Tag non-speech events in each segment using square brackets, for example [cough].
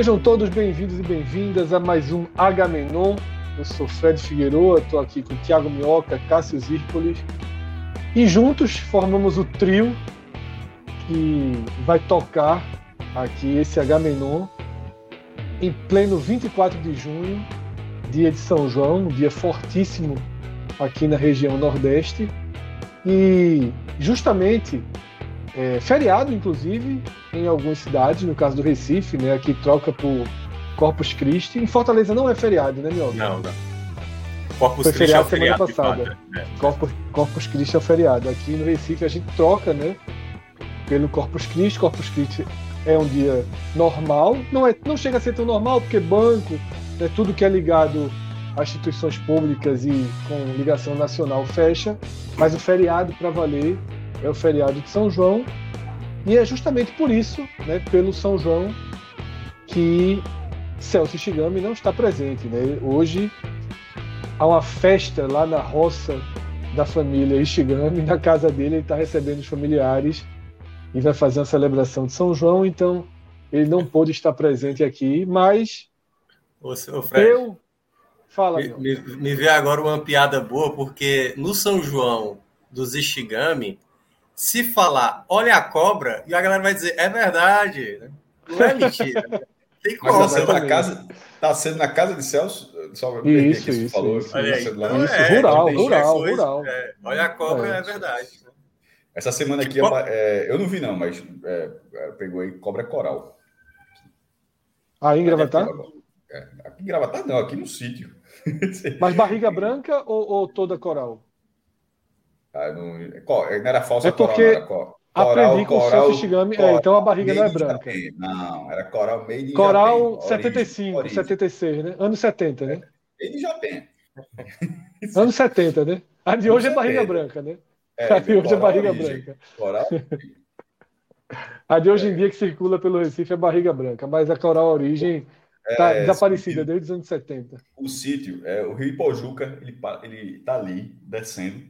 Sejam todos bem-vindos e bem-vindas a mais um Agamenon. Eu sou Fred Figueiredo, estou aqui com Thiago Minhoca, Cássio Zirpolis e juntos formamos o trio que vai tocar aqui esse Agamenon em pleno 24 de junho, dia de São João, um dia fortíssimo aqui na região Nordeste. E justamente é, feriado, inclusive, em algumas cidades, no caso do Recife, né? Aqui troca por Corpus Christi. Em Fortaleza não é feriado, né, Mioca? Não, não. Corpus Foi Christi feriado é o semana feriado de passada. fato, é. Corpus, Corpus Christi é o feriado. Aqui no Recife a gente troca, né? Pelo Corpus Christi. Corpus Christi é um dia normal. Não, é, não chega a ser tão normal, porque banco, né, tudo que é ligado a instituições públicas e com ligação nacional fecha. Mas o feriado para valer é o feriado de São João. E é justamente por isso, né, pelo São João, que Celso Shigami não está presente. Né? Hoje há uma festa lá na roça da família Ishigami, na casa dele, ele está recebendo os familiares e vai fazer uma celebração de São João, então ele não pôde estar presente aqui, mas Ô, ô, Fred, eu. Fala, me, me, me veio agora uma piada boa, porque no São João dos Ishigami, se falar olha a cobra, e a galera vai dizer, é verdade, né? não é mentira. né? [laughs] Tem Mas como. tá sendo, na casa, tá sendo na casa de Celso? Só perder Isso, que você isso, falou. isso. Olha aí, então Isso, é, rural, rural, rural. é, olha a cobra, É. é, verdade. Essa semana aqui, Qual- é, eu não vi não, mas é, é, pegou aí cobra coral. Aí em Gravatar? É, aqui em Gravatar não, aqui no sítio. Mas barriga branca ou, ou toda coral? Ah, não, não era falsa É porque coral, era co- Aprendi com o coral- Celso Shigami. É, coral então a barriga não é branca. Japan. Não, era coral made in Coral Japan, 75, origem, 76, né? Anos 70, né? Made in Japan. Anos 70, né? A de hoje é barriga 70. branca, né? É, A de hoje é coral barriga origem. branca. Coral A de hoje em dia que circula pelo Recife é barriga branca, mas a coral origem está É, desaparecida desde os anos 70. o sítio, é, o Rio Ipojuca, ele, ele tá ali, descendo.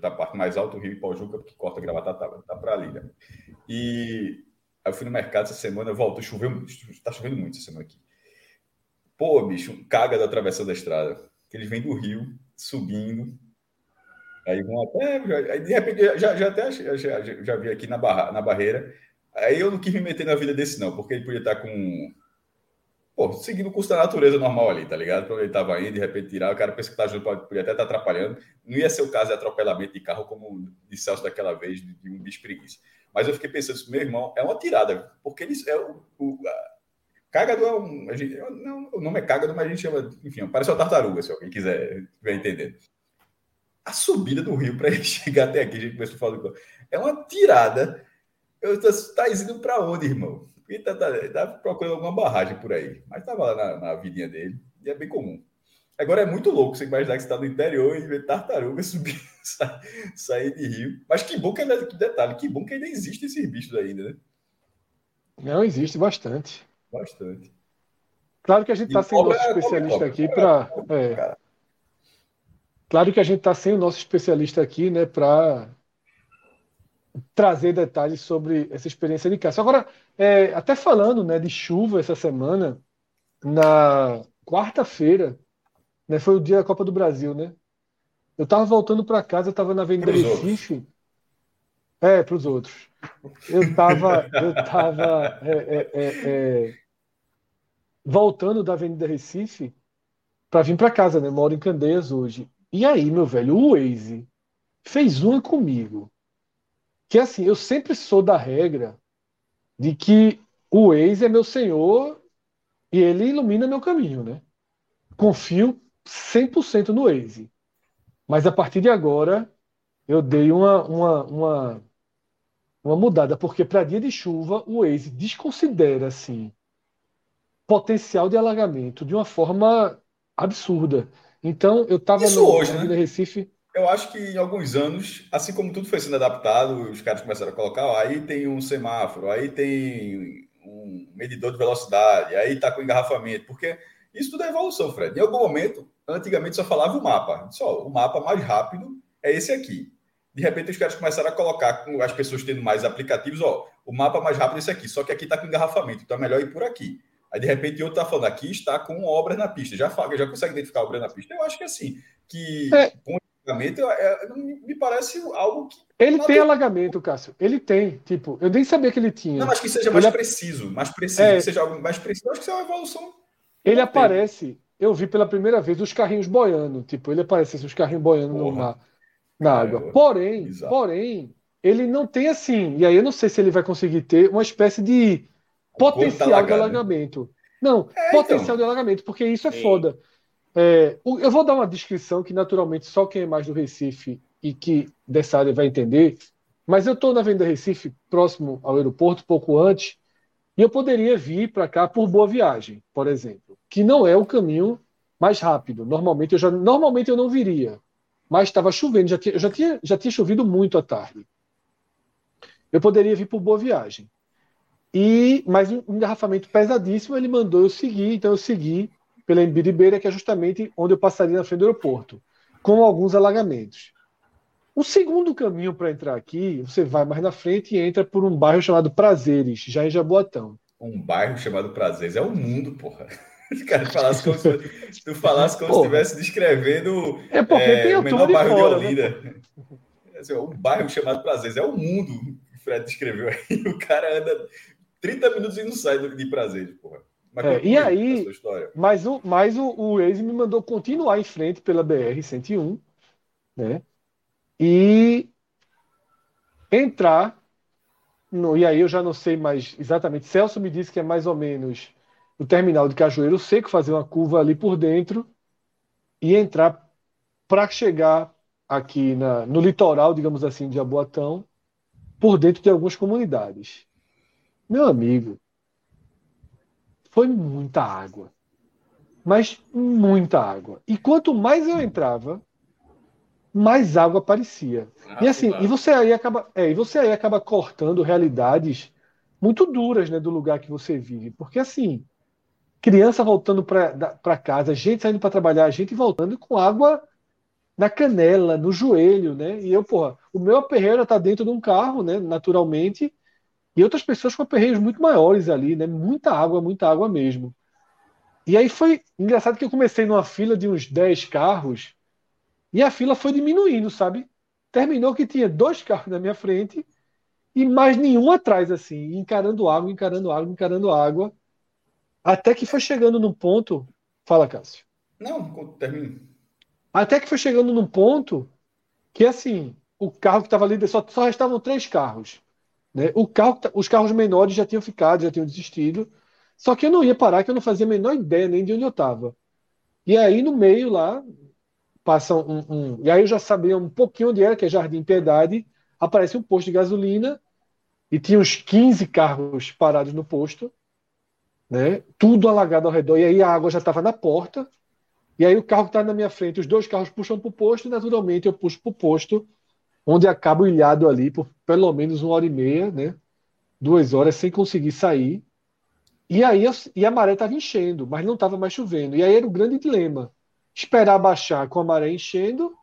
Tá a parte mais alta do Rio Ipojuca, porque corta gravata tá, tá para ali, né? E aí eu fui no mercado essa semana, voltou, choveu muito, tá chovendo muito essa semana aqui. Pô, bicho, caga da travessão da estrada. Que eles vêm do Rio, subindo. Aí vão até. Aí de repente, já, já até já, já, já vi aqui na, barra, na barreira. Aí eu não quis me meter na vida desse, não, porque ele podia estar com Pô, seguindo o curso da natureza normal ali, tá ligado? Onde ele tava indo, de repente tirar, o cara pensa que tá junto, podia até estar atrapalhando. Não ia ser o caso de atropelamento de carro, como de Celso daquela vez, de, de um bicho preguiça. Mas eu fiquei pensando, meu irmão, é uma tirada, porque eles é o. o a, cágado é um. A gente, não, o nome é cágado, mas a gente chama. Enfim, parece uma tartaruga, se alguém quiser estiver entendendo. A subida do rio para [laughs] ele chegar até aqui, a gente começou falar. É uma tirada. Eu tô, tá indo para onde, irmão? Ele tá, tá, tá procurando alguma barragem por aí. Mas tava lá na, na vidinha dele. E é bem comum. Agora é muito louco você imaginar que você está no interior e ver tartaruga [laughs] subir, sa- sair de rio. Mas que bom que ainda, que detalhe, que bom que ainda existe esses bichos ainda, né? Não existe bastante. Bastante. Claro que a gente está E sem o nosso é especialista aqui para. É. cara. Claro que a gente está sem o nosso especialista aqui, né, para trazer detalhes sobre essa experiência de caça. Agora, é, até falando, né, de chuva essa semana, na quarta-feira, né, foi o dia da Copa do Brasil, né? Eu estava voltando para casa, eu estava na Avenida Pros Recife. É, para os outros. Eu estava, eu tava, é, é, é, é, voltando da Avenida Recife para vir para casa, né? Moro em Candeias hoje. E aí, meu velho, o Waze fez uma comigo. Que assim, eu sempre sou da regra de que o ex é meu senhor e ele ilumina meu caminho, né? Confio 100% no Waze. Mas a partir de agora, eu dei uma, uma, uma, uma mudada, porque para dia de chuva, o Waze desconsidera assim, potencial de alagamento de uma forma absurda. Então, eu estava no hoje, né? Recife. Eu acho que em alguns anos, assim como tudo foi sendo adaptado, os caras começaram a colocar, ó, aí tem um semáforo, aí tem um medidor de velocidade, aí está com engarrafamento, porque isso tudo é evolução, Fred. Em algum momento, antigamente só falava o mapa. Só o mapa mais rápido é esse aqui. De repente, os caras começaram a colocar, com as pessoas tendo mais aplicativos, ó, o mapa mais rápido é esse aqui, só que aqui está com engarrafamento, então é melhor ir por aqui. Aí, de repente, outro está falando, aqui está com obras na pista, já, já consegue identificar obras na pista. Eu acho que assim, que é. Alagamento, é, me parece algo que. Ele tem alagamento, Cássio. Ele tem. Tipo, eu nem sabia que ele tinha. Não, mas que seja mais ele... preciso, mais preciso, é... que seja algo mais preciso. Acho que isso é uma evolução. Ele aparece, eu vi pela primeira vez os carrinhos boiando. Tipo, ele aparece assim, os carrinhos boiando no, na, na água. Porém, Exato. porém, ele não tem assim. E aí eu não sei se ele vai conseguir ter uma espécie de potencial de alagamento. Não, é, potencial então. de alagamento, porque isso é Sim. foda. É, eu vou dar uma descrição que naturalmente só quem é mais do Recife e que dessa área vai entender. Mas eu estou na Venda Recife, próximo ao aeroporto, pouco antes, e eu poderia vir para cá por Boa Viagem, por exemplo, que não é o caminho mais rápido. Normalmente eu já normalmente eu não viria, mas estava chovendo, já tinha, já tinha, já tinha chovido muito à tarde. Eu poderia vir por Boa Viagem. E mas um engarrafamento pesadíssimo, ele mandou eu seguir, então eu segui pela Embiribeira, que é justamente onde eu passaria na frente do aeroporto, com alguns alagamentos. O segundo caminho para entrar aqui, você vai mais na frente e entra por um bairro chamado Prazeres, já em Jaboatão. Um bairro chamado Prazeres é o mundo, porra. [laughs] Se cara falasse como se, tu falasse como se estivesse descrevendo é porque é, tem o menor bairro de, fora, de né? Olinda. Né? Assim, um bairro chamado Prazeres é o mundo o Fred descreveu aí. [laughs] O cara anda 30 minutos e não sai de Prazeres, porra. É, e aí, mas, o, mas o, o Waze me mandou continuar em frente pela BR-101, né? E entrar, no, e aí eu já não sei mais exatamente, Celso me disse que é mais ou menos o terminal de Cajueiro Seco, fazer uma curva ali por dentro e entrar para chegar aqui na, no litoral, digamos assim, de Aboatão, por dentro de algumas comunidades. Meu amigo, foi muita água. Mas muita água. E quanto mais eu entrava, mais água aparecia. Ah, e assim, e você aí acaba, é, e você aí acaba cortando realidades muito duras, né, do lugar que você vive, porque assim, criança voltando para casa, gente saindo para trabalhar, gente voltando com água na canela, no joelho, né? E eu, porra, o meu aperreio tá dentro de um carro, né, naturalmente, e outras pessoas com aperreios muito maiores ali, né? Muita água, muita água mesmo. E aí foi engraçado que eu comecei numa fila de uns 10 carros e a fila foi diminuindo, sabe? Terminou que tinha dois carros na minha frente e mais nenhum atrás, assim, encarando água, encarando água, encarando água. Até que foi chegando num ponto. Fala, Cássio. Não, termino. Até que foi chegando num ponto que, assim, o carro que estava ali, só, só restavam três carros. Né? Carro, os carros menores já tinham ficado, já tinham desistido. Só que eu não ia parar, que eu não fazia a menor ideia nem de onde eu estava. E aí, no meio lá, passa um, um, E aí eu já sabia um pouquinho onde era, que é Jardim Piedade. Aparece um posto de gasolina e tinha uns 15 carros parados no posto, né? tudo alagado ao redor. E aí a água já estava na porta. E aí o carro que está na minha frente, os dois carros puxam para o posto e naturalmente eu puxo para o posto onde acabo ilhado ali por pelo menos uma hora e meia, né? Duas horas sem conseguir sair. E aí e a maré estava enchendo, mas não estava mais chovendo. E aí era o grande dilema: esperar baixar com a maré enchendo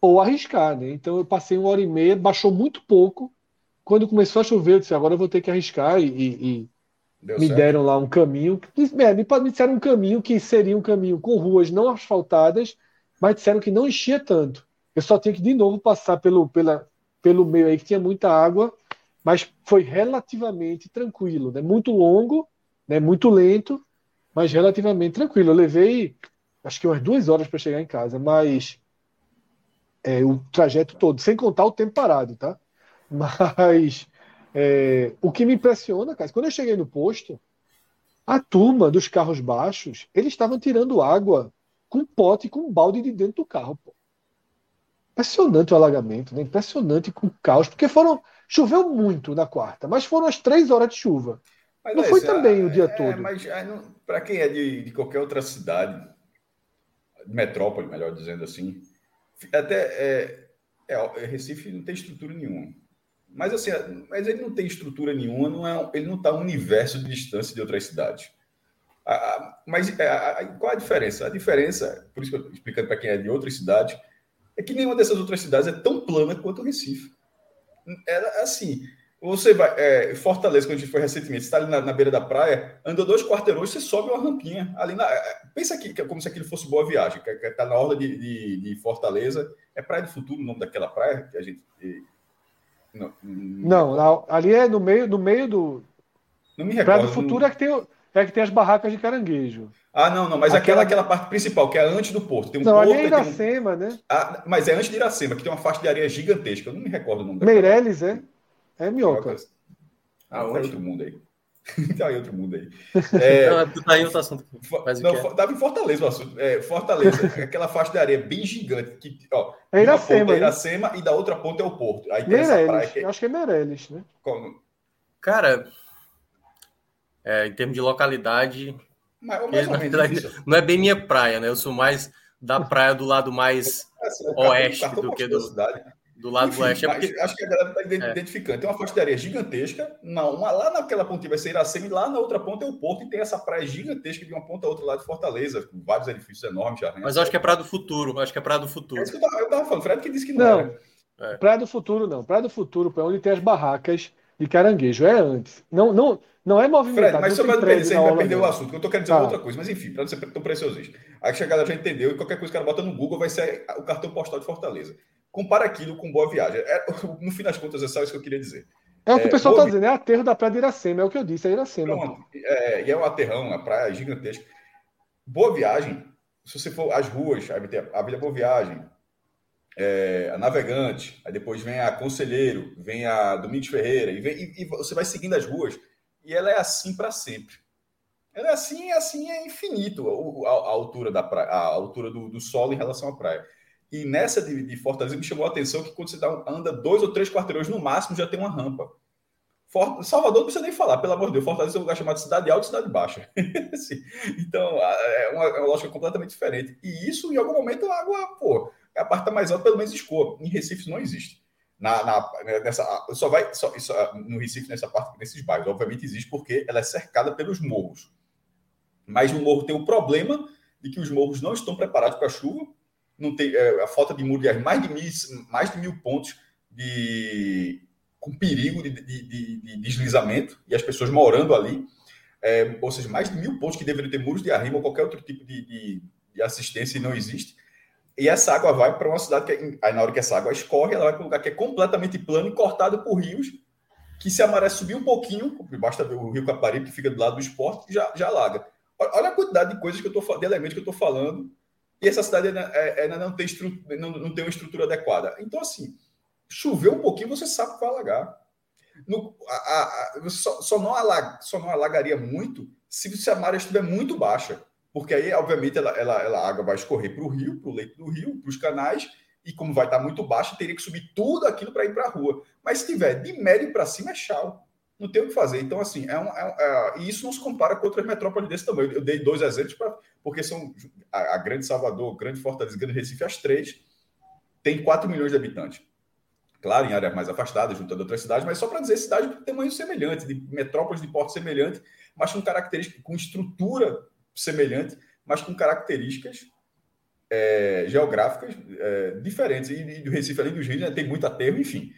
ou arriscar, né? Então eu passei uma hora e meia, baixou muito pouco. Quando começou a chover, eu disse: agora eu vou ter que arriscar. E, e me certo. deram lá um caminho. É, me disseram um caminho que seria um caminho com ruas não asfaltadas, mas disseram que não enchia tanto. Eu só tinha que de novo passar pelo, pela, pelo meio aí que tinha muita água, mas foi relativamente tranquilo, né? Muito longo, né? Muito lento, mas relativamente tranquilo. Eu levei acho que umas duas horas para chegar em casa, mas é, o trajeto todo, sem contar o tempo parado, tá? [laughs] Mas é, o que me impressiona, cara, quando eu cheguei no posto, a turma dos carros baixos, eles estavam tirando água com pote, com balde de dentro do carro. Pô. Impressionante o alagamento, né? impressionante com o caos, porque foram. Choveu muito na quarta, mas foram as três horas de chuva. Mas não é foi também é, o dia é, todo. Mas para quem é de, de, qualquer outra cidade, metrópole, melhor dizendo assim, até é, é, Recife não tem estrutura nenhuma. Mas assim, mas ele não tem estrutura nenhuma, não é, ele não está um universo de distância de outras cidades. A, a, mas a, é, qual a diferença? A diferença, por isso que eu estou explicando para quem é de outras cidades, é que nenhuma dessas outras cidades é tão plana quanto o Recife. Era assim, você vai. É, Fortaleza, quando a gente foi recentemente, está ali na, na, beira da praia, anda dois quarteirões, você sobe uma rampinha. ali na, é, Pensa aqui, que é como se aquilo fosse boa viagem, que está na orla de, de, de, Fortaleza. É Praia do Futuro o nome daquela praia que a gente. Não, não, ali é no meio, no meio do. Não me recordo. Praia do Futuro é que tem, é que tem as barracas de caranguejo. Ah, não, não, mas aquela, aquela, parte principal, que é antes do porto. Tem um não, porto, ali é Iracema, um... né? Ah, mas é antes de Iracema, que tem uma faixa de areia gigantesca. Eu não me recordo o nome Meireles, é? É minhoca. Ah, é outro mundo aí. [laughs] tá em outro mundo aí. [laughs] É, não, tu tá em outro assunto. Faz não, é? tava em Fortaleza o assunto. É, Fortaleza, [laughs] aquela faixa de areia bem gigante. Que, ó, é Iracema, é Iracema e da outra ponta é o Porto. Aí tem Meireles, essa praia que... acho que é Meireles, né? Como? Cara, é, em termos de localidade, mas, mas não, verdade, não é bem minha praia, né? Eu sou mais da praia do lado mais é, oeste do que do, do lado Enfim, oeste. É porque... Acho que a galera está é. identificando. Tem uma faixa de areia gigantesca, não, uma lá naquela pontinha vai ser Iracema, e lá na outra ponta é o Porto, e tem essa praia gigantesca de uma ponta a outra lá de Fortaleza, com vários edifícios enormes. Já, né? Mas eu acho que é praia do futuro, acho que é praia do futuro. É isso que eu estava falando, Fred que disse que não, não. É. Praia do Futuro não. Praia do Futuro é onde tem as barracas de caranguejo. É antes. Não, não, não é movimentado. Fred, mas só para não perder, você vai perder o assunto, que eu estou querendo dizer tá. outra coisa. Mas enfim, para não ser tão preciosista. Que a galera já entendeu e qualquer coisa que cara bota no Google vai ser o cartão postal de Fortaleza. Compara aquilo com Boa Viagem. É, [laughs] no fim das contas, é só isso que eu queria dizer. É o que é, o pessoal está dizendo, é aterro da Praia de Iracema, é o que eu disse, é Iracema. Pronto, é, e é um aterrão, a praia gigantesca. Boa Viagem, se você for as ruas, a Avenida Boa Viagem, é, a Navegante, aí depois vem a Conselheiro, vem a Domingos Ferreira, e, vem, e, e você vai seguindo as ruas, e ela é assim para sempre. Ela é assim, assim é infinito a, a, a altura da praia, a altura do, do, solo em relação à praia. E nessa de, de, Fortaleza me chamou a atenção que quando você dá, anda dois ou três quarteirões no máximo já tem uma rampa. For, Salvador não precisa nem falar, pelo amor de Deus. Fortaleza é um lugar chamado Cidade Alta e Cidade Baixa. [laughs] então é uma, é uma lógica completamente diferente. E isso, em algum momento, a água, pô, a parte tá mais alta, pelo menos escoa. Em Recife não existe. Na, na, nessa, só vai só, só, no Recife, nessa parte, nesses bairros, obviamente existe porque ela é cercada pelos morros. Mas no morro tem o problema de que os morros não estão preparados para chuva, não tem é, a falta de muro de mais de mil, mais de mil pontos de com perigo de, de, de, de deslizamento e as pessoas morando ali, é, ou seja, mais de mil pontos que deveriam ter muros de arrimo ou qualquer outro tipo de, de assistência e não existe. E essa água vai para uma cidade que, aí na hora que essa água escorre, ela vai para um lugar que é completamente plano e cortado por rios, que se a maré subir um pouquinho, basta ver o rio Caparibe, que fica do lado do esporte, já, já alaga. Olha a quantidade de coisas que eu tô de elementos que eu estou falando, e essa cidade ainda, é, ainda não, tem não, não tem uma estrutura adequada. Então, assim, chover um pouquinho, você sabe que vai alagar. No, a, a, só, só, não alaga, só não alagaria muito se a maré estiver muito baixa. Porque aí, obviamente, ela, ela, ela a água vai escorrer para o rio, para o leito do rio, para os canais, e como vai estar muito baixo, teria que subir tudo aquilo para ir para a rua. Mas se tiver de médio para cima, é chau. Não tem o que fazer. Então, assim, é um, é, é, e isso não se compara com outras metrópoles desse tamanho. Eu dei dois exemplos, pra, porque são a, a Grande Salvador, Grande Fortaleza Grande Recife, as três, tem 4 milhões de habitantes. Claro, em áreas mais afastadas, juntando outras cidades, mas só para dizer cidade de tamanho semelhante, de metrópoles de porte semelhante, mas com características, com estrutura semelhante, mas com características é, geográficas é, diferentes. E, e, do Recife, além dos rios, né, tem muito aterro, enfim.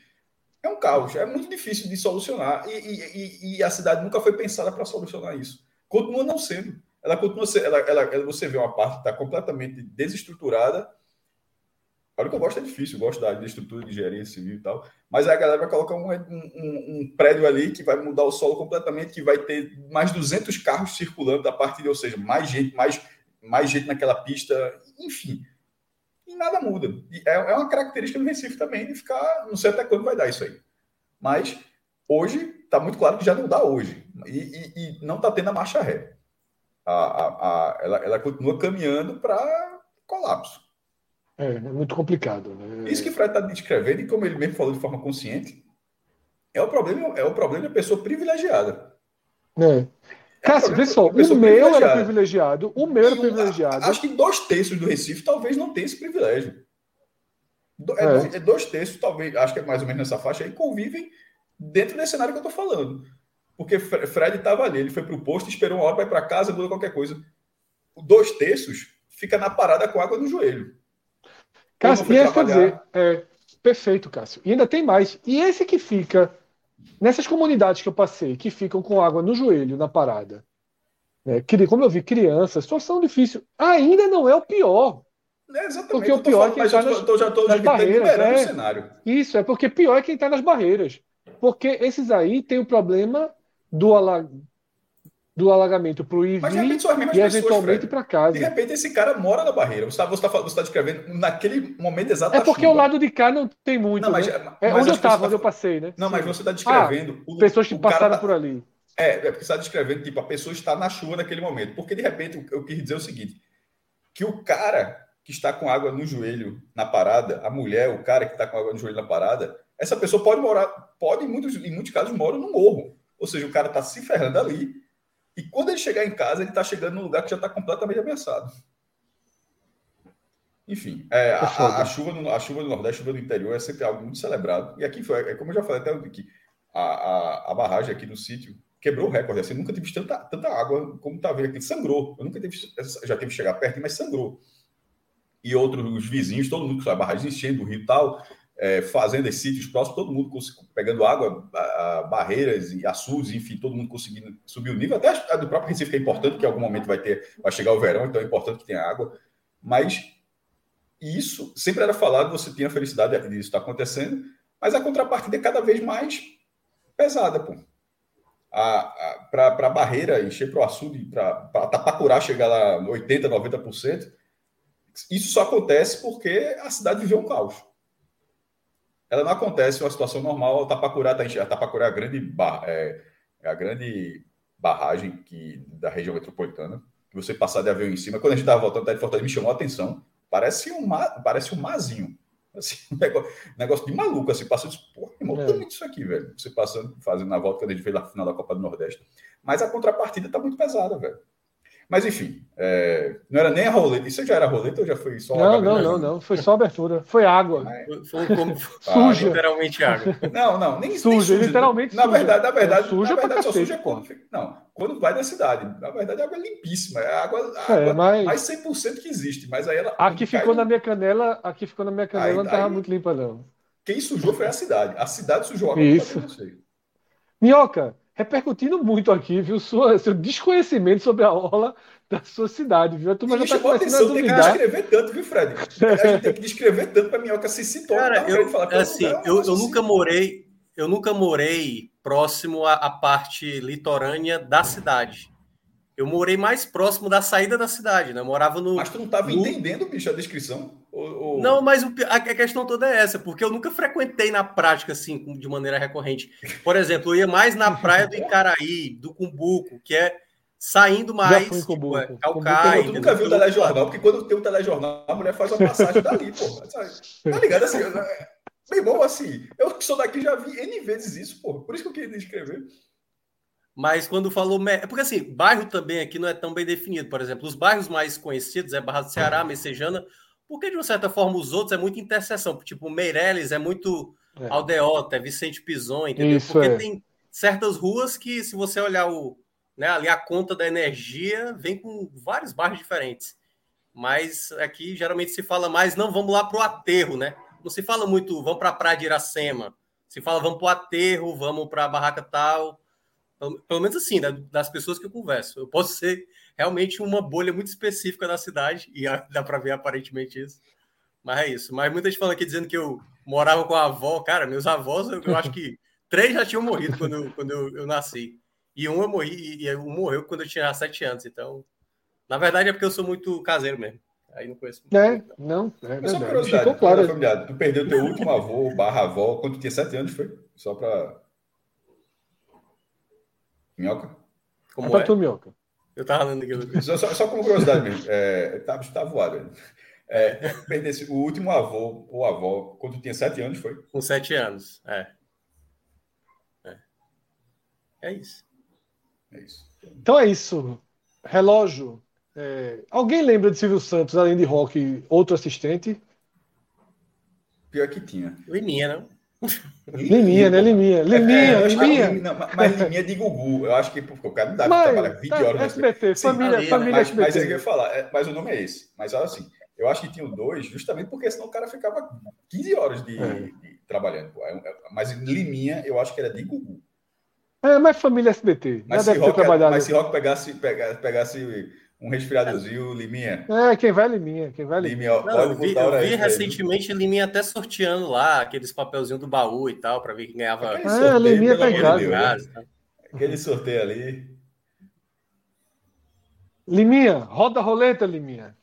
É um caos, é muito difícil de solucionar. E, e, e a cidade nunca foi pensada para solucionar isso. Continua não sendo. Ela continua ela, ela, você vê uma parte que está completamente desestruturada Olha que eu gosto é difícil, gosto da, estrutura de engenharia civil e tal. Mas a galera vai colocar um, um, um, prédio ali que vai mudar o solo completamente, que vai ter mais 200 carros circulando da de, ou seja, mais gente, mais, mais gente naquela pista, enfim. E nada muda. E é, é uma característica do Recife também de ficar, não sei até quando vai dar isso aí. Mas hoje está muito claro que já não dá hoje. E, e, e não está tendo a marcha ré. A, a, a, ela, ela continua caminhando para colapso. É, é muito complicado. Né? Isso que o Fred está descrevendo, e como ele mesmo falou de forma consciente, é o problema, é o problema da pessoa privilegiada. É. Cássio, pessoal, o meu era privilegiado, o meu era privilegiado. Acho que dois terços do Recife talvez não tenha esse privilégio. É, é. Dois, é dois terços, talvez, acho que é mais ou menos nessa faixa aí, convivem dentro desse cenário que eu estou falando. Porque Fred estava ali, ele foi para o posto, esperou uma hora, vai para casa, muda qualquer coisa. Dois terços fica na parada com água no joelho. Cássio, e esse quer dizer, é, perfeito, Cássio. E ainda tem mais. E esse que fica Nessas comunidades que eu passei, que ficam com água no joelho na parada, né, como eu vi crianças, situação difícil, ainda não é o pior. É exatamente. Porque o pior é quem está nas, tô, já tô, nas barreiras. É, cenário. Isso, é porque pior é quem está nas barreiras. Porque esses aí tem o problema do, alag do alagamento para o IV e eventualmente para casa. De repente, esse cara mora na barreira. Você está tá, tá descrevendo naquele momento exato. É porque o lado de cá não tem muito. Não, mas, né? é mas onde eu estava, tá... onde eu passei, né? Não, Sim. mas você está descrevendo. Ah, o, pessoas que passaram tá... por ali. É, é porque você está descrevendo, tipo, a pessoa está na chuva naquele momento. Porque, de repente, eu quis dizer o seguinte: que o cara que está com água no joelho na parada, a mulher, o cara que está com água no joelho na parada, essa pessoa pode morar, pode, em muitos, em muitos casos, mora no morro. Ou seja, o cara está se ferrando ali e quando ele chegar em casa, ele está chegando num lugar que já está completamente ameaçado. Enfim, é, a, a, a, chuva no, a chuva do Nordeste, a chuva do interior é sempre algo muito celebrado. E aqui foi, é como eu já falei até aqui, a, a, a barragem aqui no sítio quebrou o recorde. Assim, nunca tive tanta, tanta água como está vendo aqui. Sangrou. Eu nunca tive, já tive que chegar perto, mas sangrou. E outros os vizinhos, todo mundo, a barragem enchendo o rio e tal é, fazendas, sítios próximos, todo mundo pegando água, a, a, barreiras e açudes, enfim, todo mundo conseguindo subir o nível. Até a do próprio Recife é importante, que em algum momento vai ter, vai chegar o verão, então é importante que tenha água. Mas isso sempre era falado, você tinha a felicidade disso estar acontecendo, mas a contrapartida é cada vez mais pesada, pô. Para a barreira encher para o açude, para Tapacurá chegar lá 80%, 90%, isso só acontece porque a cidade viveu um caos ela não acontece uma situação normal. Tapacurá está Tapacurá é a grande, bar, é, é, a grande barragem que, da região metropolitana. Que você passar de avião em cima. Quando a gente estava voltando de Fortaleza, me chamou a atenção. Parece um, parece um mazinho. Assim, um negócio, negócio de maluco, assim, passando, porra, irmão, é. isso aqui, velho. Você passando, fazendo na volta quando a gente fez na final da Copa do Nordeste. Mas a contrapartida tá muito pesada, velho. Mas enfim, é, não era nem a roleta. Isso já era roleta ou já foi só Não, não, não, não. Foi só abertura. Foi água. Foi, como [laughs] suja. Literalmente água. [laughs] Não, não, nem suja. Nem suja literalmente na suja. Verdade, na verdade, é suja na verdade, só suja quando, não, quando vai da cidade. Na verdade, a água é limpíssima. É a água, a é, água mas... mais 100% que existe. Mas aí ela. Aqui ficou na minha canela, aqui ficou na minha canela, aí, não estava muito limpa, não. Quem sujou foi a cidade. A cidade sujou a água. Isso. Minhoca, repercutindo muito aqui, viu? Sua, seu desconhecimento sobre a orla da sua cidade, viu? A turma já está começando a Tem que descrever tanto, viu, Fred? A gente tem que descrever tanto para a minhoca se citou. Cara, eu, falar, assim, eu, eu nunca morei, eu nunca morei próximo à, à parte litorânea da cidade. Eu morei mais próximo da saída da cidade, né? Eu morava no. Mas tu não estava no... entendendo, bicho, a descrição? Ou, ou... Não, mas a questão toda é essa, porque eu nunca frequentei na prática, assim, de maneira recorrente. Por exemplo, eu ia mais na praia do Icaraí, do Cumbuco, que é saindo mais. Já tipo, é, Calcaia. Tu nunca viu o telejornal, porque quando tem o um telejornal, a mulher faz uma passagem dali, pô. Tá ligado? Assim, meu irmão, assim, eu que sou daqui já vi N vezes isso, pô. Por isso que eu queria descrever. Mas quando falou. É porque assim, bairro também aqui não é tão bem definido. Por exemplo, os bairros mais conhecidos é Barra do Ceará, Messejana, porque de uma certa forma os outros é muita interseção. Tipo, Meireles é muito é. Aldeota, é Vicente Pison, entendeu? Isso porque é. tem certas ruas que, se você olhar o, né, ali a conta da energia, vem com vários bairros diferentes. Mas aqui geralmente se fala mais, não, vamos lá para o aterro, né? Não se fala muito, vamos para a praia de Iracema. Se fala, vamos para o aterro, vamos para a barraca tal. Pelo menos assim, das pessoas que eu converso. Eu posso ser realmente uma bolha muito específica da cidade, e dá para ver aparentemente isso. Mas é isso. Mas muita gente falando aqui dizendo que eu morava com a avó. Cara, meus avós, eu, eu acho que três já tinham morrido quando, eu, quando eu, eu, nasci. E um eu morri, e um morreu quando eu tinha sete anos. Então, na verdade, é porque eu sou muito caseiro mesmo. Aí não conheço. É, não, é Mas só curiosidade, Ficou claro. Familiar, tu perdeu teu último avô barra avó quando tu tinha sete anos, foi? Só para. Minhoca? Como é? Pra é? tu, Minhoca. Eu tava lendo aquilo. [laughs] Só, só, só como curiosidade mesmo. É, tá, tá voado. É, perdesse, o último avô ou avó, quando tinha sete anos, foi? Com sete anos, é. É, é isso. É isso. Então é isso. Relógio. É... Alguém lembra de Silvio Santos, além de rock, outro assistente? Pior que tinha. Liminha, não? Liminha, né? Liminha. Liminha, é, Liminha. Não, mas Liminha de Gugu. Eu acho que porque o cara não dá pra trabalhar 20 tá, horas. SBT, Sim, família, ali, família mas, SBT. Mas, eu ia falar, é, mas o nome é esse. Mas assim, eu acho que tinha dois, justamente porque senão o cara ficava 15 horas de, é. de trabalhando. É mas Liminha, eu acho que era de Gugu. É, mas família SBT. Mas, se rock, mas se Rock pegasse, pegasse, pegasse um resfriadozinho, Liminha. É, quem vai Liminha, quem vai Liminha. Liminha não, eu vi, eu vi recentemente Liminha até sorteando lá aqueles papelzinhos do baú e tal, para ver quem ganhava. É, Liminha tá em casa. Né? Aquele sorteio ali. Liminha, roda a roleta, Liminha.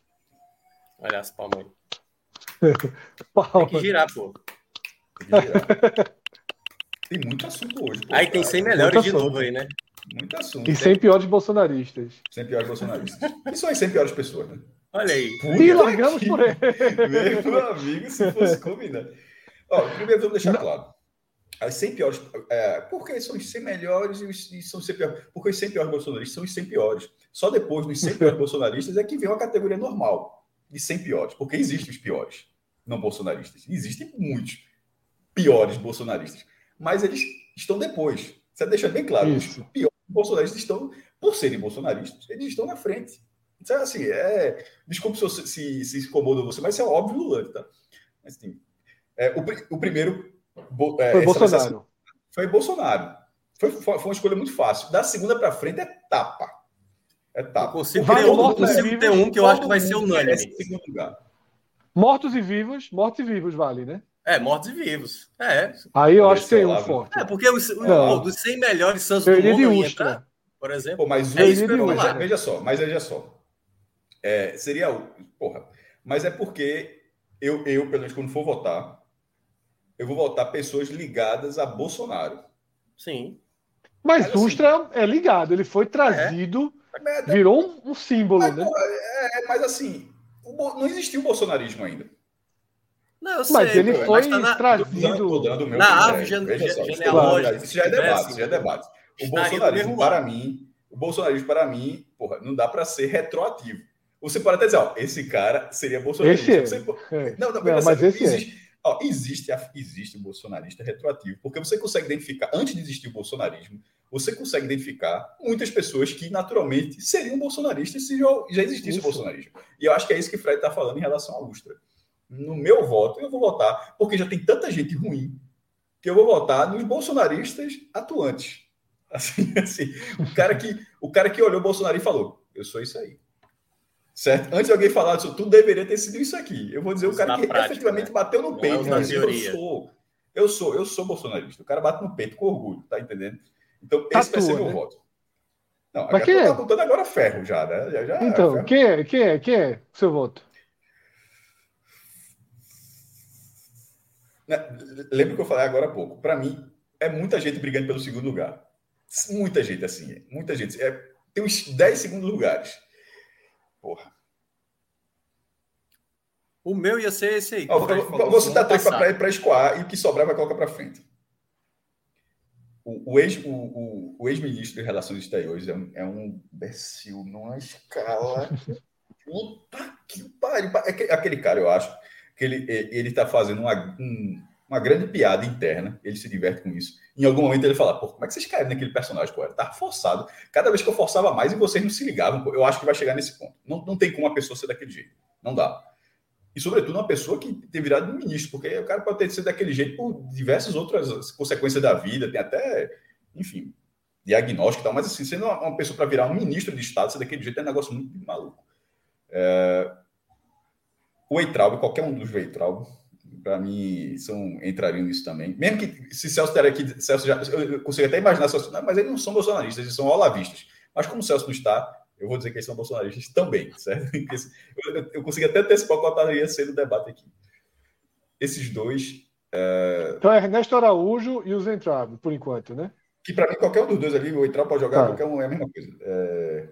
Olha as palmas aí. [laughs] Tem que girar, pô. Tem que girar. Tem muito assunto hoje. Pô, aí tem 100 melhores de novo aí, né? Muito assunto. E 100 piores bolsonaristas. 100 piores bolsonaristas. E só as 100 piores pessoas, né? Olha aí. e largamos por ele. Meu amigo, se fosse combinado. Ó, primeiro vamos deixar Não. claro. As 100 piores. É, por que são os 100 melhores e são os 100 piores? Porque os 100 piores bolsonaristas são os 100 piores. Só depois dos 100 piores bolsonaristas é que vem uma categoria normal de 100 piores. Porque existem os piores não bolsonaristas. Existem muitos piores bolsonaristas. Mas eles estão depois. Você deixa bem claro. Isso. Os piores bolsonaristas estão, por serem bolsonaristas, eles estão na frente. Então, assim, é... Desculpe se, se, se incomoda você, mas isso é óbvio Lula, tá? Mas, assim, é, o, o primeiro... É, foi Bolsonaro. Foi Bolsonaro. Foi, foi, uma escolha muito fácil. Da segunda para frente é tapa. É tapa. Eu consigo, ter, um, consigo ter um que eu acho que vai ser unânime. Mortos e vivos, mortos e vivos vale, né? É, mortos e vivos. É. Aí eu acho que tem um forte. É, porque os, o, dos 100 melhores Santos do mundo de entrar, por exemplo. Pô, mas é isso que eu veja, veja só, mas veja só. É, seria. Porra. Mas é porque eu, eu, pelo menos, quando for votar, eu vou votar pessoas ligadas a Bolsonaro. Sim. Mas, mas Ustra assim, é ligado, ele foi trazido, é, virou um, um símbolo, mas, né? Porra, é, mas assim, não existiu o bolsonarismo ainda. Não, eu mas sei, ele foi tá na, trazido dando, na árvore genealógica. Isso já é debate, isso já é debate. O bolsonarismo, para mim, o bolsonarismo, para mim, porra, não dá para ser retroativo. Você pode até dizer, ó, esse cara seria bolsonarista. Esse é. Você... é. Não, não, não mas esse é. existe, é. ó, existe, existe o bolsonarista retroativo, porque você consegue identificar, antes de existir o bolsonarismo, você consegue identificar muitas pessoas que naturalmente seriam bolsonaristas se já, já existisse isso. o bolsonarismo. E eu acho que é isso que o Fred está falando em relação à Ustra no meu voto, eu vou votar, porque já tem tanta gente ruim, que eu vou votar nos bolsonaristas atuantes. [laughs] Assim, assim, o cara que o cara que olhou o Bolsonaro e falou: "Eu sou isso aí". Certo? Antes de alguém falar disso, tudo deveria ter sido isso aqui. Eu vou dizer o cara que prática, efetivamente né? bateu no peito, é eu sou, eu sou, eu sou bolsonarista. O cara bate no peito com orgulho, tá entendendo? Então, tá esse vai ser meu né? voto. Não, mas quem é? tá apontando agora ferro já, né? Já, já, então, ferro. quem é? Quem é? Quem é o seu voto? Lembra que eu falei agora há pouco? Para mim, é muita gente brigando pelo segundo lugar. Muita gente, assim. Muita gente. É, tem uns 10 segundos lugares. Porra. O meu ia ser esse aí. Ó, você dá três para escoar e o que sobrar vai colocar para frente. O, o ex-ministro o, o, ex de Relações Exteriores é um, é um imbecil numa escala. [laughs] Puta que pariu. É aquele cara, eu acho que ele ele está fazendo uma, um, uma grande piada interna, ele se diverte com isso. Em algum momento ele fala, pô, como é que vocês caíram naquele personagem? Pô, tá forçado. Cada vez que eu forçava mais e vocês não se ligavam, pô, eu acho que vai chegar nesse ponto. Não, não tem como uma pessoa ser daquele jeito. Não dá. E, sobretudo, uma pessoa que tem virado ministro, porque o cara pode ter sido daquele jeito por diversas outras consequências da vida, tem até, enfim, diagnóstico e tal, mas assim, sendo uma pessoa para virar um ministro de Estado, ser daquele jeito é um negócio muito maluco. É, o Eitraub, qualquer um dos Eitraub, para mim, são, entrariam nisso também. Mesmo que, se Celso estiver aqui, Celso já, eu consigo até imaginar, Celso, mas eles não são bolsonaristas, eles são olavistas. Mas como o Celso não está, eu vou dizer que eles são bolsonaristas também, certo? [laughs] Eu, eu, eu consigo até antecipar qual estaria sendo o debate aqui. Esses dois, É... Então é Ernesto Araújo e o Zentrab, por enquanto, né? Que para mim, qualquer um dos dois ali, o Entral pode jogar, tá. qualquer um é a mesma coisa. É...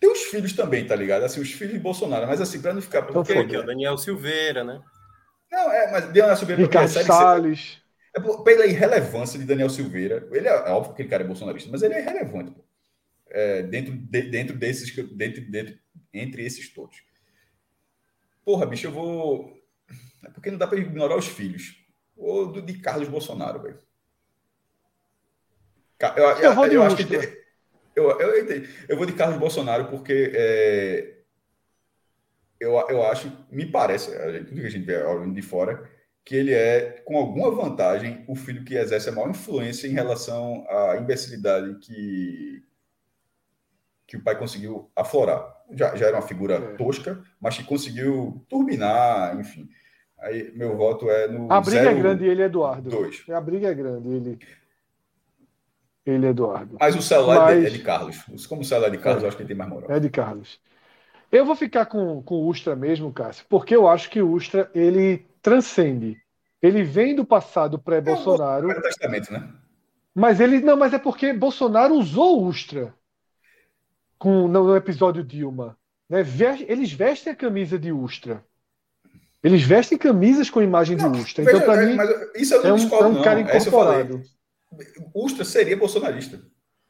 Tem os filhos também, tá ligado? Assim, os filhos de Bolsonaro, mas assim, para não ficar. Porque... Então, aqui, o Daniel Silveira, né? Não, é, mas Daniel Silveira. Ricardo Salles. É pela irrelevância de Daniel Silveira. Ele é, é óbvio que ele cara é bolsonarista, mas ele é irrelevante, pô. É, dentro, de, dentro desses, dentro, dentro, entre esses todos. Porra, bicho, eu vou. É porque não dá para ignorar os filhos. Ou do, de Carlos Bolsonaro, velho. Eu, eu, eu, vou de eu acho que. Eu, eu, eu vou de Carlos Bolsonaro porque é, eu, eu acho, me parece, tudo que a gente vê olhando de fora, que ele é, com alguma vantagem, o filho que exerce a maior influência em relação à imbecilidade que, que o pai conseguiu aflorar. Já, já era uma figura é. tosca, mas que conseguiu turbinar, enfim. Aí meu voto é no. A briga é grande ele, Eduardo. Dois. A briga é grande ele. Ele, Eduardo. Mas o celular mas... é de Carlos. Como o celular é de Carlos, é. eu acho que ele tem mais moral. É de Carlos. Eu vou ficar com, com o Ustra mesmo, Cássio, porque eu acho que o Ustra ele transcende. Ele vem do passado pré-Bolsonaro. É o testamento, né? Mas ele não, mas é porque Bolsonaro usou o Ustra com, no, episódio Dilma. Né? Eles vestem a camisa de Ustra. Eles vestem camisas com imagem não, de Ustra. Então, para mim, isso eu não é um, discordo, é um cara incorporado. Ustra seria bolsonarista.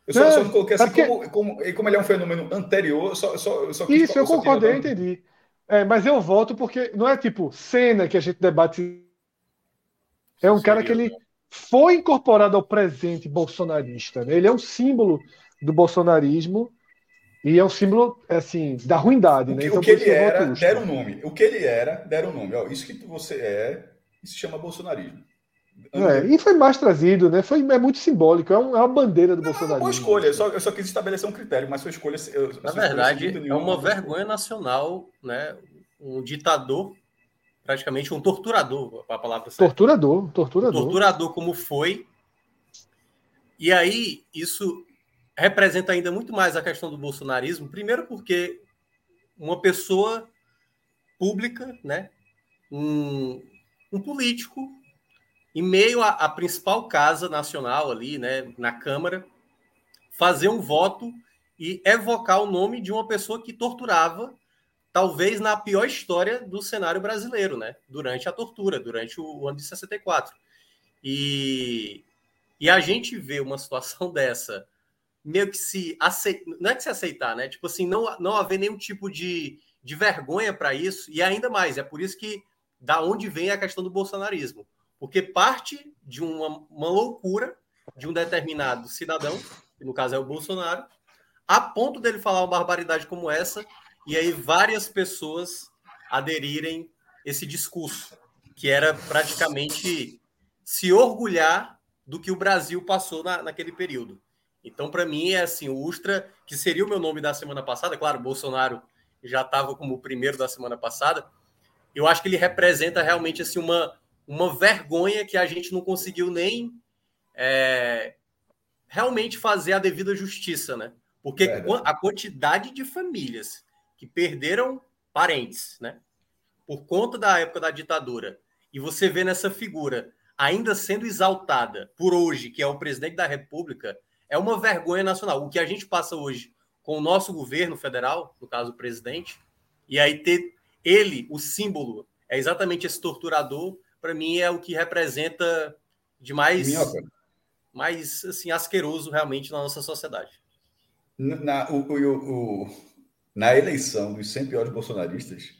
Eu só, é, só coloquei assim, porque... como, como, como, ele é um fenômeno anterior, só, só, só Isso, eu concordei, eu entendi. É, mas eu voto porque não é tipo cena que a gente debate. É um cara que ele foi incorporado ao presente bolsonarista. Né? Ele é um símbolo do bolsonarismo e é um símbolo assim da ruindade. O né? que, né? então, o que ele era, deram o nome. O que ele era, deram o nome. Ó, isso que você é, isso se chama bolsonarismo. É, e foi mais trazido, né? Foi, é muito simbólico, é, um, é uma bandeira do não, Bolsonaro. É uma escolha, eu só, eu só quis estabelecer um critério, mas sua escolha. Eu, Na verdade, é uma vergonha nacional, né? Um ditador, praticamente um torturador, a palavra certa. Torturador, torturador. Um torturador como foi. E aí, isso representa ainda muito mais a questão do bolsonarismo, primeiro porque uma pessoa pública, né? Um, um político em meio à, principal casa nacional ali, né, na Câmara, fazer um voto e evocar o nome de uma pessoa que torturava, talvez na pior história do cenário brasileiro, né, durante a tortura, durante o, o ano de 64. E, e a gente vê uma situação [laughs] dessa meio que se aceitar, não é que se aceitar, né? Tipo assim, não, não haver nenhum tipo de, de vergonha para isso, e ainda mais, é por isso que da onde vem a questão do bolsonarismo porque parte de uma, uma loucura de um determinado cidadão, que no caso é o Bolsonaro, a ponto dele falar uma barbaridade como essa, e aí várias pessoas aderirem esse discurso, que era praticamente se orgulhar do que o Brasil passou na, naquele período. Então, para mim, é assim, o Ustra, que seria o meu nome da semana passada, claro, Bolsonaro já estava como o primeiro da semana passada, eu acho que ele representa realmente assim uma, uma vergonha que a gente não conseguiu nem é, realmente fazer a devida justiça, né? Porque a quantidade de famílias que perderam parentes, né? Por conta da época da ditadura, e você vê nessa figura ainda sendo exaltada por hoje, que é o presidente da República, é uma vergonha nacional. O que a gente passa hoje com o nosso governo federal, no caso o presidente, e aí ter ele, o símbolo, é exatamente esse torturador para mim é o que representa de mais, mais assim, asqueroso realmente na nossa sociedade. Na, o, o, o, na eleição dos 100 piores bolsonaristas,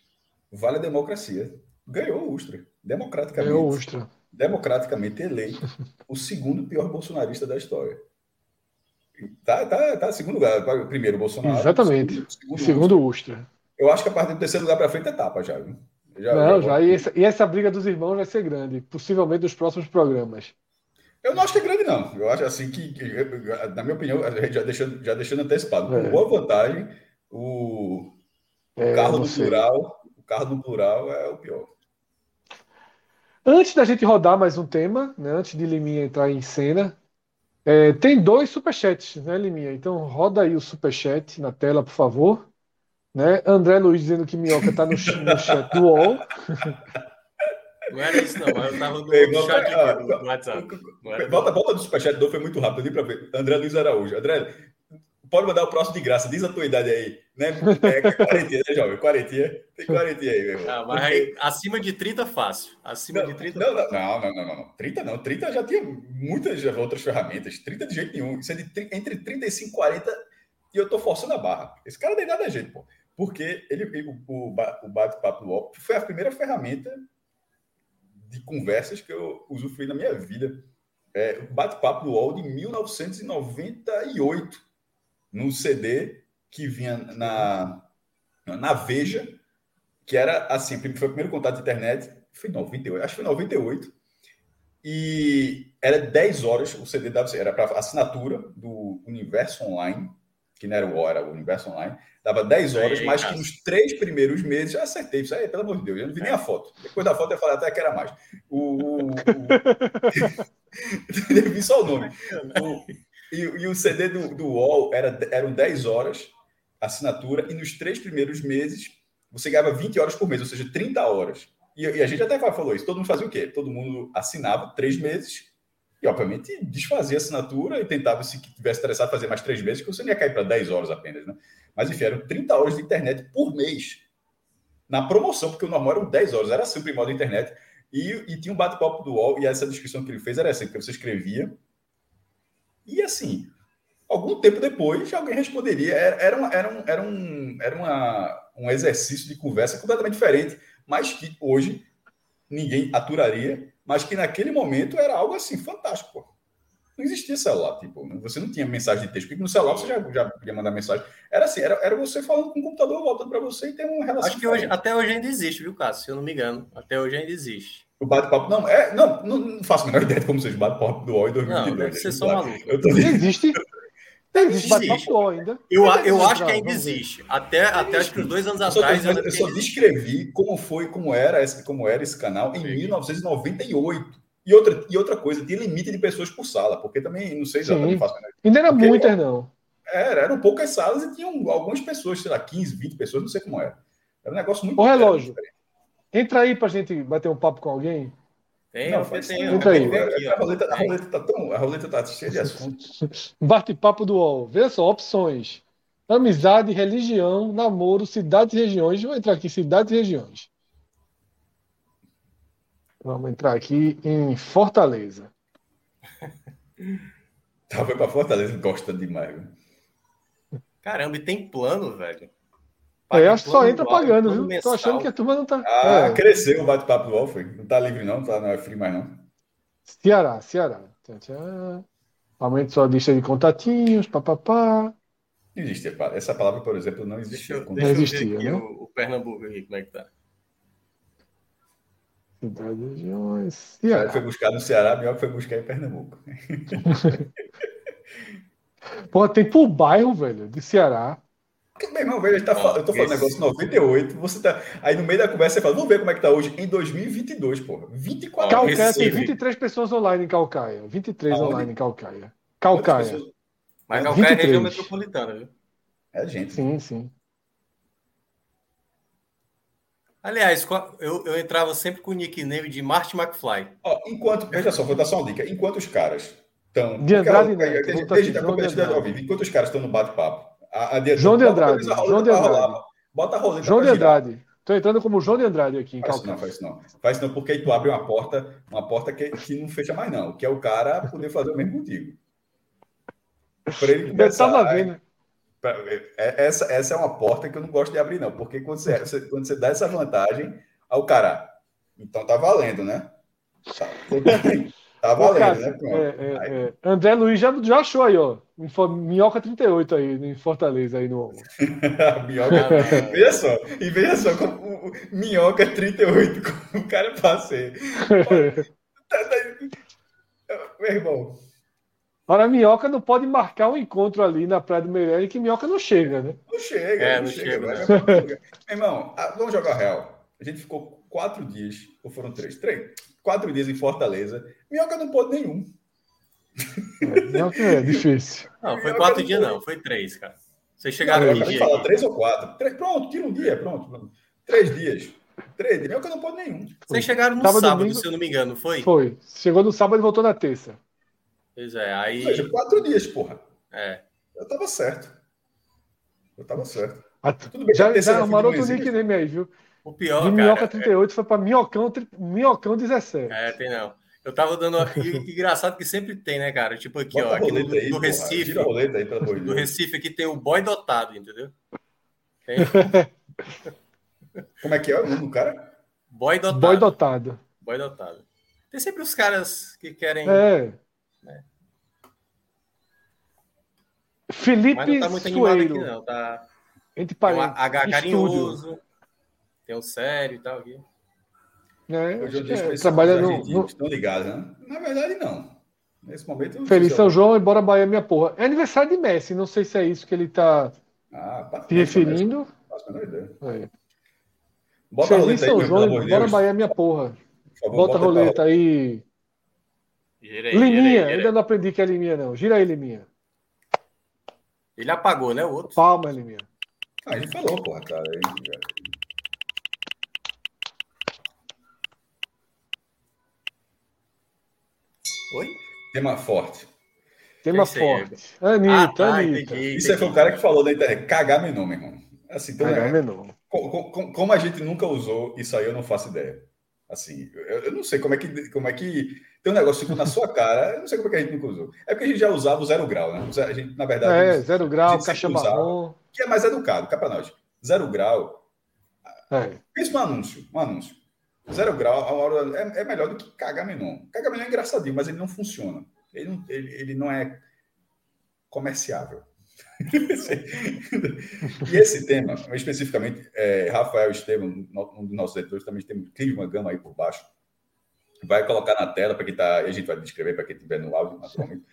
Vale a Democracia ganhou o Ustra. Democraticamente. Ganhou o Ustra. Democraticamente eleito [laughs] o segundo pior bolsonarista da história. Tá, tá, tá segundo lugar. Primeiro Bolsonaro. Exatamente. Segundo, segundo, segundo Ustra. Eu acho que a partir do terceiro lugar para frente é tapa já. Viu? Já, não, já. já e, essa, e essa briga dos irmãos vai ser grande, possivelmente nos próximos programas. Eu não acho que é grande, não. Eu acho assim que, na minha opinião, já deixando, já deixando antecipado, é. com boa vantagem, o, é, carro do plural, o carro do plural é o pior. Antes da gente rodar mais um tema, né, antes de Liminha entrar em cena, é, tem dois superchats, né, Liminha? Então roda aí o superchat na tela, por favor. Né? André Luiz dizendo que Minhoca está no, no chat do UOL. Não era isso, não, eu tava no, no chat do WhatsApp. Volta, volta do superchat, do foi muito rápido, ali para ver. André Luiz Araújo. André, pode mandar o próximo de graça, diz a tua idade aí. Né? É quarentinha, né, jovem? Quarentinha. Tem quarentinha aí, meu irmão. Ah, mas aí, acima de 30, fácil. Acima não, de 30. Não, não, não, não, não, não. 30 não. 30 já tinha muitas outras ferramentas. 30 de jeito nenhum. Isso é de, entre 35 e 40 e eu tô forçando a barra. Esse cara nem nada a jeito, pô. Porque ele, o, o, o bate-papo UOL foi a primeira ferramenta de conversas que eu usufruí na minha vida. É, o bate-papo UOL de 1998, no CD que vinha na, na Veja, que era assim, foi o primeiro contato de internet, foi 98, acho que foi 98, e era 10 horas, o CD dava, era para assinatura do Universo Online, que não era o UOL, era o Universo Online, Dava 10 horas, mas que nos três primeiros meses já acertei. Isso aí, pelo amor de Deus, eu não vi nem a foto. Depois da foto eu falei até que era mais. O, o, o... [laughs] vi só o nome. O... E, e, o CD do, do UOL era, eram 10 horas, assinatura, e nos três primeiros meses você ganhava 20 horas por mês, ou seja, 30 horas. E, e a gente até falou isso. Todo mundo fazia o quê? Todo mundo assinava três meses e, obviamente, desfazia a assinatura e tentava, se tivesse interessado, fazer mais três meses, que você não ia cair para 10 horas apenas, né? Mas, enfim, eram 30 horas de internet por mês na promoção, porque o normal eram 10 horas, era sempre modo internet. E, e tinha um bate-papo do UOL, e essa descrição que ele fez era assim, que você escrevia. E assim, algum tempo depois, alguém responderia. Era, era, era, um, era, um, era uma, um exercício de conversa completamente diferente, mas que hoje ninguém aturaria, mas que naquele momento era algo assim fantástico. Pô não existia celular, tipo, você não tinha mensagem de texto, porque no celular você já, já podia mandar mensagem. Era assim, era, era você falando com o computador voltando para você e ter uma relação. Acho que hoje, até hoje ainda existe, viu, Cássio? Se eu não me engano. Até hoje ainda existe. O bate-papo, não, é, não, não, não, faço a menor [laughs] ideia de como seja o bate-papo do UOL em 2022. Não, deve ser só maluco. Eu tô... Existe. [laughs] Existe ainda. Eu, eu acho que ainda existe. Até, até acho que uns dois anos eu atrás. eu, eu só descrevi como foi, como era, esse, como era esse canal em Sim. 1998. E outra, e outra coisa, tinha limite de pessoas por sala, porque também, não sei exatamente fácil. Né? Ainda era porque, muitas, não. Era, eram poucas salas e tinham algumas pessoas, sei lá, 15, 20 pessoas, não sei como era. Era um negócio muito. O relógio. Entra aí pra gente bater um papo com alguém. Tem, não, faz, tem. Entra aí. Aqui, a, roleta, a, roleta tá tão, a roleta tá cheia de assuntos. [laughs] Bate-papo do UOL. Veja só, opções. Amizade, religião, namoro, cidades e regiões. Vou entrar aqui, cidades e regiões. Vamos entrar aqui em Fortaleza. [laughs] Tá, foi para Fortaleza, gosta demais. Caramba, e tem plano, velho. Paga é, acho que só entra pagando, viu? Mensal. Tô achando que a turma não tá. Ah, é. cresceu o bate-papo do Alfred. Não tá livre, não, tá, não é free mais, não. Ceará, Ceará. Aumente sua lista de contatinhos, papapá. Existe. Essa palavra, por exemplo, não existia. Deixa, deixa não existia, né? O, o Pernambuco aqui, como é que tá? Cidade regiões. Ceará. Foi buscar no Ceará, melhor que foi buscar em Pernambuco. [laughs] Pô, tem por bairro, velho, de Ceará. Porque, meu irmão, velho, tá ah, eu tô falando esse... negócio 98, você tá. Aí no meio da conversa você fala, vamos ver como é que tá hoje em 2022, pô. 24 Calcaia tem 23 pessoas online em Calcaia. 23 Aonde? online em Calcaia. Calcaia. Mas Calcaia 23. é região metropolitana, viu? É gente. Sim, sim. Aliás, eu, eu entrava sempre com o nickname de Marty McFly. Ó, enquanto, veja só, vou dar só uma dica. Enquanto os caras estão. De Andrade, né? Desde, desde a competitividade ao vivo, enquanto os caras estão no bate-papo. A, a João de Andrade. João de Andrade. Bota a roleta. João de Andrade. Estou entrando como João de Andrade aqui em faz. Não, faz isso não. Faz isso não, porque aí tu abre uma porta, uma porta que, que não fecha mais, não. Que é o cara poder fazer o mesmo contigo. Para ele começar. Eu estava vendo. É, essa, essa é uma porta que eu não gosto de abrir, não, porque quando você, você quando você dá essa vantagem, ao cara, então tá valendo, né? Tá, tá valendo, cara, né? É, é, é, André Luiz já, já achou aí, ó. Minhoca 38 aí, em Fortaleza, aí no. [laughs] minhoca. veja só, e veja só, como, minhoca 38, [laughs] como o cara passei. [laughs] Tá, tá, meu irmão, Agora, a Minhoca não pode marcar um encontro ali na Praia do Meirelles que Minhoca não chega, né? Não chega, é, não, não chega. chega né? Meu irmão, vamos jogar real. A gente ficou quatro dias, ou foram três? Três. Quatro dias em Fortaleza. Minhoca não pode nenhum. É, minhoca é difícil. Não, foi quatro dias, não, foi três, cara. Vocês chegaram no dia. Fala, três ou quatro. Três, pronto, tira um dia, pronto. pronto. Três dias. Três dias, que eu não pode nenhum. Vocês chegaram no Sábado, sábado, domingo- se eu não me engano, foi? Foi. Chegou no sábado e voltou na terça. Pois é, Ou aí. seja, quatro dias, porra. É. Eu tava certo. Eu tava certo. Ah, Tudo bem Já, já arrumaram outro nickname aí, viu? O pior, De Minhoca cara. 38 foi pra Minhocão, tri- Minhocão 17. É, tem não. Eu tava dando. e- [laughs] Engraçado que sempre tem, né, cara? Tipo aqui, Bota ó. Aqui no, aí, porra. Recife. Aí, Deus. Recife aqui tem o boy dotado, entendeu? Tem [laughs] Como é que é o nome do cara? boy dotado. Boy dotado. Boy dotado. Tem sempre os caras que querem. É. mas Felipe não tá muito animado aqui, Sueiro. não. Tá. Entre um parênteses. H estúdio. Tem um sério e tal aqui. Né? Hoje eu deixo é, trabalha no, no Estão ligados, né? Na verdade, não. Nesse momento. eu Feliz sei São João, embora Bahia minha porra. É aniversário de Messi, não sei se é isso que ele tá eu- Ah, parabéns, se referindo. Faço a menor ideia. É. Bota a Feliz roleta aí, São meu, João, embora Deus. Bahia minha porra. Por favor, Bota a pra roleta aí. Aí, gira aí, Liminha, gira aí. ainda não aprendi que é Liminha, não. Gira aí, Liminha. Ele apagou, né? O outro. Palma, Liminha. Ah, a gente falou, porra, cara. aí, Oi? Tema forte. Tema aí, forte. Anitta, ah, Anitta. entendi. Isso aí foi o cara que falou na internet. Cagar menor, meu irmão. Assim, então, Cagar é, menor. co- co- co- como a gente nunca usou, isso aí eu não faço ideia. Assim, eu, eu não sei como é que como é que tem um negócio fica na sua cara. Eu não sei como é que a gente nunca usou. É porque a gente já usava o zero grau, né? A gente, na verdade, É, zero grau, caixa marrom. que é mais educado, cá pra nós. Zero grau. É. Pensa um anúncio, um anúncio. Zero grau, a hora é, é melhor do que. Cagar menor é engraçadinho, mas ele não funciona. Ele não, ele, ele não é comerciável. [laughs] e esse tema, especificamente, é, Rafael Estevam, um dos nossos editores, também tem cria uma gama aí por baixo. Vai colocar na tela para quem tá. A gente vai descrever para quem estiver no áudio, naturalmente.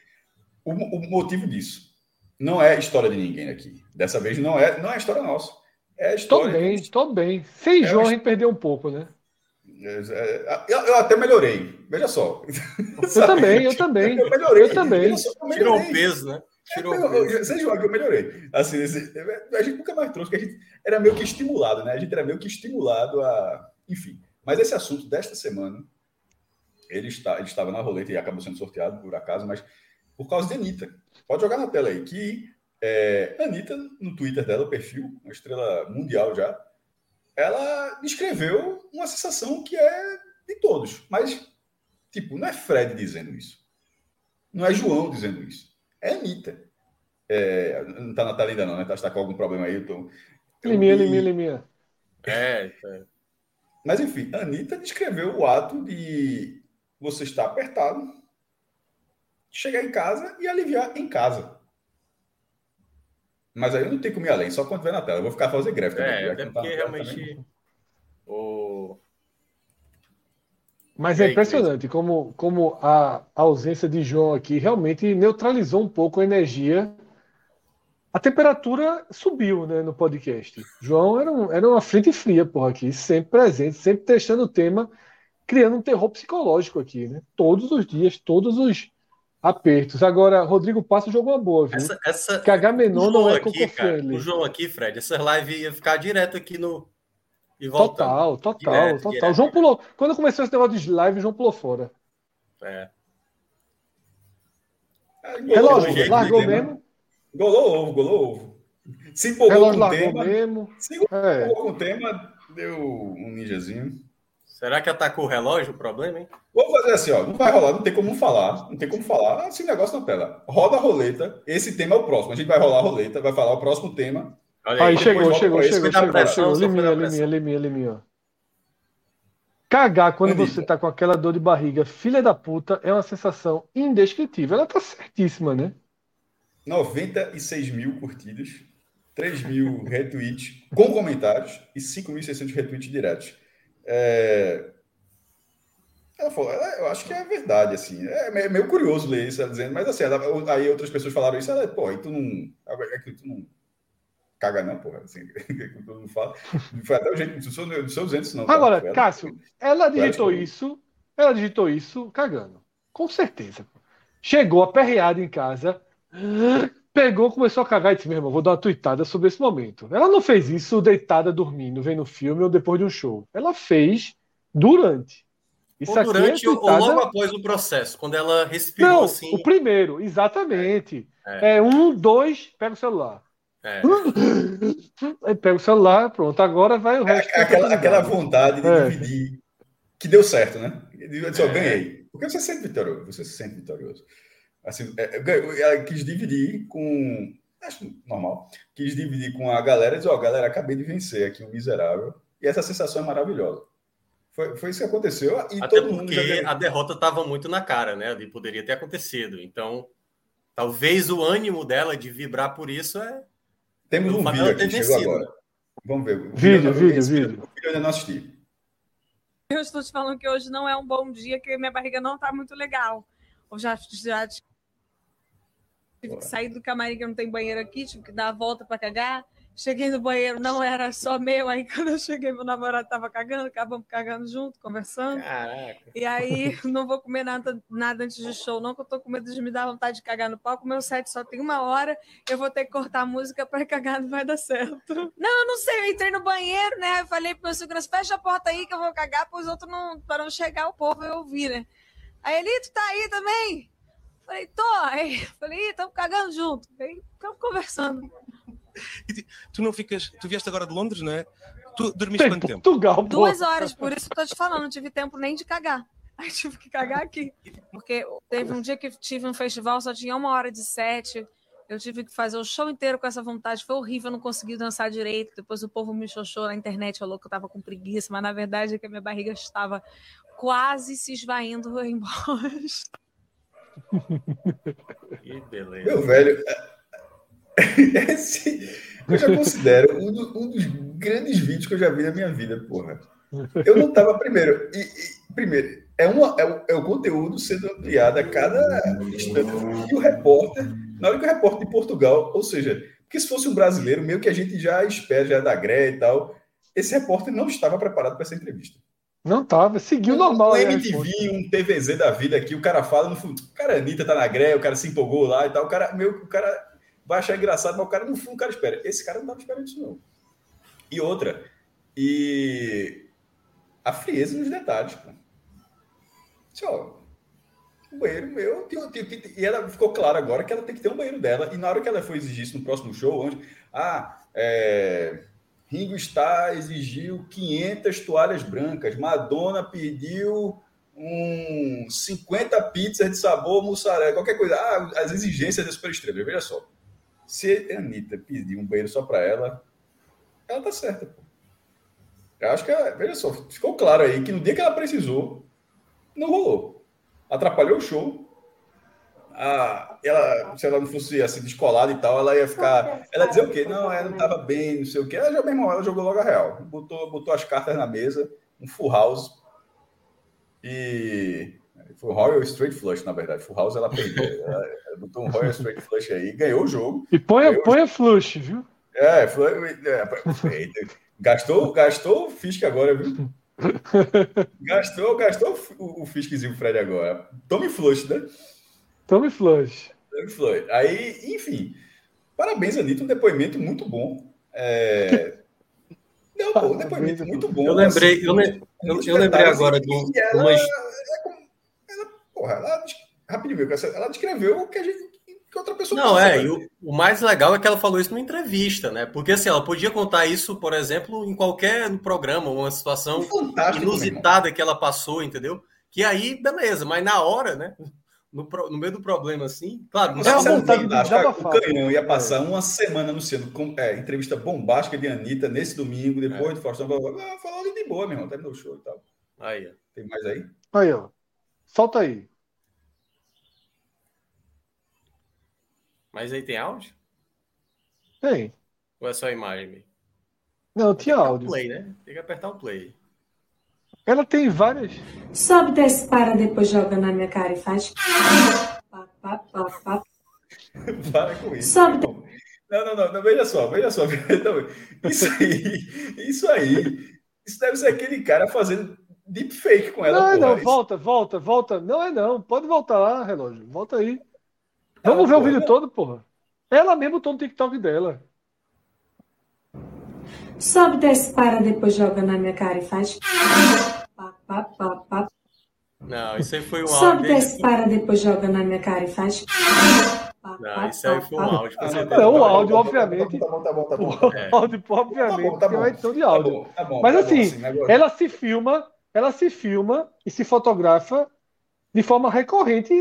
O, o motivo disso não é história de ninguém aqui. Dessa vez não é, não é história nossa. É a Tô história. bem, tô bem. Sem É, gente perdeu um pouco, né? É, Eu, eu até melhorei. Veja só. Eu também, eu também. Eu melhorei. Eu também. Veja só, eu Tirou o peso, né? Tirou eu- peso. eu- Vocês viram que eu melhorei. Assim, esse- a gente nunca mais trouxe, porque a gente era meio que estimulado, né? A gente era meio que estimulado a. Enfim. Mas esse assunto desta semana, ele, está, ele estava na roleta e acabou sendo sorteado por acaso, mas por causa de Anitta. Pode jogar na tela aí, que é, Anitta, no Twitter dela, o perfil, uma estrela mundial já, ela descreveu uma sensação que é de todos. Mas, tipo, não é Fred dizendo isso. Não é João dizendo isso. É Anitta. É, não tá na tela ainda não, né? Tá, tá com algum problema aí. Então, Liminha, liminha, liminha. É, é. Mas, enfim, a Anitta descreveu o ato de você estar apertado, chegar em casa e aliviar em casa. Mas aí eu não tenho como ir além, só quando ver na tela. Eu vou ficar fazendo greve também. É, até tá porque realmente. O... Mas é aí, impressionante como, como a ausência de João aqui realmente neutralizou um pouco a energia. A temperatura subiu né, no podcast. João era, um- era uma frente fria, porra, aqui, sempre presente, sempre testando o tema, criando um terror psicológico aqui, né? Todos os dias, todos os apertos. Agora, Rodrigo Passo jogou uma boa, viu? Essa, essa... Cagar menor João não é aqui, cara, o João aqui, Fred, essa live ia ficar direto aqui no. E voltando. Total, total, Direto, total. direto. João pulou. Quando começou esse negócio de live, João pulou fora. É. Ah, golou Relógio, jeito, largou mesmo. Golou ovo, golou ovo. Se empolgou Relógio com o largou tema, mesmo. se É. empolgou com o tema, deu um ninjazinho. Será que atacou o relógio o problema, hein? Vou fazer assim, ó. Não vai rolar, não tem como falar. Não tem como falar esse negócio na tela. Roda a roleta. Esse tema é o próximo. A gente vai rolar a roleta, vai falar o próximo tema. Olha Aí aí. chegou, chegou, chegou, da chegou, pressão, chegou. Liminha, liminha, liminha, liminha. Cagar quando você tá com aquela dor de barriga, filha da puta, é uma sensação indescritível. Ela tá certíssima, né? 96 mil curtidas, 3 mil [laughs] retweets com comentários e 5.600 retweets diretos. É... Ela falou, eu acho que é verdade, assim. É meio, curioso ler isso, ela dizendo, mas assim, ela- aí outras pessoas falaram isso, ela, pô, aí tu não. É que tu não caga, não, porra. Assim, [laughs] que todo mundo fala. Foi até o jeito, não sou, não sou dizendo isso, não. Agora, Cássio, ela digitou isso, ela digitou isso cagando. Com certeza. Chegou aperreada em casa. Pegou, começou a cagar e disse: meu irmão, vou dar uma tuitada sobre esse momento. Ela não fez isso deitada dormindo, vendo filme ou depois de um show. Ela fez durante. Isso ou durante é ou logo após o processo, quando ela respirou não, assim. O primeiro, exatamente. É, é um, dois, pega o celular. É. [laughs] Aí pega o celular, pronto. Agora vai o resto. É, aquela, aquela vontade de é. dividir, que deu certo, né? Eu só é. ganhei. Porque você se sente vitorioso. Você se sente vitorioso. Assim, é, ela quis dividir com. Acho normal. Quis dividir com a galera e dizer: Ó, oh, galera, acabei de vencer aqui um miserável. E essa sensação é maravilhosa. Foi, foi isso que aconteceu. E Até porque a derrota estava muito na cara, né? Ali poderia ter acontecido. Então, talvez o ânimo dela de vibrar por isso é. Temos um vídeo aqui, chegou agora. Vamos ver. Vídeo, vídeo, vídeo. O vídeo eu ainda não assisti. Eu estou te falando que hoje não é um bom dia, que minha barriga não está muito legal. Eu já, já tive que sair do camarim que não tem banheiro aqui, tive que dar a volta para cagar. Cheguei no banheiro, não era só meu. Aí [laughs] quando eu cheguei, meu namorado estava cagando, acabamos cagando junto, conversando. Caraca. E aí [laughs] não vou comer nada, nada antes do show, não, que eu tô com medo de me dar vontade de cagar no palco. Meu set só tem uma hora, eu vou ter que cortar a música para cagar, não vai dar certo. [laughs] Não, eu não sei, eu entrei no banheiro, né? Eu falei pro meu segurança, fecha a porta aí que eu vou cagar, para os outros não, para não chegar o povo e ouvir, né? Aí ele, tu tá aí também? Falei, tô. Aí [laughs] falei, estamos cagando junto. Aí ficamos conversando. tu não ficas. Tu vieste agora de Londres, não é? Tu dormiste quanto tempo? Portugal, Duas horas, por isso que eu tô te falando, não tive tempo nem de cagar. [laughs] Aí tive que cagar aqui. Porque teve um dia que tive um festival, só tinha uma hora de sete. Eu tive que fazer o show inteiro com essa vontade. Foi horrível, eu não consegui dançar direito. Depois o povo me xoxou na internet, falou que eu tava com preguiça, mas na verdade é que a minha barriga estava quase se esvaindo em bosta. [laughs] [laughs] Que beleza. Meu velho, [laughs] esse eu já considero um, do, um, dos grandes vídeos que eu já vi na minha vida, porra. Eu não tava primeiro. E, e, primeiro, é, uma, é, o, é o conteúdo sendo ampliado a cada instante. E o repórter, na hora que o repórter de Portugal, ou seja, porque se fosse um brasileiro, meio que a gente já espera, já é da Gré e tal, esse repórter não estava preparado para essa entrevista. Não tava, seguiu normal. Um MTV, um TVZ da vida aqui, o cara fala, no fundo, o cara, a Anitta tá na Gré, o cara se empolgou lá e tal, o cara, meu, o cara vai achar engraçado, mas o cara, no fundo, o cara espera. Esse cara não tava esperando isso, não. E outra, e a frieza nos detalhes, pô. Só, o banheiro meu, tem, tem, tem, e ela ficou claro agora que ela tem que ter um banheiro dela, e na hora que ela foi exigir isso no próximo show, onde, ah, é Ringo Starr exigiu 500 toalhas brancas. Madonna pediu um 50 pizzas de sabor mussarela, qualquer coisa. Ah, as exigências da superestrela. Veja só. Se a Anitta pedir um banheiro só para ela, ela tá certa. Pô. Eu acho que, ela, veja só, ficou claro aí que no dia que ela precisou, não rolou. Atrapalhou o show, a, ela, se ela não fosse assim, descolada e tal, ela ia ficar. Ela ia dizer o quê? Não, ela não estava bem, não sei o quê. Ela, já, meu irmão, ela jogou logo a real. Botou, botou as cartas na mesa, um full house. E. Foi Royal Straight Flush, na verdade. Full house ela perdeu. [laughs] Ela, ela botou um Royal Straight Flush aí, ganhou o jogo. E põe, põe a flush, viu? É, foi, é, gastou, gastou o Fisk agora, viu? [laughs] Gastou, gastou o, o Fiskzinho Fred agora. Tome flush, né? Tommy Flush. Tommy Flush. Aí, enfim, parabéns, Anitta, um depoimento muito bom. É... [laughs] Não, pô, um depoimento muito bom. Eu lembrei, assim, eu, le... eu, eu lembrei agora de. Ela, uma... ela, porra, ela, rapidinho, ela descreveu o que a gente que outra pessoa Não, é, o, o, mais legal é que ela falou isso numa entrevista, né? Porque assim, ela podia contar isso, por exemplo, em qualquer programa, uma situação inusitada que ela passou, entendeu? Que aí, beleza, mas na hora, né? No, no meio do problema, assim, claro, não uma vontade de O Canhão ia passar é. uma semana anunciando com, é, entrevista bombástica de Anitta nesse domingo, depois é. do Faustão, ah, falar ali de boa, meu irmão, terminou o show e tal. Aí, ó. Tem mais aí? Aí, ó. Solta aí. Mas aí tem áudio? Tem. Ou é só imagem? Não, tinha áudio. Play, né? Tem que apertar o play. Ela tem várias. Sobe, desce, para, depois joga na minha cara e faz. para com isso. Sobe. Não, não, não, não, veja só, veja só. [laughs] isso aí, isso aí, isso deve ser aquele cara fazendo deepfake com ela. Não, porra. não, volta, volta, volta. Não é não, pode voltar lá, relógio. Volta aí. Vamos ah, ver porra. o vídeo todo, porra. Ela mesmo botou no TikTok dela. Sobe, desce, para, depois joga na minha cara e faz. Pá, pá, pá, pá. Não, isso aí foi um Sobe, áudio. desce, para, depois joga na minha cara e faz. Não, isso aí foi um áudio, Ah, certeza. Não, o tá bom, áudio, tá bom, obviamente. Tá bom, tá bom, tá bom. O Tá bom, É. áudio, obviamente, tá tem uma bom. edição de Tá áudio. bom, tá bom, Mas tá bom, assim, negócio- ela se filma, ela se filma e se fotografa de forma recorrente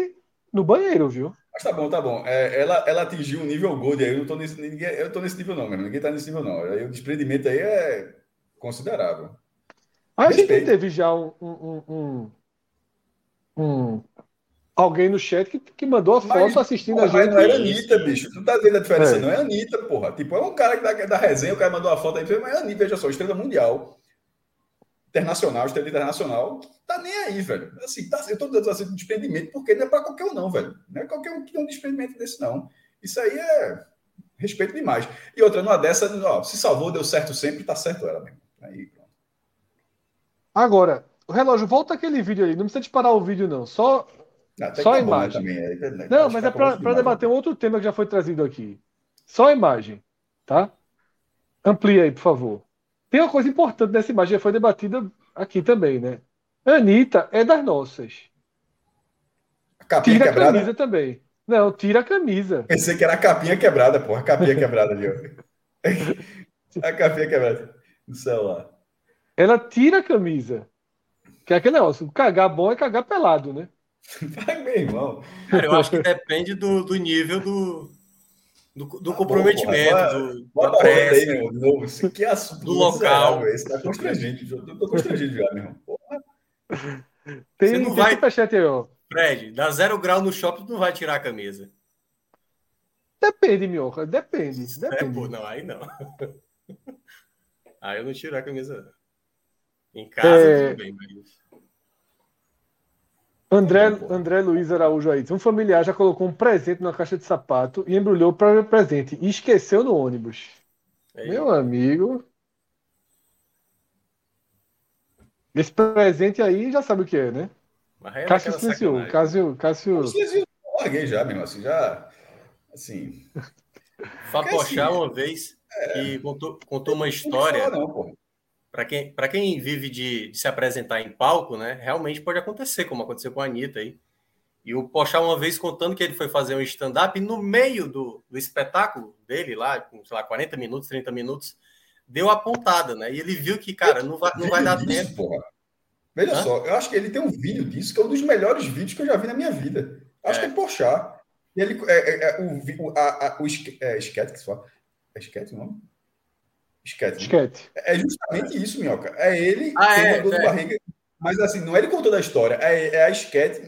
no banheiro, viu? Mas tá bom, tá bom. É, ela, ela atingiu um nível gold aí. Eu não tô nesse, ninguém, eu tô nesse nível, não, mano. Ninguém tá nesse nível, não. Aí o desprendimento aí é considerável. A gente teve já um, um, um- um- alguém no chat que, que mandou a Mas, foto assistindo Porra, a mas gente. não era Isso, Anitta, bicho. Tu não tá vendo a diferença, É. não. É Anitta, porra. Tipo, é um cara que da, da resenha, o cara mandou a foto aí, mas é Anitta, veja só, estrela mundial, internacional, estrela internacional, tá nem aí, velho. Assim, tá, eu tô dando assim, um desprendimento, porque não é pra qualquer um, não, velho. Não é qualquer um que tem um desprendimento desse, não. Isso aí é respeito demais. E outra, numa dessa, ó, se salvou, deu certo sempre, tá certo ela mesmo. Aí, pronto. Agora, o relógio, volta aquele vídeo aí. Não precisa disparar o vídeo, não. Só. Até Só a tá né, imagem. também, é, né, Não, mas é tá para debater um outro tema que já foi trazido aqui. Só a imagem, tá? Amplia aí, por favor. Tem uma coisa importante nessa imagem, já foi debatida aqui também, né? Anitta é das nossas. A capinha Tira a quebrada. camisa também. Não, tira a camisa. Pensei que era a capinha quebrada, porra. A capinha quebrada ali, ó. [laughs] A capinha quebrada no celular. Ela tira a camisa. Que é aquele negócio, cagar bom é cagar pelado, né? [laughs] Vai, meu irmão. Cara, eu acho que depende do, do nível do, do, do Tá comprometimento, bom, do, da Bota a outra aí, pressa. meu novo. Isso que assunto Do local. Esse tá constrangido. Eu tô constrangido já, meu irmão. Porra. Tem, Você não tem vai- superchat aí, ó. Fred, dá zero grau no shopping, tu não vai tirar a camisa. Depende, minhoca. Depende. É, Depende. pô, não, aí não. [laughs] Aí eu não tiro a camisa. Em casa, É. tudo bem, mas. André. André Luiz Araújo aí. Um familiar já colocou um presente na caixa de sapato e embrulhou para o presente e esqueceu no ônibus. É, Meu amigo. Esse presente aí já sabe o que é, né? é Cássio silenciou. Cássio, Cássio. Eu larguei já, meu. Assim, já. Assim. Fapochá assim, uma vez que contou, contou uma história. não, porra. Para quem, pra quem vive de, de se apresentar em palco, né? Realmente pode acontecer, como aconteceu com a Anitta aí. E o Pochá uma vez contando que ele foi fazer um stand-up no meio do, do espetáculo dele lá, com, sei lá, 40 minutos, 30 minutos, deu a pontada, né? E ele viu que, cara, não vai, não vai dar disso, tempo. porra. Veja Hã? só, eu acho que ele tem um vídeo disso que é um dos melhores vídeos que eu já vi na minha vida. Acho É. que é Pochá. Ele, é, é, é, o, a, a, o esque- é, esquete que se fala. É esquete o nome? Esquete. né? Esquete. É justamente isso, Minhoca. É ele Ah, tendo é, a dor é. de barriga. Mas assim, não é ele contando a história, é, é a esquete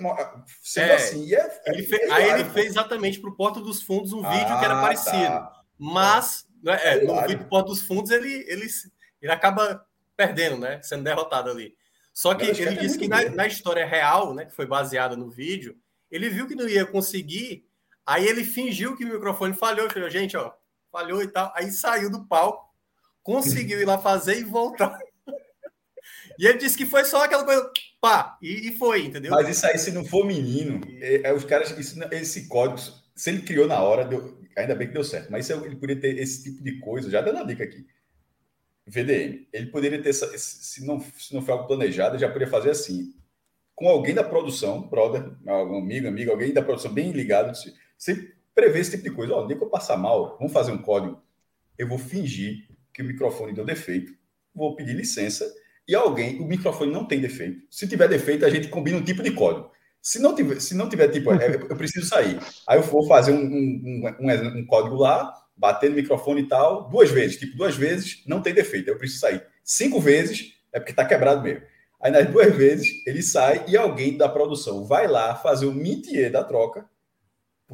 sendo É. assim. E é, Ele é- fe- é aí ele fez exatamente para o Porta dos Fundos um vídeo que era Ah, parecido. tá. Mas, né, é, no vídeo do Porta dos Fundos, ele, ele, ele acaba perdendo, né? Sendo derrotado ali. Só que Mas ele é disse que na, na história real, né, que foi baseada no vídeo, ele viu que não ia conseguir, aí ele fingiu que o microfone falhou, falou, gente, ó, falhou e tal, aí saiu do palco, conseguiu ir lá fazer e voltar. E ele disse que foi só aquela coisa, pá, e, e foi, entendeu? Mas isso aí, se não for menino, é, é os caras, isso esse código, se ele criou na hora, deu- ainda bem que deu certo. Mas isso, ele poderia ter esse tipo de coisa, já dando a dica aqui. VDM. Ele poderia ter, se não, se não for algo planejado, já poderia fazer assim. Com alguém da produção, brother, algum amigo, amigo, alguém da produção bem ligado, se, prevê esse tipo de coisa. Ó, dia que eu passar mal, vamos fazer um código. Eu vou fingir que o microfone deu defeito, vou pedir licença e alguém, o microfone não tem defeito. Se tiver defeito, a gente combina um tipo de código. Se não tiver, se não tiver tipo, é, eu preciso sair. Aí eu vou fazer um, um, um, um- código lá, bater no microfone e tal, duas vezes. Tipo, duas vezes não tem defeito, eu preciso sair. Cinco vezes é porque tá quebrado mesmo. Aí nas duas vezes ele sai e alguém da produção vai lá fazer o métier da troca,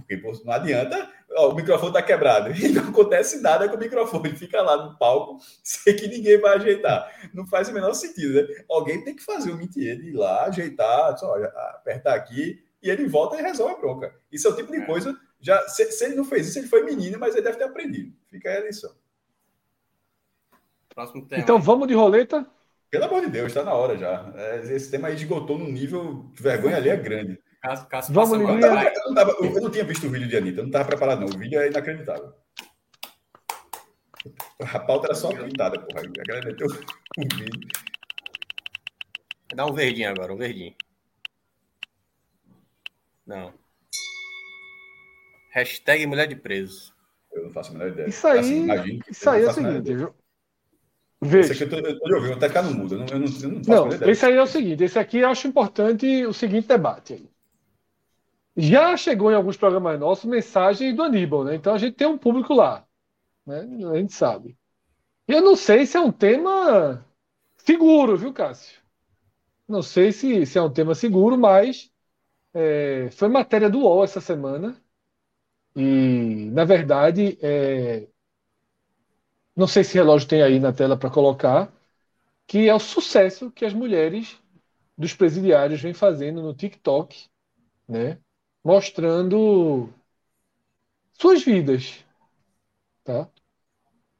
porque não adianta, ó, o microfone tá quebrado [laughs] e não acontece nada com o microfone, fica lá no palco, [laughs] sei que ninguém vai ajeitar. Não faz o menor sentido, né? Alguém tem que fazer o métier de ir lá, ajeitar, só apertar aqui e ele volta e resolve a bronca. Isso é o tipo de coisa. Já, se, se ele não fez isso, ele foi menino, mas ele deve ter aprendido. Fica aí a lição. Próximo tema. Então vamos de roleta. Pelo amor de Deus, está na hora já. É, Esse tema aí esgotou num nível de vergonha ali é grande. Cássio, Cássio Vamos. Eu não, tava- eu não tinha visto o vídeo de Anitta, eu não estava preparado, não. O vídeo é inacreditável. A pauta era só pintada, porra. A galera meteu o vídeo. Dá um verdinho agora, um verdinho. Não. Hashtag mulher de preso. Eu não faço a menor ideia. Isso aí, Assim, isso eu aí é o seguinte, viu? Esse Veja. aqui eu tô, eu tô de ouvir, vou até ficar no mudo. Eu não, eu não, eu não Não, esse aí é o seguinte, esse aqui eu acho importante o seguinte debate aí. Já chegou em alguns programas nossos mensagem do Aníbal, né? Então a gente tem um público lá, né? A gente sabe. E eu não sei se é um tema seguro, viu, Cássio? Não sei se, se é um tema seguro, mas é, foi matéria do UOL essa semana. E, na verdade, é, não sei se relógio tem aí na tela para colocar, que é o sucesso que as mulheres dos presidiários vêm fazendo no TikTok, né? Mostrando suas vidas, tá?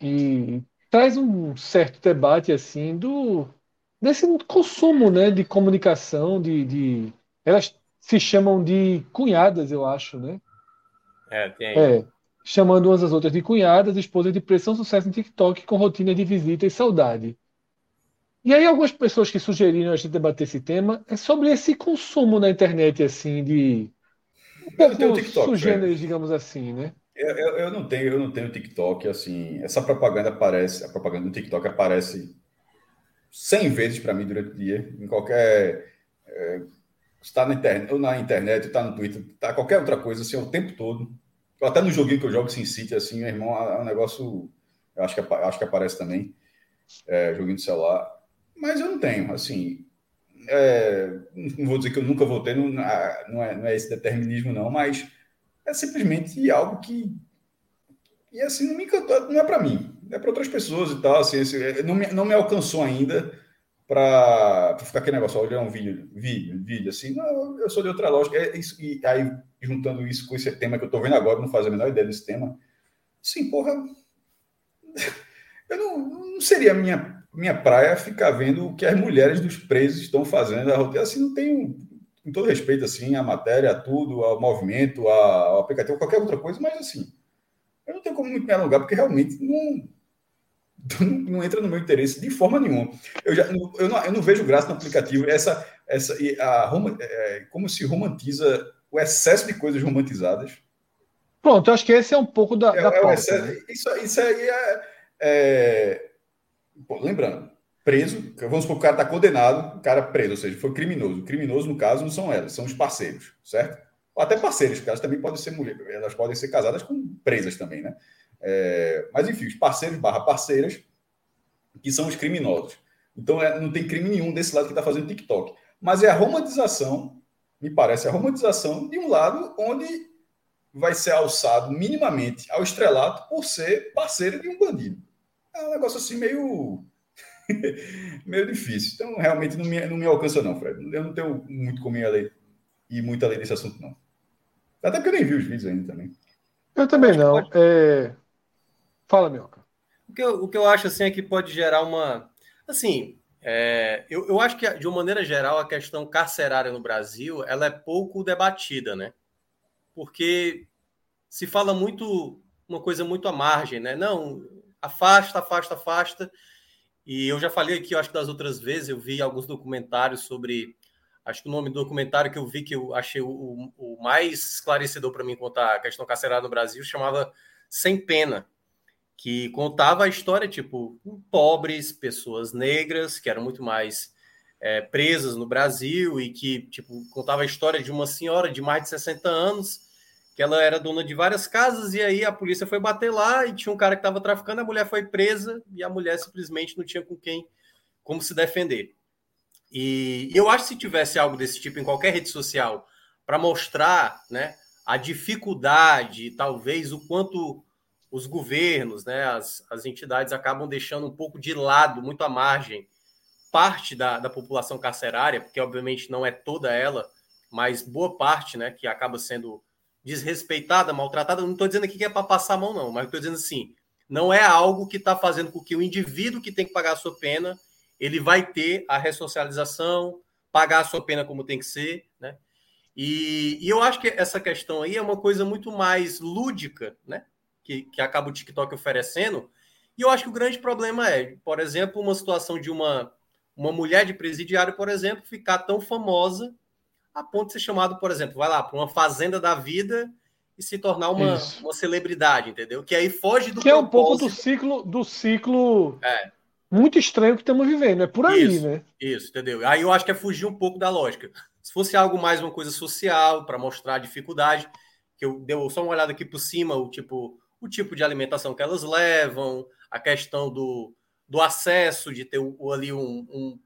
E traz um certo debate assim do desse consumo, né, de comunicação, de, de elas se chamam de cunhadas, eu acho, né? É, tem. É, chamando umas às outras de cunhadas, esposas de pressão, sucesso no TikTok com rotina de visita e saudade. E aí algumas pessoas que sugeriram a gente debater esse tema é sobre esse consumo na internet, assim, de um Eu não tenho pouco TikTok, sugêneros, digamos assim, né? Eu, eu, eu não tenho, eu não tenho TikTok, assim, essa propaganda aparece, a propaganda do TikTok aparece 100 vezes para mim durante o dia, em qualquer é, está na internet, ou na internet, está no Twitter, está qualquer outra coisa assim, o tempo todo. Até no joguinho que eu jogo Sin City, assim, meu irmão, é um negócio, eu acho que acho que aparece também, é, joguinho de celular, mas eu não tenho, assim, é, não vou dizer que eu nunca vou ter, não, ah, não é, não é esse determinismo não, mas é simplesmente algo que e assim não me encantou, não é para mim, é para outras pessoas e tal, assim, é, não, me, não me alcançou ainda para ficar aquele negócio, olhar um vídeo, vídeo, vídeo, assim, não, eu sou de outra lógica, é isso, e aí juntando isso com esse tema que eu tô vendo agora, não faz a menor ideia desse tema, sim, porra, [laughs] eu não, não seria a minha, minha praia ficar vendo o que as mulheres dos presos estão fazendo, a assim, não tenho, com todo respeito, assim, à matéria, a tudo, ao movimento, a- ao aplicativo, qualquer outra coisa, mas assim, eu não tenho como muito me alongar, porque realmente não, não entra no meu interesse de forma nenhuma. Eu, já, eu, não, eu não vejo graça no aplicativo. Essa, essa, a, é, como se romantiza o excesso de coisas romantizadas. Pronto, eu acho que esse é um pouco da, É, da é pauta, excesso- né? isso, isso aí é. é- lembrando, preso, vamos supor que o cara está condenado, o cara preso, ou seja, foi criminoso. O criminoso, no caso, não são elas, são os parceiros, certo? Ou até parceiros, porque elas também podem ser mulheres, elas podem ser casadas com presas também, né? É, mas enfim, os parceiros barra parceiras, que são os criminosos. Então é, não tem crime nenhum desse lado que está fazendo TikTok. Mas é a romantização, me parece, a romantização de um lado onde vai ser alçado minimamente ao estrelato por ser parceiro de um bandido. É um negócio assim meio. [laughs] meio difícil. Então, realmente não me, não me alcança, não, Fred. Eu não tenho muito como ir além, ir muito além desse assunto, não. Até porque eu nem vi os vídeos ainda também. Eu também que não. pode- É... Fala, Mioca. O que, eu, o que eu acho assim é que pode gerar uma. Assim, é, eu, eu acho que, de uma maneira geral, a questão carcerária no Brasil ela é pouco debatida, né? Porque se fala muito, uma coisa muito à margem, né? Não, afasta, afasta, afasta. E eu já falei aqui, acho que das outras vezes, eu vi alguns documentários sobre. Acho que o nome do documentário que eu vi que eu achei o, o- mais esclarecedor para mim quanto à questão carcerária no Brasil chamava Sem Pena que contava a história, tipo, pobres, pessoas negras, que eram muito mais é, presas no Brasil, e que, tipo, contava a história de uma senhora de mais de 60 anos, que ela era dona de várias casas, e aí a polícia foi bater lá, e tinha um cara que estava traficando, a mulher foi presa, e a mulher simplesmente não tinha com quem, como se defender. E eu acho que se tivesse algo desse tipo em qualquer rede social, para mostrar, né, a dificuldade, talvez, o quanto os governos, né, as, as entidades acabam deixando um pouco de lado, muito à margem, parte da, da população carcerária, porque obviamente não é toda ela, mas boa parte, né, que acaba sendo desrespeitada, maltratada. Não estou dizendo aqui que é para passar a mão, não, mas estou dizendo assim, não é algo que está fazendo com que o indivíduo que tem que pagar a sua pena, ele vai ter a ressocialização, pagar a sua pena como tem que ser, né? E, e, eu acho que essa questão aí é uma coisa muito mais lúdica, né? Que, que acaba o TikTok oferecendo. E eu acho que o grande problema é, por exemplo, uma situação de uma, uma mulher de presidiário, por exemplo, ficar tão famosa a ponto de ser chamado, por exemplo, vai lá, para uma fazenda da vida e se tornar uma, uma celebridade, entendeu? Que aí foge do Que é um pouco do ciclo do ciclo é. muito estranho que estamos vivendo, é por aí, isso, né? Isso, entendeu? Aí eu acho que é fugir um pouco da lógica. Se fosse algo mais uma coisa social, para mostrar a dificuldade, que eu deu só uma olhada aqui por cima, o tipo, o tipo de alimentação que elas levam, a questão do, do acesso, de ter ali um, um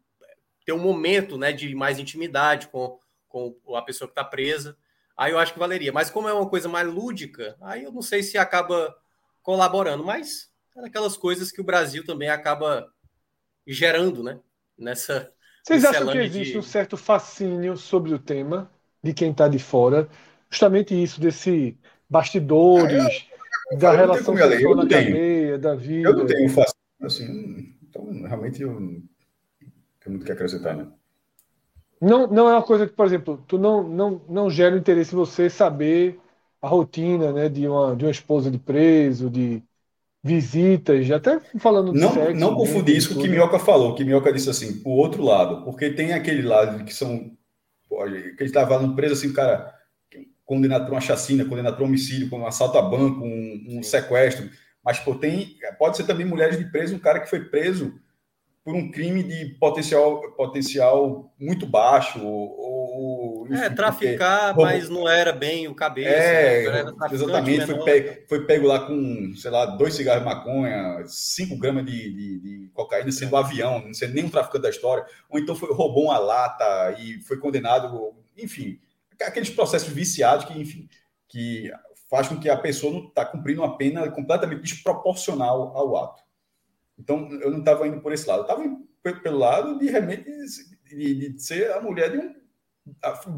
ter um momento né, de mais intimidade com, com a pessoa que está presa aí eu acho que valeria. Mas como é uma coisa mais lúdica, aí eu não sei se acaba colaborando, mas é aquelas coisas que o Brasil também acaba gerando, né? Nessa. Vocês acham que existe de... um certo fascínio sobre o tema de quem está de fora? Justamente isso, desse bastidores, eu, da relação sexual na cadeia, da vida. Eu não tenho fascínio, assim, então realmente eu não tenho muito que acrescentar, né? Não, não é uma coisa que, por exemplo, tu não, não, não gera interesse você saber a rotina né, de, uma, de uma esposa de preso, de visitas, até falando de não, sexo. Não confundir isso com o que Minhoca falou, que Minhoca disse assim, o outro lado, porque tem aquele lado que são. Que ele estava no preso assim, o cara condenado por uma chacina, condenado por um homicídio, com um assalto a banco, um, um sequestro. Mas pô, tem, pode ser também mulheres de preso, um cara que foi preso por um crime de potencial, potencial muito baixo. Ou, é, traficar, porque, mas não era bem o cabeça. É, né? exatamente. Foi pego, foi pego, lá com, sei lá, dois cigarros de maconha, cinco gramas de, de, de cocaína, sendo um avião, não sendo nem um traficante da história. Ou então foi, roubou uma lata e foi condenado. Enfim, aqueles processos viciados que, enfim, que faz com que a pessoa não está cumprindo uma pena completamente desproporcional ao ato. Então, eu não estava indo por esse lado. Eu estava pelo lado de realmente de, de, ser a mulher de um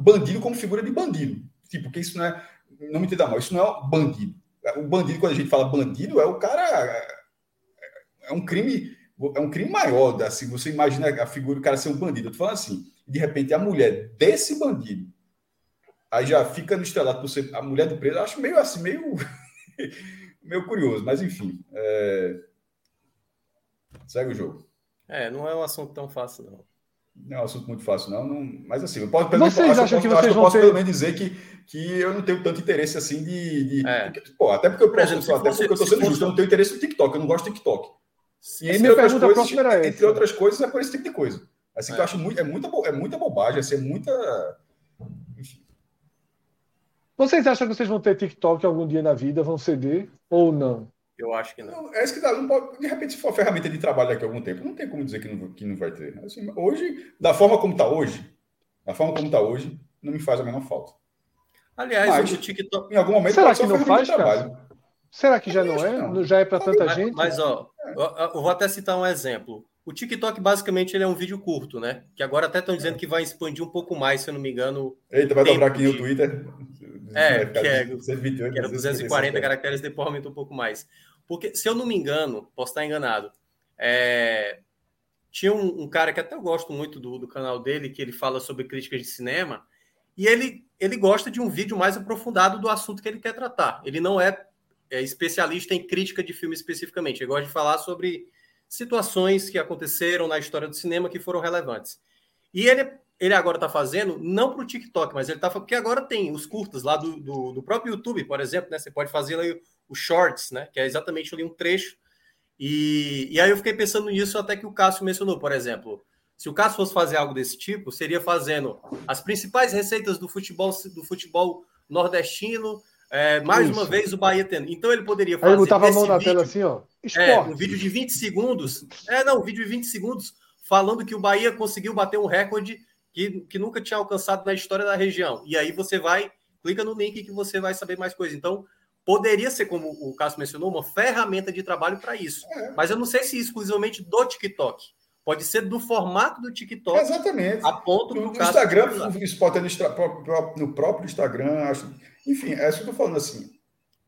bandido como figura de bandido. Tipo, porque isso não é. Não me entenda mal, isso não é bandido. O bandido, quando a gente fala bandido, é o cara. É um crime. É um crime maior. Assim, você imagina a figura do cara ser um bandido. Eu tô falando assim, de repente a mulher desse bandido aí já fica no estrelado por ser a mulher do preso. Acho meio assim, meio, [laughs] meio curioso, mas enfim. É... Segue o jogo. É, não é um assunto tão fácil, não. Não é um assunto muito fácil, não. não mas assim, eu posso, vocês menos, acham que vocês eu vão posso ter... pelo menos dizer que, que eu não tenho tanto interesse assim de. de é. pô, até porque eu, Por exemplo, até fosse, porque eu tô sendo justo, eu não tenho interesse no TikTok, eu não gosto de TikTok. Sim, e minha pergunta coisas, próxima era Entre outras coisas, é por esse tipo de coisa. Assim é. que eu acho muito, é muita, é muita bobagem, assim, é muita. Enfim. Vocês acham que vocês vão ter TikTok algum dia na vida? Vão ceder ou não? Eu acho que não. É isso que dá. Não pode, de repente, se for ferramenta de trabalho daqui a algum tempo, não tem como dizer que não, que não vai ter. Assim, hoje, da forma como está hoje, da forma como está hoje, não me faz a menor falta. Aliás, mas, o TikTok. Em algum momento, será que não faz, trabalho. Será que já não é? Não. Já é para tanta mas, gente? Mas, ó, eu vou até citar um exemplo. O TikTok, basicamente, ele é um vídeo curto, né? Que agora até estão dizendo que vai expandir um pouco mais, se eu não me engano. Eita, vai dobrar aqui de... no Twitter. É, que, é, 228, que era 240 caracteres, depois aumenta um pouco mais. Porque, se eu não me engano, posso estar enganado, é... tinha um, um, cara que até eu gosto muito do, do canal dele, que ele fala sobre críticas de cinema, e ele, ele gosta de um vídeo mais aprofundado do assunto que ele quer tratar. Ele não é, é especialista em crítica de filme especificamente, ele gosta de falar sobre situações que aconteceram na história do cinema que foram relevantes. E ele, ele agora está fazendo, não para o TikTok, mas ele está porque agora tem os curtas lá do, do, do, próprio YouTube, por exemplo, né? Você pode fazer o Shorts, né? Que é exatamente ali um trecho. E, e aí eu fiquei pensando nisso até que o Cássio mencionou, por exemplo. Se o Cássio fosse fazer algo desse tipo, seria fazendo as principais receitas do futebol do futebol nordestino, é, mais Isso. uma vez o Bahia tendo. Então ele poderia fazer. Aí eu botava a mão na vídeo, tela assim, ó. É, um vídeo de 20 segundos. É, não, um vídeo de 20 segundos falando que o Bahia conseguiu bater um recorde que, que nunca tinha alcançado na história da região. E aí você vai, clica no link que você vai saber mais coisas. Então, poderia ser, como o Cássio mencionou, uma ferramenta de trabalho para isso. É. Mas eu não sei se exclusivamente do TikTok. Pode ser do formato do TikTok. Exatamente. A ponto do no Instagram, isso pode ter no próprio Instagram. Acho, enfim, é isso que eu estou falando assim.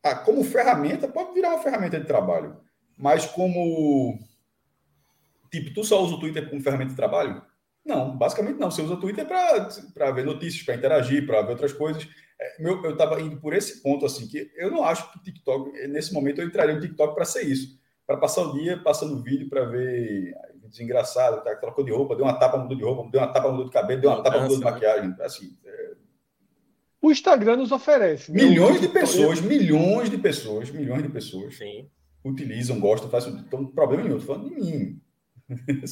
Ah, como ferramenta, pode virar uma ferramenta de trabalho. Mas como. Tipo, tu só usa o Twitter como ferramenta de trabalho? Não, basicamente não. Você usa o Twitter para ver notícias, para interagir, para ver outras coisas. É, meu, eu estava indo por esse ponto, assim, que eu não acho que o TikTok, nesse momento, eu entraria no TikTok para ser isso. Para passar o dia passando vídeo para ver vídeos engraçados, tá, trocou de roupa, deu uma tapa, mudou de roupa, deu uma tapa, mudou de cabelo, deu uma tapa, mudou de né? maquiagem. Assim, é... O Instagram nos oferece. Né? Milhões de pessoas, milhões de pessoas, milhões de pessoas Sim. utilizam, gostam, fazem. Então, problema nenhum, estou falando de mim. [laughs]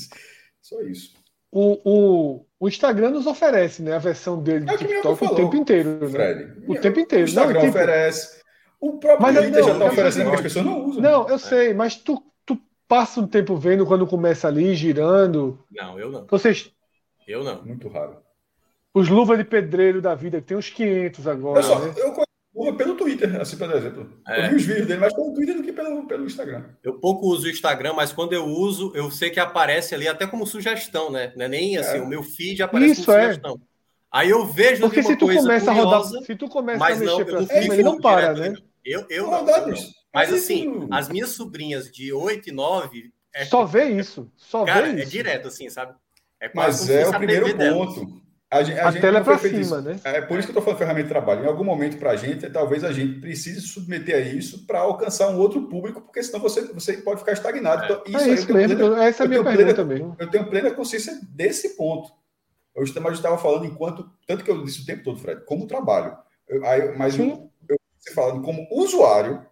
Só isso o, o, o Instagram nos oferece, né? A versão dele é do TikTok o tempo inteiro, né? Fred. O tempo inteiro. O Instagram não, tipo... oferece. O próprio mas, Twitter não, já está oferecendo que as pessoas não usam. Não, eu sei, mas tu, tu passa um tempo vendo quando começa ali, girando. Não, eu não. Vocês... Eu não. Muito raro. Os luvas de pedreiro da vida, que tem uns 500 agora. Eu, só, né? eu pelo Twitter, assim, por exemplo. É. Eu vi os vídeos dele mais pelo Twitter do que pelo, pelo Instagram. Eu pouco uso o Instagram, mas quando eu uso, eu sei que aparece ali até como sugestão, né? Não é nem assim, é. o meu feed aparece Isso, como é. sugestão. Aí eu vejo Porque se tu começa curiosa, a rodar, se tu começa a mexer não, pra cima, ele não para, né? Eu, eu, não, eu não. Mas assim, as minhas sobrinhas de 8 e 9... É... Só vê isso. Só Cara, vê é direto, assim, sabe? É mas é o primeiro ponto. Delas. A, a, a tela é para cima, isso. né? É por isso que eu estou falando ferramenta de trabalho. Em algum momento, para a gente, talvez a gente precise submeter a isso para alcançar um outro público, porque senão você, você pode ficar estagnado. É. Então, isso, é isso mesmo. Plena, essa é a minha pergunta plena, mesmo. Eu tenho plena consciência desse ponto. Eu estava falando enquanto, tanto que eu disse o tempo todo, Fred, como trabalho. Eu, aí, mas Sim. eu, eu falando como usuário,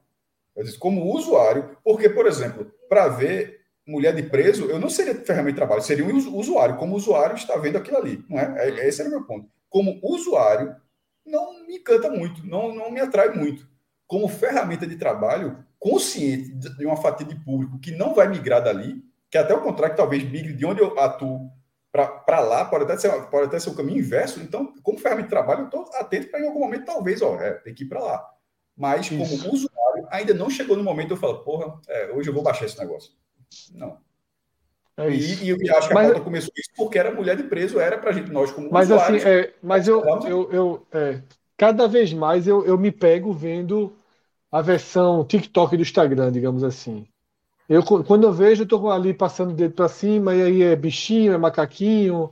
eu disse como usuário, porque, por exemplo, para ver mulher de preso, eu não seria ferramenta de trabalho, seria um usuário. Como usuário está vendo aquilo ali, não é? é esse era o meu ponto. Como usuário, não me encanta muito, não, não me atrai muito. Como ferramenta de trabalho, consciente de uma fatia de público que não vai migrar dali, que até o contrário, talvez migre de onde eu atuo para lá, pode até, ser, pode até ser o caminho inverso. Então, como ferramenta de trabalho, eu estou atento para em algum momento, talvez, ó, é, tem que ir para lá. Mas, como Isso. usuário, ainda não chegou no momento eu falo, porra, é, hoje eu vou baixar esse negócio. Não. É e, e, eu acho que mas, a pauta começou isso porque era mulher de preso, era para gente, nós como Mas assim, é, mas eu, eu, eu é, cada vez mais eu, eu me pego vendo a versão TikTok do Instagram, digamos assim. Eu, quando eu vejo, eu tô ali passando o dedo para cima, e aí é bichinho, é macaquinho,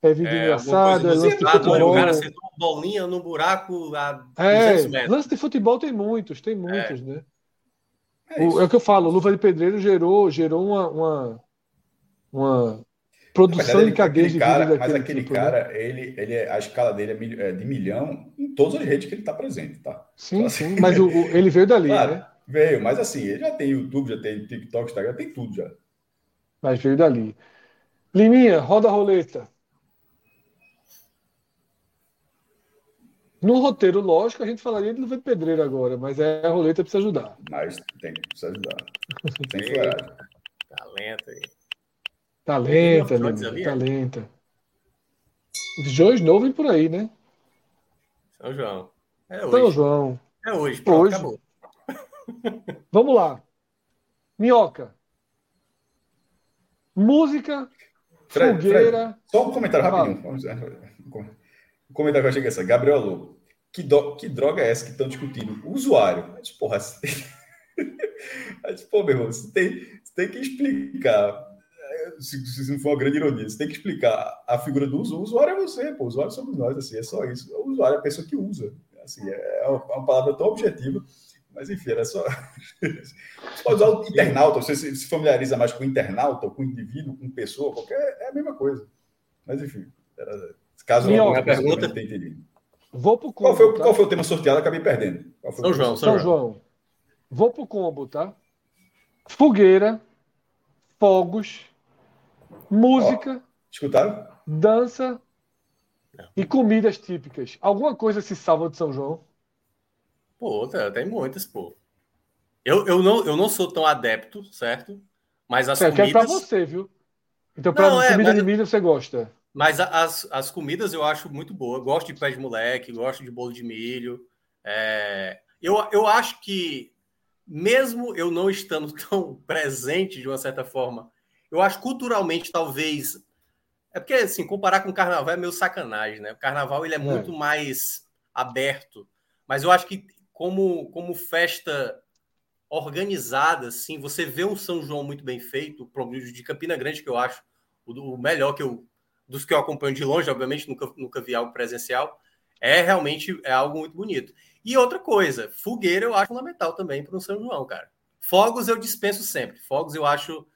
é vídeo é, engraçado, é lance de futebol. O cara acertou uma bolinha no buraco a é, metros. Lance de futebol tem muitos, tem muitos, é. né? É, o, é, o que eu falo, Luva de Pedreiro gerou, gerou uma, uma, uma produção verdade, em cadeia de cara, Mas aquele tipo, né? cara, né? ele, ele, é, a escala dele é, é de milhão em todas as redes que ele está presente, tá? Sim, assim, sim, mas o, ele veio dali, claro, né? Veio, mas assim, ele já tem YouTube, já tem TikTok, Instagram, tem tudo já. Mas veio dali. Liminha, roda a roleta. No roteiro, lógico, a gente falaria de Luva Pedreiro agora, mas é a roleta precisa ajudar. Mas tem que precisa ajudar. [laughs] Tem fuleiragem. Talenta aí. Talenta, Lima, talenta. João novo e por aí, né? São João. É hoje. São João. É hoje, pronto, hoje. acabou. [laughs] Vamos lá. Minhoca. Música, Fred, fogueira. Fred, só um comentário rapidinho comentário que eu achei que é essa. Gabriel Lobo. Que, do, que droga é essa que estão discutindo? O usuário. Mas, porra, [laughs] você. Mas, pô, meu irmão, você tem, você tem que explicar. Se, se, não for uma grande ironia, você tem que explicar a figura do usuário. O usuário é você, pô. O usuário somos nós, assim, é só isso. O usuário é a pessoa que usa. Assim, é uma, uma palavra tão objetiva. Mas enfim, era só. [laughs] Você pode usar o internauta, você se familiariza mais com internauta, com indivíduo, com pessoa, qualquer. É a mesma coisa. Mas enfim, era Caso Minha não pergunta. Tenha entendido. Vou pro combo. Qual foi, tá? qual foi o tema sorteado? Acabei perdendo. São João, São, João. João. Vou pro combo, tá? Fogueira, fogos, música. Ó, escutaram? Dança e comidas típicas. Alguma coisa se salva de São João? Pô, tá, tem muitas, pô. Eu, eu, não, eu não sou tão adepto, certo? Mas as certo, comidas... É pra você, viu? Então, para comida é, mas... de milho, você gosta? Mas as, as comidas eu acho muito boa. Gosto de pé de moleque, gosto de bolo de milho. É... Eu, eu acho que, mesmo eu não estando [laughs] tão presente de uma certa forma, eu acho culturalmente talvez. É porque, assim, comparar com o carnaval é meio sacanagem, né? O carnaval ele é, é. muito mais aberto. Mas eu acho que, como, como festa organizada, assim, você vê um São João muito bem feito, o de Campina Grande, que eu acho o melhor que eu dos que eu acompanho de longe, obviamente, nunca, nunca vi algo presencial, é realmente é algo muito bonito. E outra coisa, fogueira eu acho fundamental também para o São João, cara. Fogos eu dispenso sempre. Fogos eu acho,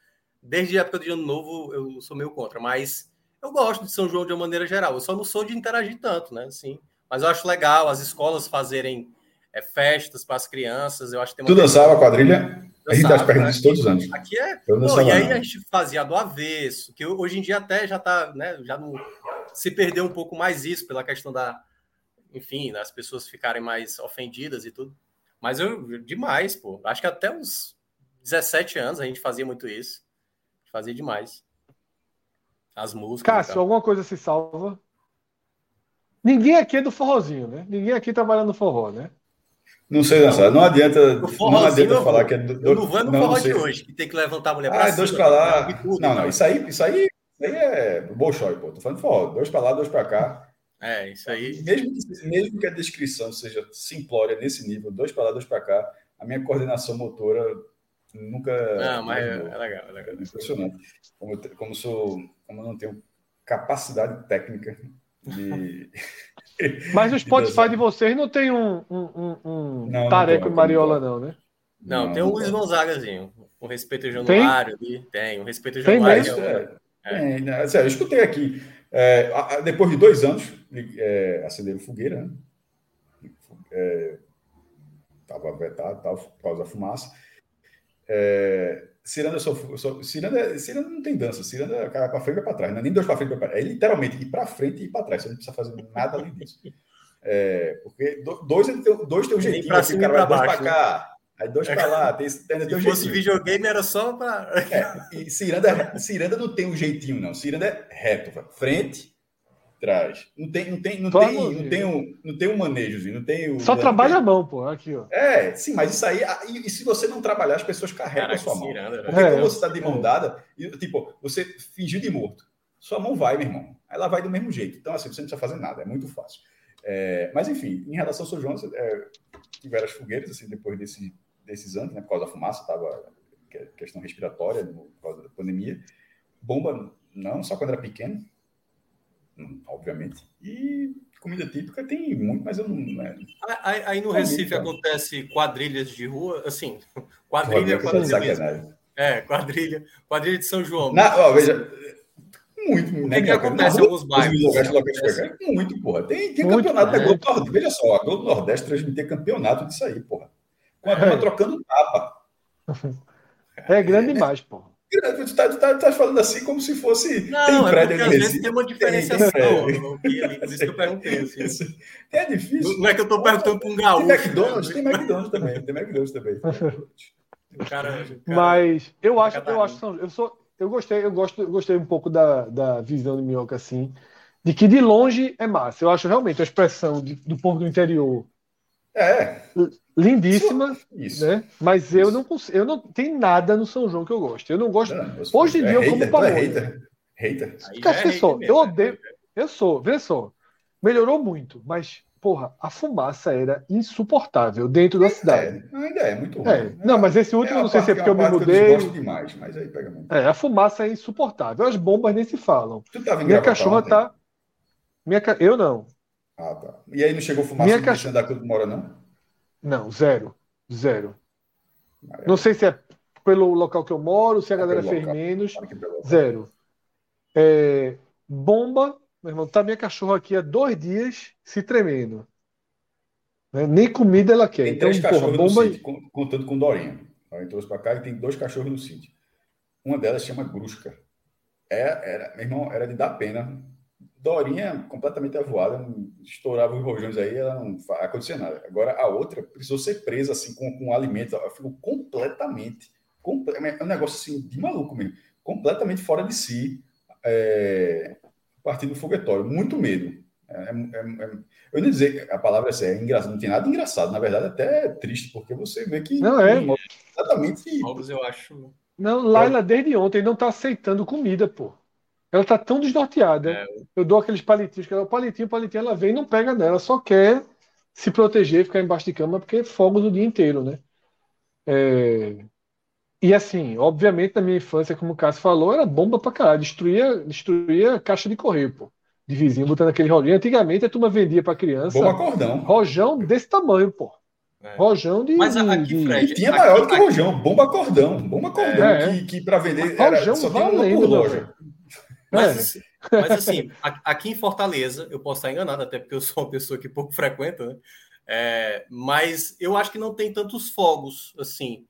desde a época do Ano Novo, eu sou meio contra, mas eu gosto de São João de uma maneira geral. Eu só não sou de interagir tanto, né? Assim, mas eu acho legal as escolas fazerem é, festas para as crianças. Eu acho que tem uma Tu dançava quadrilha? A gente das pernas todos os anos. Aqui é. Pô, e aí a gente fazia do avesso, que hoje em dia até já tá, né? Já não se perdeu um pouco mais isso pela questão da, enfim, as pessoas ficarem mais ofendidas e tudo. Mas eu demais, pô. Acho que até uns 17 anos a gente fazia muito isso. Fazia demais. As músicas. Cássio, alguma coisa se salva? Ninguém aqui é do forrozinho, né? Ninguém aqui trabalha no forró, né? Não sei dançar. Não adianta, não adianta falar que é do, eu não vou no não, forró de hoje, que tem que levantar a mulher ah, cima. dois para lá. Tudo, não, não, isso aí, isso aí, isso aí é bolshoi, pô. Tô falando forró. Dois para lá, dois para cá. É, isso aí. Mesmo que, mesmo que a descrição seja simplória nesse nível, dois para lá, dois para cá, a minha coordenação motora nunca. Não, mas é, é, legal, é legal. É impressionante. Como, como, sou, como não tenho capacidade técnica de. [laughs] Mas o Spotify de vocês não tem um, um, um, não, Tareco e Mariola, não, né? Não, não tem o Luiz Gonzagazinho. Com respeito ao Januário ali. Tem, o respeito ao Januário. Tem, é, é. Tem, sério, eu escutei aqui. É, depois de dois anos, é, acenderam fogueira, né? Estava é, vetado tal, por causa da fumaça. É, Ciranda, só, só, Ciranda, Ciranda não tem dança, Ciranda é para frente e para trás, não é nem dois para frente para trás, é literalmente ir para frente e ir para trás, você não precisa fazer nada além disso. [laughs] É, porque dois, dois tem um jeitinho, para cima cara, dois para cá, aí dois para lá, tem, tem, tem um Se fosse videogame era só para. É, e Ciranda, Ciranda não tem um jeitinho, não, Ciranda é reto, frente, trás. Não tem, não tem, não tem, não tem um, não tem um manejo, não tem o. Só trabalha a mão, pô, aqui, ó. É, sim, mas isso aí, e, e se você não trabalhar, as pessoas carregam Caraca, a sua mão. Ciranda, Porque é, quando você está de mão dada, e, tipo, você fingiu de morto, sua mão vai, meu irmão. Ela vai do mesmo jeito. Então, assim, você não precisa fazer nada, é muito fácil. É, mas, enfim, em relação ao São João, é, tiveram as fogueiras, assim, depois desse, desses anos, né, por causa da fumaça, tava questão respiratória, por causa da pandemia. Bomba, não, só quando era pequeno, obviamente. E comida típica tem muito, mas eu não. É... Aí, aí, no Recife acontece quadrilhas de rua, assim, [laughs] quadrilha, quadrilha. É, quadrilha, quadrilha de São João. Na, ó, veja, muito. O que, que acontece em alguns bairros? muito, porra. Tem, tem muito, campeonato da Globo Nordeste. Veja só, a Globo Nordeste transmitir campeonato disso aí, porra. Com a turma é. trocando tapa. [laughs] É grande demais, porra. Tu está tá, tá falando assim como se fosse. Não, tem é prédio porque às vezes tem uma diferenciação. Tem, tem, por isso que eu perguntei. Assim. [laughs] É difícil. Não é que eu estou perguntando para um gaúcho. Tem McDonald's, tem McDonald's também. Tem McDonald's também. Cara, cara, Mas eu acho, eu acho, eu sou, eu gostei, eu gosto, eu gostei um pouco da, da visão de Minhoca assim, de que de longe é massa. Eu acho realmente a expressão de, do povo do interior é. Lindíssima, Isso. né? Mas Isso. eu não consigo, eu não tem nada no São João que eu gosto. Eu não gosto. Não, Hoje em é dia eu como pamonha. É hater. hater. Cara, só, eu odeio. Eu sou, vê só. Melhorou muito, mas porra, a fumaça era insuportável dentro da cidade. É, ainda é muito ruim. É. Não, mas esse último, é não sei se é porque eu me mudei. Eu demais, mas aí pega muito. É, a fumaça é insuportável. As bombas nem se falam. Minha cachorra tá. Minha ca... Eu não. Ah, tá. E aí não chegou fumaça Minha caixa... da Cruz Mora, não? Não, zero. Zero. Maravilha. Não sei se é pelo local que eu moro, se a é galera fez local. menos. Zero. É, bomba, meu irmão, tá minha cachorra aqui há dois dias se tremendo. Né? Nem comida ela quer. Tem então, três porra, cachorros bomba... no sítio, contando com Dorinha. Ela trouxe para cá e tem dois cachorros no sítio. Uma delas chama Grusca. É, era, meu irmão, era de dar pena Dorinha completamente avoada, estourava os rojões aí, ela não acontecia nada. Agora a outra precisou ser presa assim com, com alimento, ela ficou completamente, comple é um negócio assim de maluco mesmo, completamente fora de si, é, partindo do foguetório, muito medo. É, é, é, eu não dizer a palavra é, é engraçado, não tem nada engraçado, na verdade até é triste, porque você vê que não é exatamente. eu acho. Não, Laila desde ontem não está aceitando comida, pô. Ela tá tão desnorteada. É. Eu dou aqueles palitinhos, que ela, palitinho, palitinho, ela vem e não pega nela, só quer se proteger, ficar embaixo de cama, porque é fogo do dia inteiro, né? É... E assim, obviamente, na minha infância, como o Cássio falou, era bomba pra caralho. Destruía, destruía caixa de correio, pô. De vizinho, botando aquele rolinho. Antigamente a turma vendia pra criança Bomba cordão. rojão desse tamanho, pô. É. Rojão de. Mas a- de- aqui, de- Fred, E tinha Aqui- maior do que aqui- rojão, bomba cordão. Bomba cordão, É. que, que para vender era, Rojão só tinha uma valendo, por meu loja. velho. Mas, mas assim, a- aqui em Fortaleza, eu posso estar enganado, até porque eu sou uma pessoa que pouco [laughs] frequenta, né? É, mas eu acho que não tem tantos fogos, assim,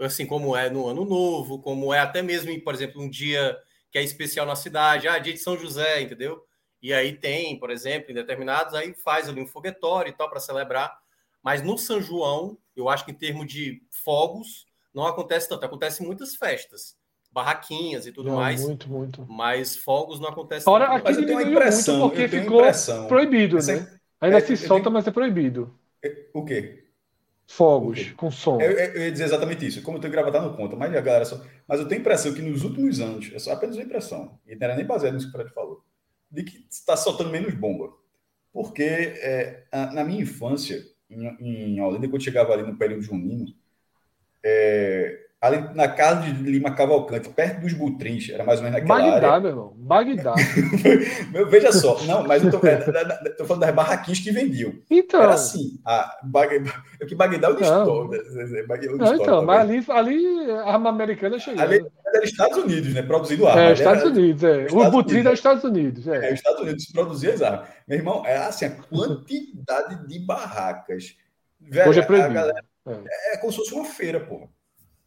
assim como é no Ano Novo, como é até mesmo, por exemplo, um dia que é especial na cidade, ah, dia de São José, entendeu? E aí tem, por exemplo, em determinados, aí faz ali um foguetório e tal para celebrar. Mas no São João, eu acho que em termos de fogos, não acontece tanto. Acontece muitas festas, barraquinhas e tudo Não, mais. Muito, muito. Mas fogos não acontecem. Ora, aqui Mas eu tenho uma diminuiu impressão, muito porque eu tenho ficou impressão. proibido, Essa- né? Ainda é, se solta, tenho- mas é proibido. O quê? Fogos, O quê? com som. Eu, eu- eu ia dizer exatamente isso. Como eu tenho que gravar no conta, mas a galera só. Mas eu tenho a impressão que nos últimos anos, é só apenas uma impressão, e não era nem baseado nisso que o Fred falou, de que está soltando menos bomba. Porque é, a- na minha infância, em, em Olinda, quando chegava ali no período junino, é, ali na casa de Lima Cavalcante, perto dos Butrins, era mais ou menos naquela Bagdá, área. meu irmão. Bagdá. [laughs] Meu, Veja só, não, mas eu tô, é, tô falando das barraquinhas que vendiam. Então. Era assim, a Bag... é que Bagdá é o Não. história. Não, então, mas ali, ali a arma americana chegou. Ali era Estados Unidos, né? Produzindo armas. é, Ali Estados era- Unidos, é. Estados o Butri Unidos. é Estados Unidos, É, é. os Estados Unidos produzia as armas. Meu irmão, é assim, a quantidade de barracas. Velho, Hoje é a proibido. galera- é como se fosse uma feira, porra.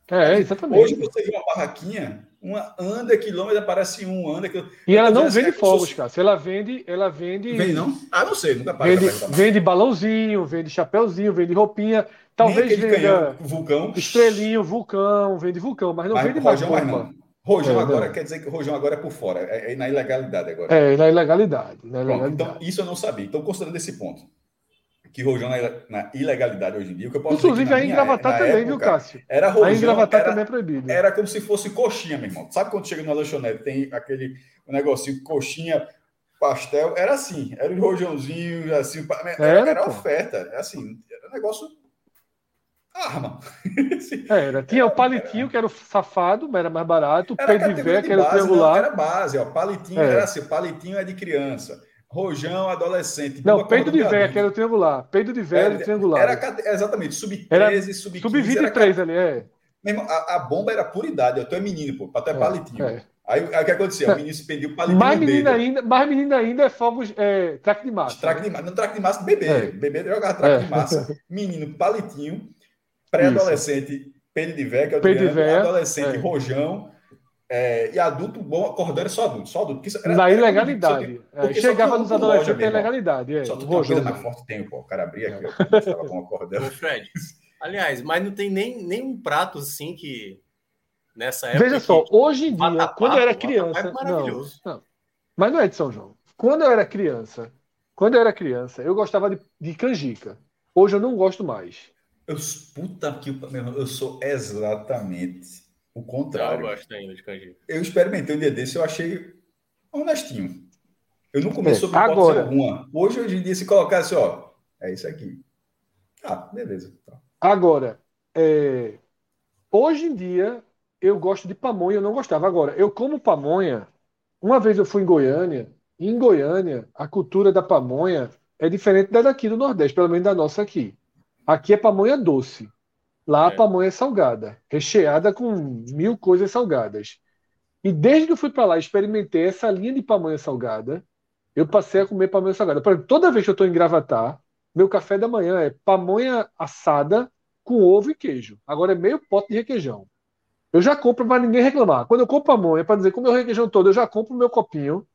É, Hoje exatamente. você vê uma barraquinha, uma anda quilômetro, aparece um, anda quilômetro. E ela não vende é se fogos, cara. Ela vende, ela vende. Vende não? Ah, não sei, nunca parei Vende, vende balãozinho, vende chapéuzinho, vende roupinha. Talvez venda canhão, vulcão. estrelinho, vulcão, vende vulcão, mas não Mas vende mais bomba. não. Rojão É, agora não. quer dizer que o rojão agora é por fora, é, é na ilegalidade agora. É, na ilegalidade. Na Pronto, ilegalidade. então, isso eu não sabia. Então, considerando esse ponto, que rojão na, ilegalidade hoje em dia, o que eu posso Inclusive, aí em minha- Gravatar na também, viu, época, Cássio? Era Aí rojão, em Gravatar era, também é proibido. era como se fosse coxinha, meu irmão. Sabe quando chega na lanchonete, tem aquele um negocinho, coxinha, pastel, era assim, era um rojãozinho, assim, pa- era, Era, era oferta, é assim, era um negócio arma. [laughs] Assim, Era. Tinha o palitinho, que era o safado, mas era mais barato. O Era pé de vé, de que era o base, não, triangular. era base, ó. Palitinho É. era assim, palitinho é de criança. Rojão, adolescente. Não, peido de adulto. que era o triangular. Peido de vé era triangular. Era exatamente, sub-13, Era sub-15. era Sub-23 ali, é. A, a bomba era pura idade. ó, Tu é menino, pô, tu é, É, palitinho. é. Aí, o que acontecia? O menino se pendia o palitinho Mais menina ainda, mais menina ainda é fogos, é, traque de massa. Traque de massa. Não, traque de massa, bebê. É. Bebê jogava traque É. de massa. Menino, palitinho. Pré-adolescente, peido de véia, que é o triângulo, Adolescente, é. rojão. É, e adulto, bom, cordão era só adulto. Só adulto. isso era- Na era- ilegalidade. É, porque só chegava nos adolescentes meu tem irmão. legalidade. É, Só tu tem uma mais forte, tem, pô. O cara abria aqui, ó. [laughs] Estava com. Ô, Fred. Aliás, mas não tem nem, nem um prato assim que nessa época. Veja só, que- hoje em dia, Vatapá, quando eu era pô, criança. é Não, maravilhoso. não. Mas não é de São João. Quando eu era criança, quando eu era criança, eu gostava de, de canjica. Hoje eu não gosto mais. Eu, puta que eu sou exatamente o Não, eu contrário. gosto ainda de canjica. Eu experimentei um dia desse, eu achei honestinho. Eu não comi É, sobre hipótese agora- alguma. Hoje, hoje em dia, se colocasse, ó, é isso aqui. Ah, beleza. Tá. Agora, é, hoje em dia, eu gosto de pamonha, eu não gostava. Agora, eu como pamonha. Uma vez eu fui em Goiânia, e em Goiânia, a cultura da pamonha é diferente da daqui do Nordeste, pelo menos da nossa aqui. Aqui é pamonha doce. Lá a É. pamonha é salgada, recheada com mil coisas salgadas. E desde que eu fui para lá experimentei essa linha de pamonha salgada, eu passei a comer pamonha salgada. Por exemplo, toda vez que eu estou em Gravatar, meu café da manhã é pamonha assada com ovo e queijo. Agora é meio pote de requeijão. Eu já compro para ninguém reclamar. Quando eu compro pamonha, para dizer com o meu requeijão todo, eu já compro o meu copinho,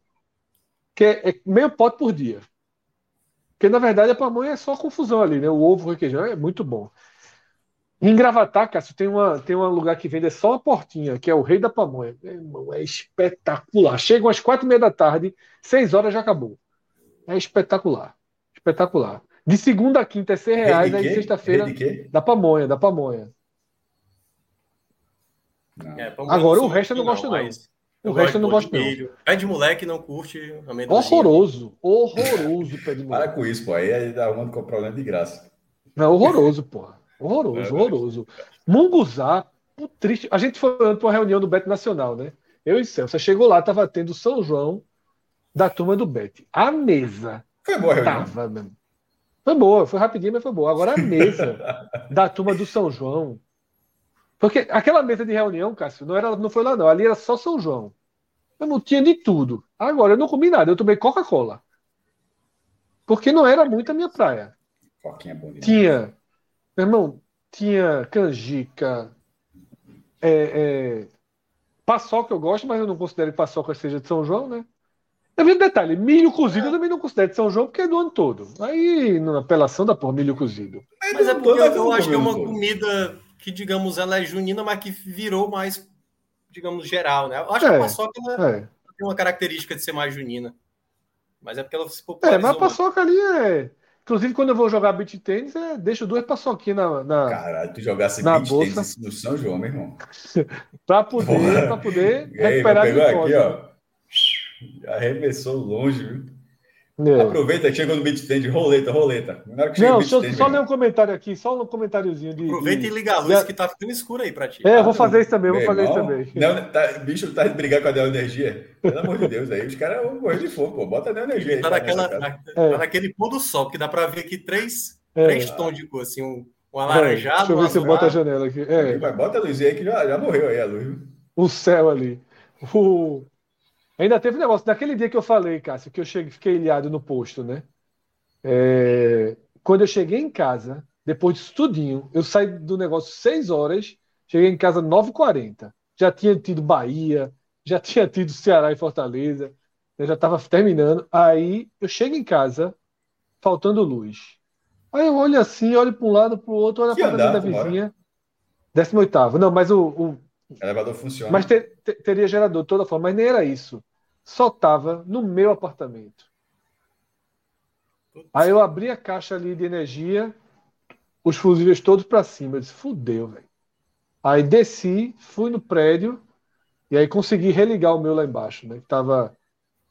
que é, é meio pote por dia. Porque na verdade a pamonha é só confusão ali, né? O ovo, o requeijão é muito bom. Em Gravatar, Cássio, tem, uma, tem um lugar que vende só uma portinha, que é o Rei da Pamonha. Meu irmão, é espetacular. Chegam às quatro e meia da tarde, seis horas já acabou. É espetacular. Espetacular. De segunda a quinta é seis reais, aí sexta-feira da pamonha, da pamonha. É, pamonha Agora, o resto eu não gosto, não. mas O resto eu não gosto de não. milho. Pé de moleque não curte. Horroroso. Horroroso, pé de Para moleque. com isso, pô. Aí aí dá com problema de graça. Não, horroroso, porra. Horroroso, É, horroroso. Munguzá, o triste. A gente foi para uma reunião do Bet Nacional, né? Eu e Celso. Você chegou lá, tava tendo São João da turma do Bet. A mesa Foi boa a tava, mano. Foi boa, foi rapidinho, mas foi boa. Agora a mesa [laughs] da turma do São João. Porque aquela mesa de reunião, Cássio, não, era, não foi lá, não. Ali era só São João. Eu não tinha de tudo. Agora eu não comi nada, eu tomei Coca-Cola. Porque não era muito a minha praia. Coquinha bonita. Tinha, meu irmão, tinha canjica, é, é, paçoca eu gosto, mas eu não considero que paçoca seja de São João, né? Eu vi um detalhe, milho cozido eu também não considero de São João porque é do ano todo. Aí, na apelação da por milho cozido. Mas é porque eu, eu acho que é uma comida que, digamos, ela é junina, mas que virou mais, digamos, geral, né? Eu acho que É, a paçoca ela É, tem uma característica de ser mais junina. Mas é porque ela se é popularizou. mas a paçoca ali é. Inclusive, quando eu vou jogar beat tênis, é, deixo duas paçoinhas na, na, Caralho, tu jogasse Na bolsa. tênis no São João, meu irmão. [laughs] pra poder, Porra. pra poder E aí, recuperar a pegou aqui, ó. Arremessou longe, viu? É. Aproveita que chegou no tênis, roleta, roleta. Não, beat só tênis, ler um comentário aqui, só um comentáriozinho de. Aproveita de- e liga a luz de- que tá ficando escuro aí pra ti. É, eu vou fazer isso também, eu vou fazer isso também. Neo- tá, bicho, tá brigar com a Neo Energia? Pelo amor de Deus, aí os caras vão morrer de fome, pô. Bota a Neo Energia aí. Tá naquela, na- É. tá naquele pôr do sol, que dá pra ver aqui três, É. três tons de cor, assim, um, um É, alaranjado, deixa eu um ver se eu boto a janela aqui. É. Bota a luzinha aí que já, já morreu aí a luz. o céu ali. O- Ainda teve um negócio, naquele dia que eu falei, Cássio, que eu cheguei, fiquei ilhado no posto, né? É, Quando eu cheguei em casa, depois disso tudinho, eu saí do negócio 6 horas, cheguei em casa 9h40. Já tinha tido Bahia, já [laughs] tinha tido Ceará e Fortaleza, eu já estava terminando. Aí eu chego em casa, faltando luz. Aí eu olho assim, olho para um lado, para o outro, olho para a da vizinha. 18º. Não, mas o, o, O elevador funciona. mas te- te- teria gerador de toda forma, mas nem era isso. Só tava no meu apartamento. Aí eu abri a caixa ali de energia, os fusíveis todos para cima. Eu disse, fudeu, velho. Aí desci, fui no prédio e aí consegui religar o meu lá embaixo, né? Que tava,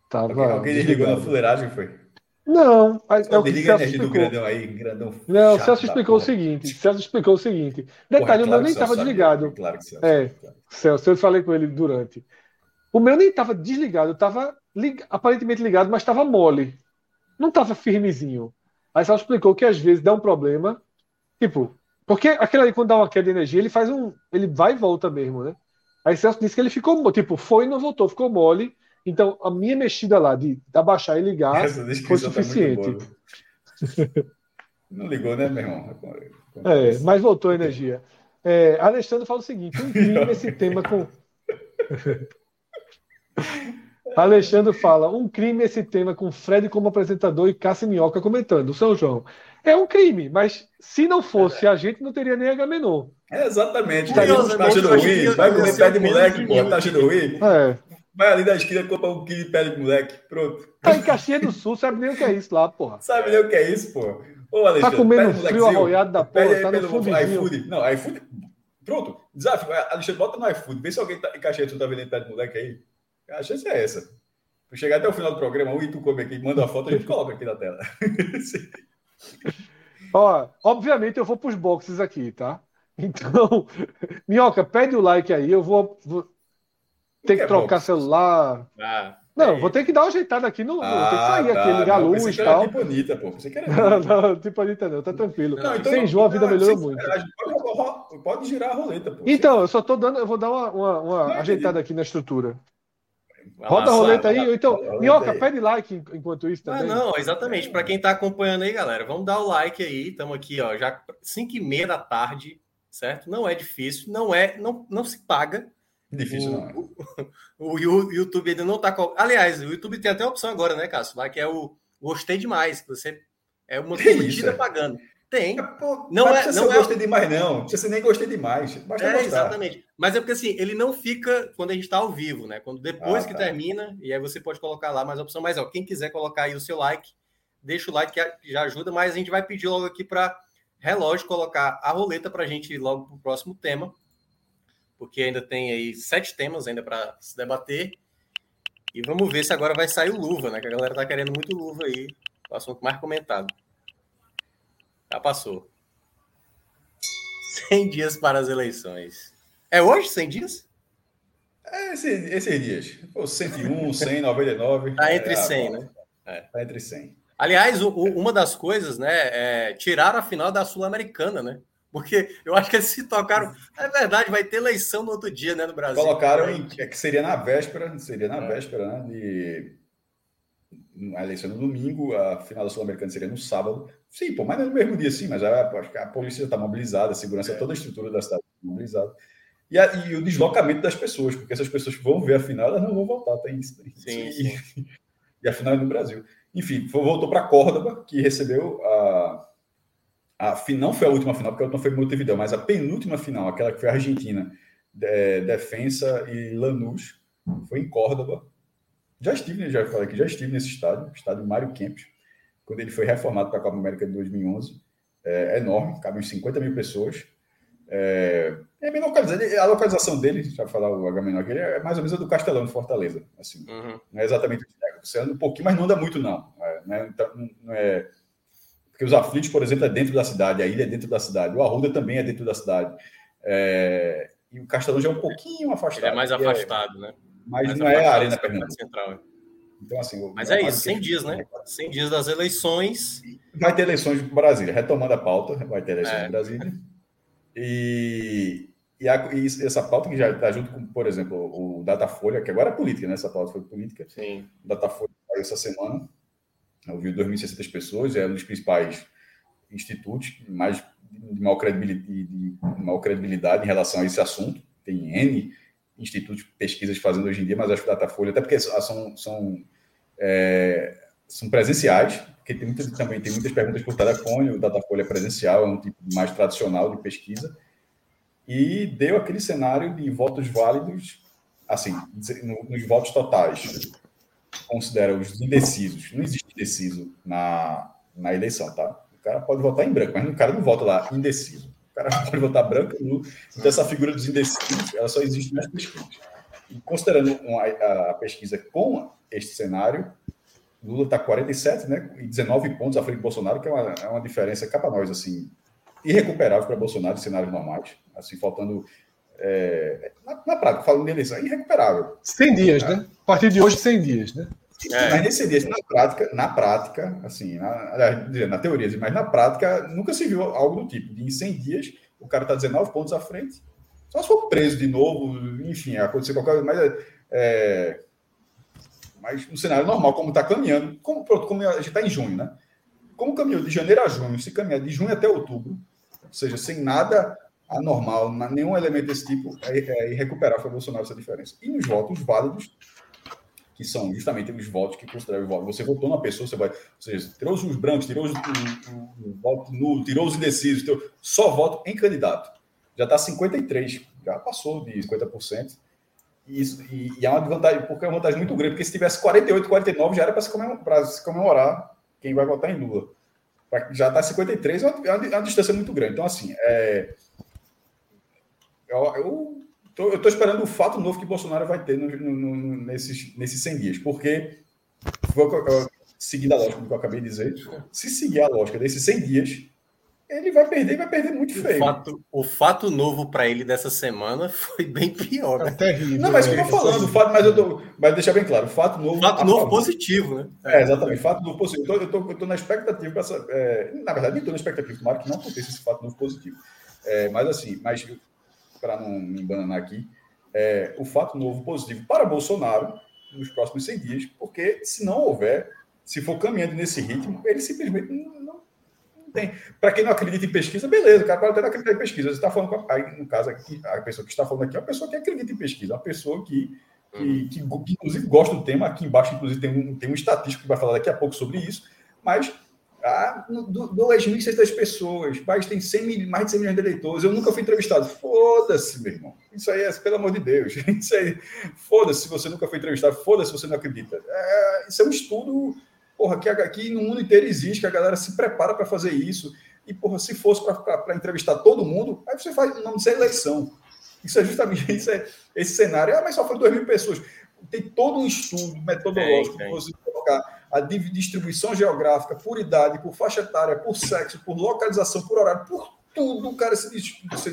tava Alguém, alguém desligou na fuleiragem, foi? Não, aí, é o que Celso explicou. grandão aí, grandão. Não, o chato Celso explicou o porra. seguinte. Celso explicou o seguinte. Porra, Detalhe, é o meu claro nem estava desligado. Claro que Celso É. sabia. Celso, eu falei com ele durante. O meu nem estava desligado, estava aparentemente ligado, mas estava mole. Não estava firmezinho. Aí Celso explicou que às vezes dá um problema. Tipo, porque aquele ali, quando dá uma queda de energia, ele faz um. Ele vai e volta mesmo, né? Aí Celso disse que ele ficou, tipo, foi e não voltou, ficou mole. Então, a minha mexida lá de abaixar e ligar foi tá suficiente. viu? Não ligou, né, meu irmão? É, mas voltou a energia. É, Alexandre fala o seguinte: um crime [laughs] esse tema com. Alexandre fala: um crime esse tema com Fred como apresentador e Cássio Minhoca comentando. O São João. É um crime, mas se não fosse a gente, não teria nem H menor. É, exatamente. Curioso, Tá achando eu achei ruim? Vai comer pé de moleque, eu. Tá achando ruim? É. Vai ali na esquina, compra um quilo de pé de moleque. Pronto. Tá em Caxias do Sul, sabe nem o que é isso lá, porra. Sabe nem o que é isso, pô? Ô, Tá Alexandre, comendo pede um frio arroiado da porra, tá no iFood. Não, iFood. Pronto. Desafio. Alexandre, bota no iFood. Vê se alguém tá, em Caxias tu tá vendendo pé de moleque aí. A chance é essa. Tu chegar até o final do programa, um e tu come aqui, manda uma foto, a gente coloca aqui na tela. [laughs] Ó, obviamente eu vou pros boxes aqui, tá? Então, [laughs] Minhoca, pede o like aí, eu vou, vou ter que que é trocar box? celular. Ah, Não, é. vou ter que dar uma ajeitada aqui no. vou ter que sair aqui, tá. ligar a Não, luz pensei e tal. tipo bonita, pô. Pensei que era [laughs] Não, bonita. não, tipo Anitta não, tá tranquilo. Não, então Sem João a vida não, melhorou muito. Pode, girar a roleta, pô. Então, eu só tô dando, eu vou dar uma, uma- uma Não, ajeitada aqui na estrutura. Vai Roda a roleta aí, então, Minhoca, pede like en- enquanto isso Ah, também. não, exatamente. Para quem está acompanhando aí, galera, vamos dar o like aí. Estamos aqui, ó, já 5 e meia da tarde, certo? Não é difícil, não é, não, não se paga. Difícil, não é? [laughs] O, o YouTube ainda não tá. co- Aliás, o YouTube tem até a opção agora, né, Cássio? Lá que é o gostei demais, que você é uma curtida é? pagando. Tem. Pô, Não é- não ser é- gostei demais, não. Não precisa ser nem gostei demais. Basta É, gostar. exatamente. Mas é porque assim, ele não fica quando a gente está ao vivo, né? Quando depois Ah, que tá. termina, e aí você pode colocar lá mais opção. Mas ó, quem quiser colocar aí o seu like, deixa o like que já ajuda, mas a gente vai pedir logo aqui para relógio colocar a roleta para a gente ir logo para o próximo tema. Porque ainda tem aí sete temas ainda para se debater. E vamos ver se agora vai sair o luva, né? Que a galera tá querendo muito luva aí. O assunto mais comentado. Já passou. [laughs] 100 dias para as eleições. É hoje, 100 dias? É esse, esses dias. Pô, 101, 100, 99. Tá entre é, 100, bom, né? É. Tá entre 100. Aliás, o- o- uma das coisas, né, é tirar a final da Sul-Americana, né? Porque eu acho que eles se tocaram. É verdade, vai ter eleição no outro dia, né, no Brasil. Colocaram em, é que seria na véspera, seria na É. véspera, né? De, a eleição no domingo, a final da Sul-Americana seria no sábado. Sim, pô, mas não é no mesmo dia, sim, mas a, a polícia está mobilizada, a segurança, toda a estrutura da cidade está mobilizada. E, a- e o deslocamento das pessoas, porque essas pessoas que vão ver a final, elas não vão voltar, tem isso. Tem isso. Sim, e, sim. [laughs] e a final é no Brasil. Enfim, voltou para Córdoba, que recebeu a, a. Não foi a última final, porque a última foi Montevideo, mas a penúltima final, aquela que foi a Argentina, de, Defensa e Lanús, foi em Córdoba. Já estive, né, já falei que já estive nesse estádio, estádio Mário Kempis, quando ele foi reformado para a Copa América de 2011. É, é enorme, cabe uns 50 mil pessoas. É, é bem localizado. A localização dele, já falar o Agamenon aqui, é mais ou menos a do Castelão de Fortaleza. Assim, Uhum. não é exatamente o Tiago. Você anda um pouquinho, mas não anda muito, não. É, né? Então, não é... Porque os aflitos, por exemplo, é dentro da cidade, a ilha é dentro da cidade, o Arruda também é dentro da cidade. É, E o Castelão já é um pouquinho afastado. Ele é mais que afastado, né? Mas Mais não é a afastado Arena Pernambuco. Central. é. Então, assim, Mas é a- isso, 100 dias, né? 100 dias das eleições. Vai ter eleições em Brasília, retomando a pauta, vai ter eleições É. em Brasília. E, e, a- e essa pauta que já está junto com, por exemplo, o Datafolha, que agora é política, né? Essa pauta foi política. Sim. O Datafolha saiu essa semana, ouviu 2.600 pessoas, é um dos principais institutos mais de maior credibilidade, de maior credibilidade em relação a esse assunto. Tem N institutos, pesquisas fazendo hoje em dia, mas acho que o Datafolha, até porque são, são, é, são presenciais, porque tem muitas, também tem muitas perguntas por telefone, o Datafolha é presencial, é um tipo mais tradicional de pesquisa, e deu aquele cenário de votos válidos, assim, no- nos votos totais, considera os indecisos. Não existe indeciso na, na eleição, tá? O cara pode votar em branco, mas o cara não vota lá indeciso. O cara [laughs] pode votar branco e nulo. Então, essa figura dos indecisos, ela só existe nas pesquisas. E considerando a, pesquisa com este cenário, Lula está 47, né? E 19 pontos à frente do Bolsonaro, que é uma, é uma diferença capa nós, assim, irrecuperável para Bolsonaro em cenários normais. Assim, faltando. é, na, na prática, falando de eleição, é irrecuperável. 100 dias, né? A partir de hoje, 100 dias, né? É. Mas nesse dia, na prática, na prática, assim, na, na teoria, mas na prática, nunca se viu algo do tipo. De em 100 dias, o cara está 19 pontos à frente. Só se for preso de novo, enfim, acontecer qualquer coisa, mas, é, é, mas no cenário normal, como está caminhando, como, pronto, como a gente está em junho, né? Como caminhou de janeiro a junho, se caminhar de junho até outubro, ou seja, sem nada anormal, nenhum elemento desse tipo, é, é irrecuperável para Bolsonaro essa diferença. E nos votos válidos, que são justamente os votos que consideram voto. Você votou na pessoa, você vai. Ou seja, tirou os brancos, tirou os, o, voto nulo, tirou os indecisos, tirou, só voto em candidato. Já está 53, já passou de 50%. E, isso, e, e é uma vantagem, porque é uma vantagem muito grande, porque se tivesse 48, 49, já era para se, comemor- pra se comemorar quem vai votar em Lula. Já está 53, é uma, é uma, é uma distância muito grande. Então, assim, é, eu, eu tô, eu tô esperando o fato novo que Bolsonaro vai ter no, no- no- nesses, nesses 100 dias, porque, o seguindo a lógica do que eu acabei de dizer, se seguir a lógica desses 100 dias, ele vai perder e vai perder muito O feio. fato, o fato novo para ele dessa semana [laughs] foi bem pior. É Né? terrível. Não, mas o que eu tô falando, o fato, mas eu tô, mas deixar bem claro, o fato novo. Fato a novo favor. positivo, né? É, exatamente, fato novo positivo. Eu tô, eu tô, eu tô na expectativa para essa. é, na verdade, nem estou na expectativa, tomara que não aconteça esse fato novo positivo. É, mas assim, mas para não me embananar aqui, é, o fato novo positivo para Bolsonaro nos próximos 100 dias, porque se não houver, se for caminhando nesse ritmo, ele simplesmente não, não, não tem. Para quem não acredita em pesquisa, beleza, o cara pode até não acreditar em pesquisa. Você está falando com a, aí, no caso aqui, a pessoa que está falando aqui é uma pessoa que acredita em pesquisa, uma pessoa que que, que, que, inclusive gosta do tema. Aqui embaixo, inclusive, tem um, tem um estatístico que vai falar daqui a pouco sobre isso. Mas ah, no- do- 2.600 pessoas, mas tem 100 mil, mais de 100 milhões de eleitores. Eu nunca fui entrevistado. Foda-se, meu irmão. Isso aí é, pelo amor de Deus. [laughs] Isso aí, foda-se se você nunca foi entrevistado. Foda-se se você não acredita. É, isso é um estudo, porra, que aqui no mundo inteiro existe, que a galera se prepara para fazer isso. E, porra, se fosse para entrevistar todo mundo, aí você faz o nome é eleição. Isso é justamente isso é, esse cenário. Ah, mas só foram 2 mil pessoas. Tem todo um estudo metodológico Tem, tem. para você colocar a distribuição geográfica por idade, por faixa etária, por sexo, por localização, por horário, por tudo, cara, se,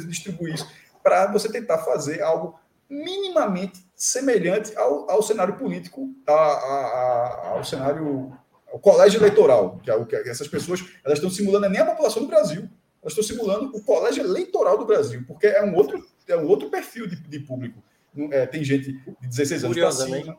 distribui isso. para você tentar fazer algo minimamente semelhante ao, ao cenário político, a, a, a, ao cenário, ao colégio eleitoral, que é o que essas pessoas elas estão simulando nem a população do Brasil, elas estão simulando o colégio eleitoral do Brasil, porque é um outro, é um outro perfil de, de público. É, tem gente de 16 anos para cima.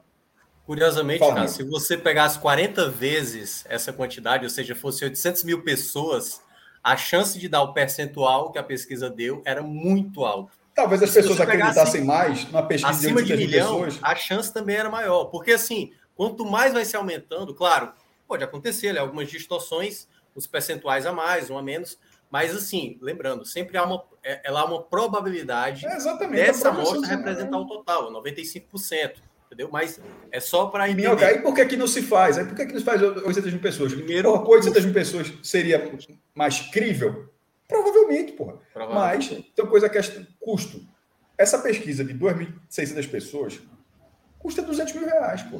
Curiosamente, cara, se você pegasse 40 vezes essa quantidade, ou seja, fosse 800 mil pessoas, a chance de dar o percentual que a pesquisa deu era muito alta. Talvez as pessoas acreditassem mais na pesquisa acima de, de milhão, pessoas. a chance também era maior. Porque, assim, quanto mais vai se aumentando, claro, pode acontecer né, algumas distorções, os percentuais a mais, um a menos, mas, assim, lembrando, sempre há uma, é, há uma probabilidade é dessa amostra representar o total, 95%. Entendeu? Mas é só para entender. Minhoca, aí por que, que não se faz? Aí por que, que não se faz 800 mil pessoas? Primeiro, porra, 800 mil pessoas seria mais crível? Provavelmente, porra. Provavelmente. Mas tem coisa que é custo. Essa pesquisa de 2.600 pessoas custa 200 mil reais, pô.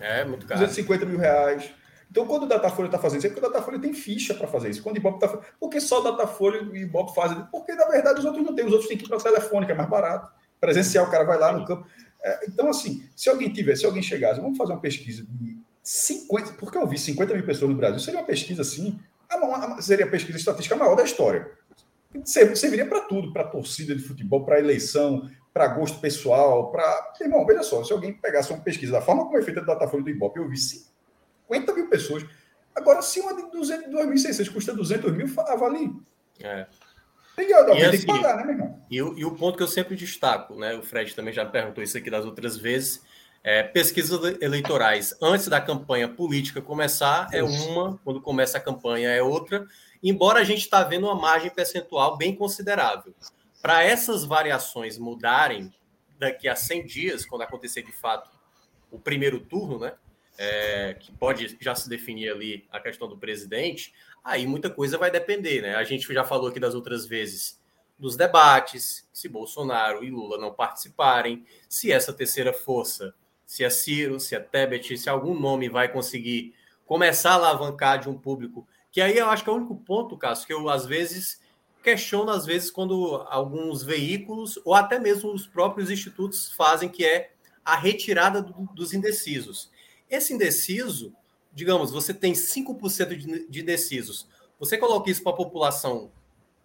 É, muito caro. 250 mil reais. Então, quando o Datafolha está fazendo isso, é porque o Datafolha tem ficha para fazer isso. Quando o Ibope está Por que só o Datafolha e o Ibope fazem? Porque, na verdade, os outros não têm. Os outros têm que ir para telefônica, é mais barato. Presencial, o cara vai lá no campo. É, então, assim, se alguém tiver, se alguém chegasse, vamos fazer uma pesquisa de 50, porque eu vi 50 mil pessoas no Brasil, seria uma pesquisa assim, seria a pesquisa estatística maior da história. Serviria para tudo, para torcida de futebol, para eleição, para gosto pessoal, para. Irmão, veja só, se alguém pegasse uma pesquisa da forma como é feita a Datafolha do Ibope, eu vi 50 mil pessoas. Agora, se uma de 2.600 custa 200 mil, avalie. É. Tem, alguém e, assim, tem que pagar, né, meu irmão? E, e o ponto que eu sempre destaco, né? O Fred também já perguntou isso aqui das outras vezes. É, pesquisas eleitorais antes da campanha política começar é uma, quando começa a campanha é outra, embora a gente está vendo uma margem percentual bem considerável. Para essas variações mudarem daqui a 100 dias, quando acontecer de fato o primeiro turno, né, é, que pode já se definir ali a questão do presidente, aí muita coisa vai depender, né? A gente já falou aqui das outras vezes dos debates, se Bolsonaro e Lula não participarem, se essa terceira força, se é Ciro, se é Tebet, se algum nome vai conseguir começar a alavancar de um público, que aí eu acho que é o único ponto, Cássio, que eu às vezes questiono, às vezes, quando alguns veículos ou até mesmo os próprios institutos fazem, que é a retirada do, dos indecisos. Esse indeciso, digamos, você tem 5% de indecisos. Você coloca isso para a população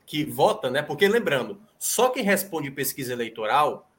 que vota, né? Porque lembrando, só quem responde pesquisa eleitoral,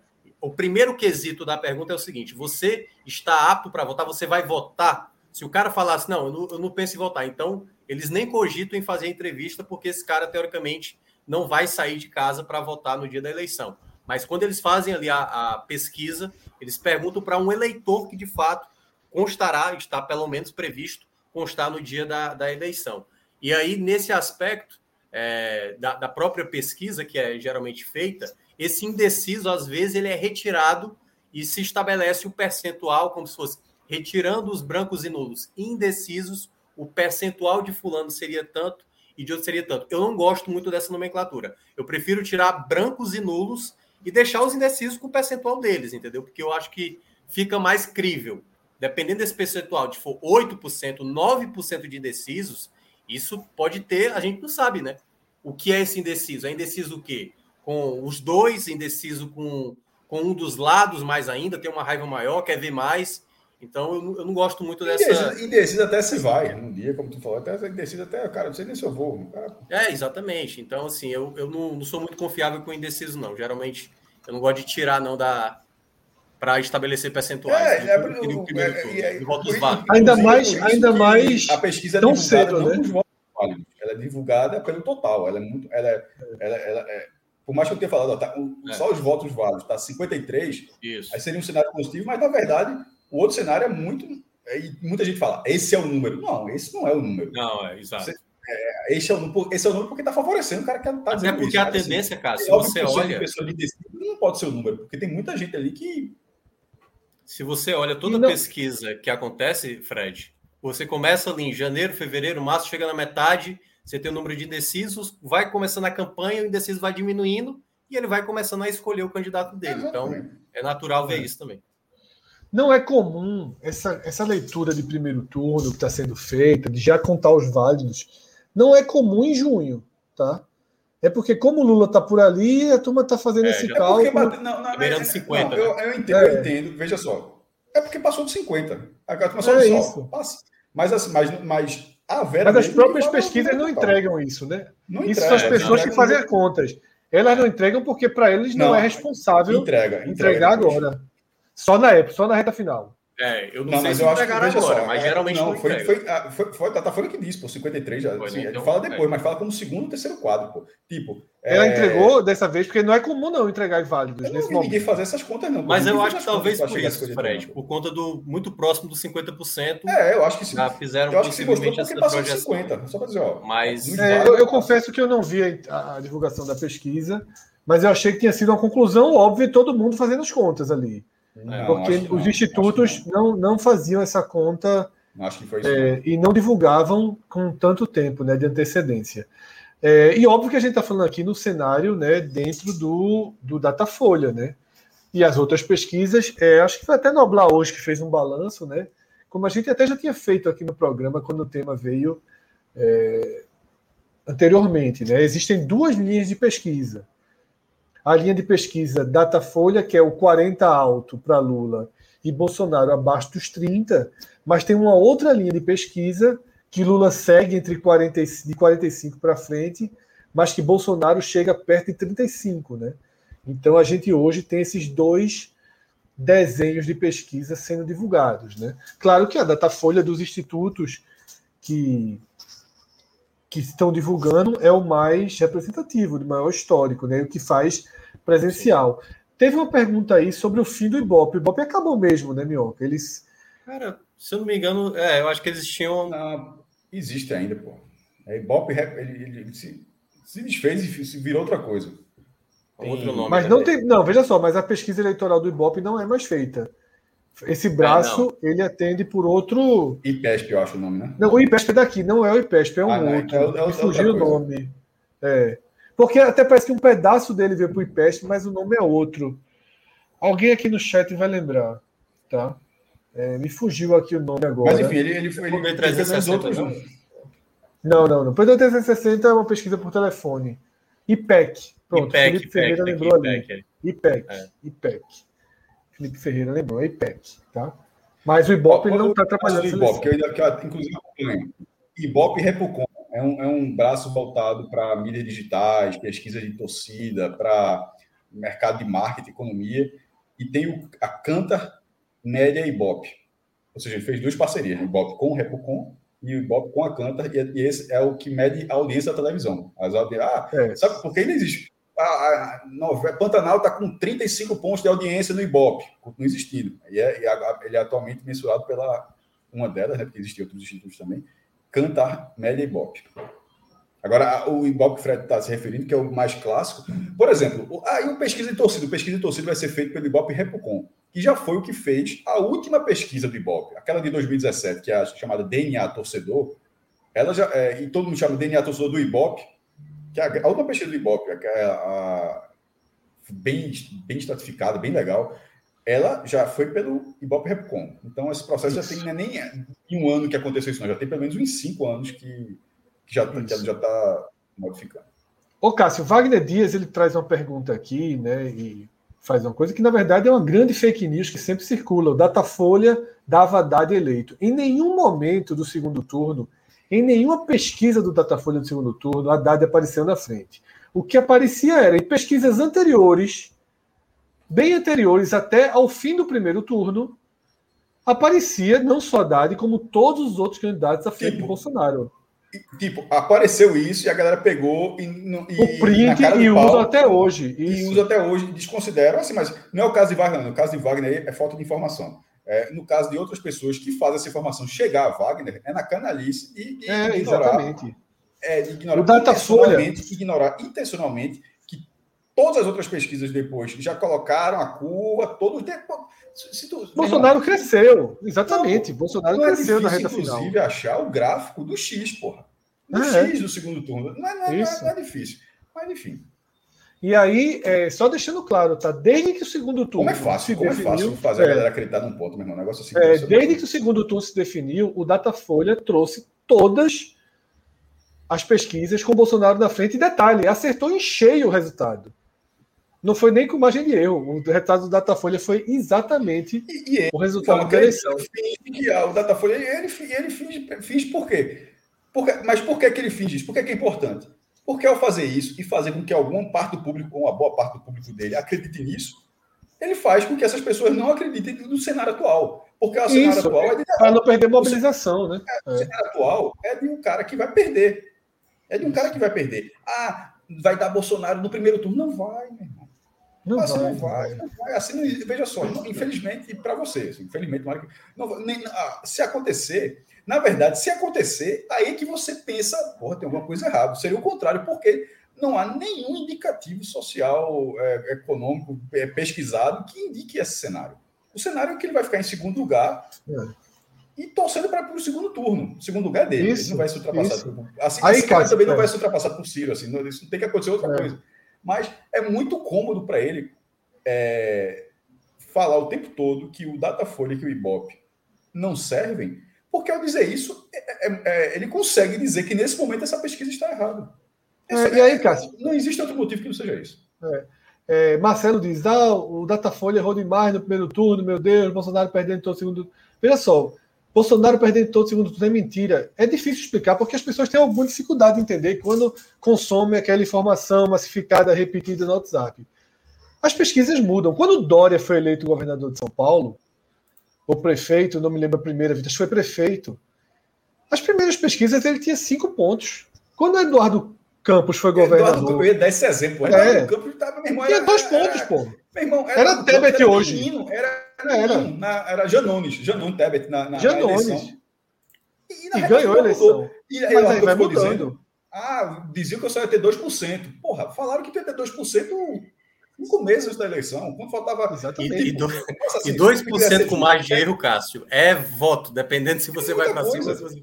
o primeiro quesito da pergunta é o seguinte: você está apto para votar? Você vai votar? Se o cara falasse, não, eu não, eu não penso em votar, então eles nem cogitam em fazer entrevista, porque esse cara, teoricamente, não vai sair de casa para votar no dia da eleição. Mas quando eles fazem ali a, a pesquisa, eles perguntam para um eleitor que de fato constará, está pelo menos previsto, constar no dia da, da eleição. E aí, nesse aspecto é, da, da, própria pesquisa, que é geralmente feita, esse indeciso, às vezes, ele é retirado e se estabelece o percentual, como se fosse retirando os brancos e nulos indecisos, o percentual de fulano seria tanto e de outro seria tanto. Eu não gosto muito dessa nomenclatura. Eu prefiro tirar brancos e nulos e deixar os indecisos com o percentual deles, entendeu? Porque eu acho que fica mais crível dependendo desse percentual, de for 8%, 9% de indecisos, isso pode ter, a gente não sabe, né? O que é esse indeciso? É indeciso o quê? Com os dois, indeciso com, com um dos lados mais ainda, tem uma raiva maior, quer ver mais. Então, eu não, eu não gosto muito dessa. Indeciso, indeciso, até se vai, um dia, como tu falou, até indeciso, até, cara, não sei nem se eu vou. Cara... É, exatamente. Então, assim, eu, eu não, não sou muito confiável com indeciso, não. Geralmente, eu não gosto de tirar, não, da, para estabelecer percentuais. É, é, o, primeiro turno, é, é, ainda mais, ainda mais. A pesquisa é tão cedo, né? Votos ela é divulgada pelo total. Ela é muito, ela, é, ela, ela é, por mais que eu tenha falado, ó, tá, é. só os votos válidos está 53. Isso. Aí seria um cenário positivo, mas na verdade o outro cenário é muito. E muita gente fala, esse é o número. Não, esse não é o número. Não, é, exato. Você, é, esse, é o, esse é o número porque está favorecendo o cara que está dizendo. Até porque isso, a tendência, assim, cara, se você olha. De não pode ser o número, porque tem muita gente ali que se você olha toda não... pesquisa que acontece, Fred, você começa ali em janeiro, fevereiro, março, chega na metade, você tem o número de indecisos, vai começando a campanha, o indeciso vai diminuindo e ele vai começando a escolher o candidato dele. Então, é natural ver é. isso também. Não é comum essa, essa leitura de primeiro turno que está sendo feita, de já contar os válidos, não é comum em junho, tá? É porque, como o Lula tá por ali, a turma tá fazendo É, esse É porque cálculo. bate- não, não, Beirando é- 50, não, eu, eu entendo, É. eu entendo, veja só. É porque passou de 50. A turma só, É isso. passa. Mas, assim, mas, mas a Vera. Mas as próprias pesquisas não total. entregam isso, né? Não Isso entrega, são as não pessoas que fazem as contas. Elas não entregam porque, para eles, não, Não, é responsável Entrega, entrega entregar depois. agora. Só na época, só na reta final. É, eu não, Não, sei mas se eu acho que entregaram agora, só, mas é, geralmente não, não, foi, foi, ah, foi, foi, tá falando que disse, pô, 53 já. Foi, assim, né? ele Então, fala depois, é. mas fala como segundo ou terceiro quadro, pô. Tipo. Ela é, entregou dessa vez, porque não é comum não entregar válidos Eu não nesse momento. ninguém fazer essas contas, não. Mas eu acho que talvez pra por isso, 53, Fred, por conta do muito próximo dos 50%, É, eu acho que sim. já fizeram Eu acho que se possivelmente porque essa passou de projeção. 50. Só para dizer, ó. Mas- É, eu, eu confesso que eu não vi a, a divulgação da pesquisa, mas eu achei que tinha sido uma conclusão óbvia todo mundo fazendo as contas ali. Não, porque acho que os não, institutos que não, não faziam essa conta Não, é, e não divulgavam com tanto tempo né, de antecedência. É, e óbvio que a gente está falando aqui no cenário né, dentro do, do Datafolha, né? E as outras pesquisas, é, acho que foi até Noblar hoje que fez um balanço, né? Como a gente até já tinha feito aqui no programa quando o tema veio é, anteriormente, né? Existem duas linhas de pesquisa. A linha de pesquisa Datafolha, que é o 40 alto para Lula e Bolsonaro abaixo dos 30, mas tem uma outra linha de pesquisa que Lula segue entre 40, e- de 45 para frente, mas que Bolsonaro chega perto de 35, né? Então a gente hoje tem esses dois desenhos de pesquisa sendo divulgados, né? Claro que a Datafolha dos institutos que que estão divulgando é o mais representativo, de maior histórico, né? O que faz presencial. Teve uma pergunta aí sobre o fim do Ibope. O Ibope acabou mesmo, né, Minhoca? Eles Cara, se eu não me engano, é, eu acho que eles tinham. Não, existe ainda, pô. É, Ibope ele, ele- ele se, se desfez e se virou outra coisa. um outro nome. Mas né? não tem. Não, veja só, mas a pesquisa eleitoral do Ibope não é mais feita. Esse braço, ele atende por outro. IPESP, eu acho o nome, né? Não, o IPESP é daqui, não é o IPESP, é um Ah, não, outro. é é Me fugiu o nome. É. Porque até parece que um pedaço dele veio para o IPESP, mas o nome é outro. Alguém aqui no chat vai lembrar, tá? É, me fugiu aqui o nome agora. Mas enfim, ele, ele foi. Ele, Poder ele fez 360, outros. não? Não, não, não. Poder 360 é uma pesquisa por telefone. IPEC. Pronto, IPEC, Felipe Ferreira IPEC, lembrou ali. IPEC, IPEC. Felipe Ferreira lembrou, é IPEC, tá? Mas o Ibope ele não está trabalhando O Ibope, que eu, que eu, inclusive, acompanho. Ibope Repucom é um, é um braço voltado para mídias digitais, pesquisa de torcida, para mercado de marketing, economia, e tem o, a Cantar, Média e Ibope. Ou seja, ele fez duas parcerias, o Ibope com o Repucom e o Ibope com a Cantar, e, e esse é o que mede a audiência da televisão. As audi... ah, É. Sabe por que ele existe? A, Pantanal está com 35 pontos de audiência no Ibope, continua existindo. E, é, e a- ele é atualmente mensurado pela uma delas, né, porque existem outros institutos também, Cantar Média Ibope. Agora, o Ibope Fred está se referindo, que é o mais clássico, por exemplo, e o pesquisa de torcida? O pesquisa de torcida vai ser feito pelo Ibope Repucom, que já foi o que fez a última pesquisa do Ibope, aquela de 2017, que é a chamada DNA Torcedor, ela já, é, e todo mundo chama DNA Torcedor do Ibope, que a, a última pesquisa do Ibope, que é a, a- bem, bem estratificada, bem legal, ela já foi pelo Ibope Repcom. Então, esse processo já tem é nem em um ano que aconteceu isso, não, já tem pelo menos uns cinco anos que, que já está tá modificando. Ô, Cássio, Wagner Dias ele traz uma pergunta aqui, né? E faz uma coisa que, na verdade, é uma grande fake news que sempre circula. O Datafolha dava Haddad eleito. Em nenhum momento do segundo turno, em nenhuma pesquisa do Datafolha do segundo turno, Haddad apareceu na frente. O que aparecia era, em pesquisas anteriores, bem anteriores até ao fim do primeiro turno, aparecia não só Haddad, como todos os outros candidatos à frente Tipo, de Bolsonaro. E, tipo, apareceu isso e a galera pegou e, e O print e pau, usa até hoje. e Isso. usa até hoje, desconsideram, assim, mas não é o caso de Wagner, não. O caso de Wagner é falta de informação. É, no caso de outras pessoas que fazem essa informação chegar a Wagner, é na canalice e, e É, ignorar, exatamente. é, de ignorar O Datafolha- intencionalmente, ignorar intencionalmente que todas as outras pesquisas depois já colocaram a curva, todo o tempo. Se, tu, Bolsonaro cresceu, exatamente. Bolsonaro não é cresceu na difícil, reta final. inclusive, achar o gráfico do X, porra. Do É. X do segundo turno. Não é, não é- não é- não é difícil. Mas, enfim. E aí, é, só deixando claro, tá? Desde que o segundo turno Como é fácil, como é definiu, fácil fazer é, a galera acreditar num ponto, meu irmão. Um negócio assim. é, desde que o segundo turno se definiu, o Datafolha trouxe todas as pesquisas com Bolsonaro na frente. E detalhe, acertou em cheio o resultado. Não foi nem com margem de erro. O resultado do Datafolha foi exatamente E, e o resultado da ele eleição. que ah, o Datafolha, ele, ele, ele finge, finge por quê? Porque, mas por que, que ele finge isso? Por que, que é importante? Porque ao fazer isso e fazer com que alguma parte do público, ou uma boa parte do público dele, acredite nisso, ele faz com que essas pessoas não acreditem no cenário atual. Porque o cenário Isso, atual é de para não perder mobilização, né? o cenário atual é de um cara que vai perder. É de um cara que vai perder. Ah, vai dar Bolsonaro no primeiro turno. Não vai, meu irmão. Não assim vai, não vai, não vai. Assim, não- veja só, infelizmente para você, assim, infelizmente, não, nem- ah, se acontecer, na verdade, se acontecer, aí é que você pensa, porra, tem alguma coisa errada. Seria o contrário, porque não há nenhum indicativo social, é, econômico, é, pesquisado que indique esse cenário. O cenário é que ele vai ficar em segundo lugar É. e torcendo para o segundo turno. O segundo lugar é dele. Isso, ele não vai ser ultrapassado. por- Assim, Aí, assim Cássio, também não é. vai ser ultrapassado por Ciro. Assim, não- isso não tem que acontecer outra É. coisa. Mas é muito cômodo para ele falar o tempo todo que o Datafolha e que o Ibope não servem, porque ao dizer isso, é- é- é, ele consegue dizer que nesse momento essa pesquisa está errada. Essa- É, e aí, Cássio? Não existe outro motivo que não seja isso. É, Marcelo diz: ah, o Datafolha errou demais no primeiro turno, meu Deus, Bolsonaro perdendo todo o segundo. Veja só, Bolsonaro perdendo todo o segundo turno é mentira. É difícil explicar porque as pessoas têm alguma dificuldade de entender quando consomem aquela informação massificada repetida no WhatsApp. As pesquisas mudam. Quando o Dória foi eleito governador de São Paulo, ou prefeito, não me lembro a primeira vez, acho que foi prefeito. As primeiras pesquisas ele tinha cinco pontos. Quando o Eduardo Campos foi Eduardo, governador, eu ia dar esse exemplo. É. Eduardo Campos estava, meu irmão, tinha era- dois era- pontos, pô. Meu irmão, Era Eduardo Tebet Campos, era hoje. menino, era, Era. menino, na- era Janones, Janones Tebet na, na, na Janones. eleição. E, na E ganhou a eleição. mudou. E aí, Mas Eduardo aí vai Campos mudando. dizendo, ah, diziam que eu só ia ter 2%. Porra, falaram que ia ter 2% cinco meses da eleição, quando faltava... E, Exatamente. e, do- Nossa, assim, e eu 2% queria ser com margem de erro, Cássio, é voto, dependendo se você vai para cima. você-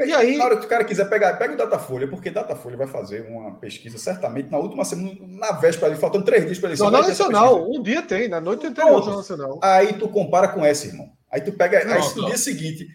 E aí- Na hora que o cara quiser pegar, pega o Datafolha, porque Datafolha vai fazer uma pesquisa certamente na última semana, na véspera, ali, faltando três dias para a eleição. Jornal Nacional, um dia tem, na noite anterior. Jornal Nacional. Aí tu compara com essa, irmão. Aí tu pega. Aí se Não, no não. dia seguinte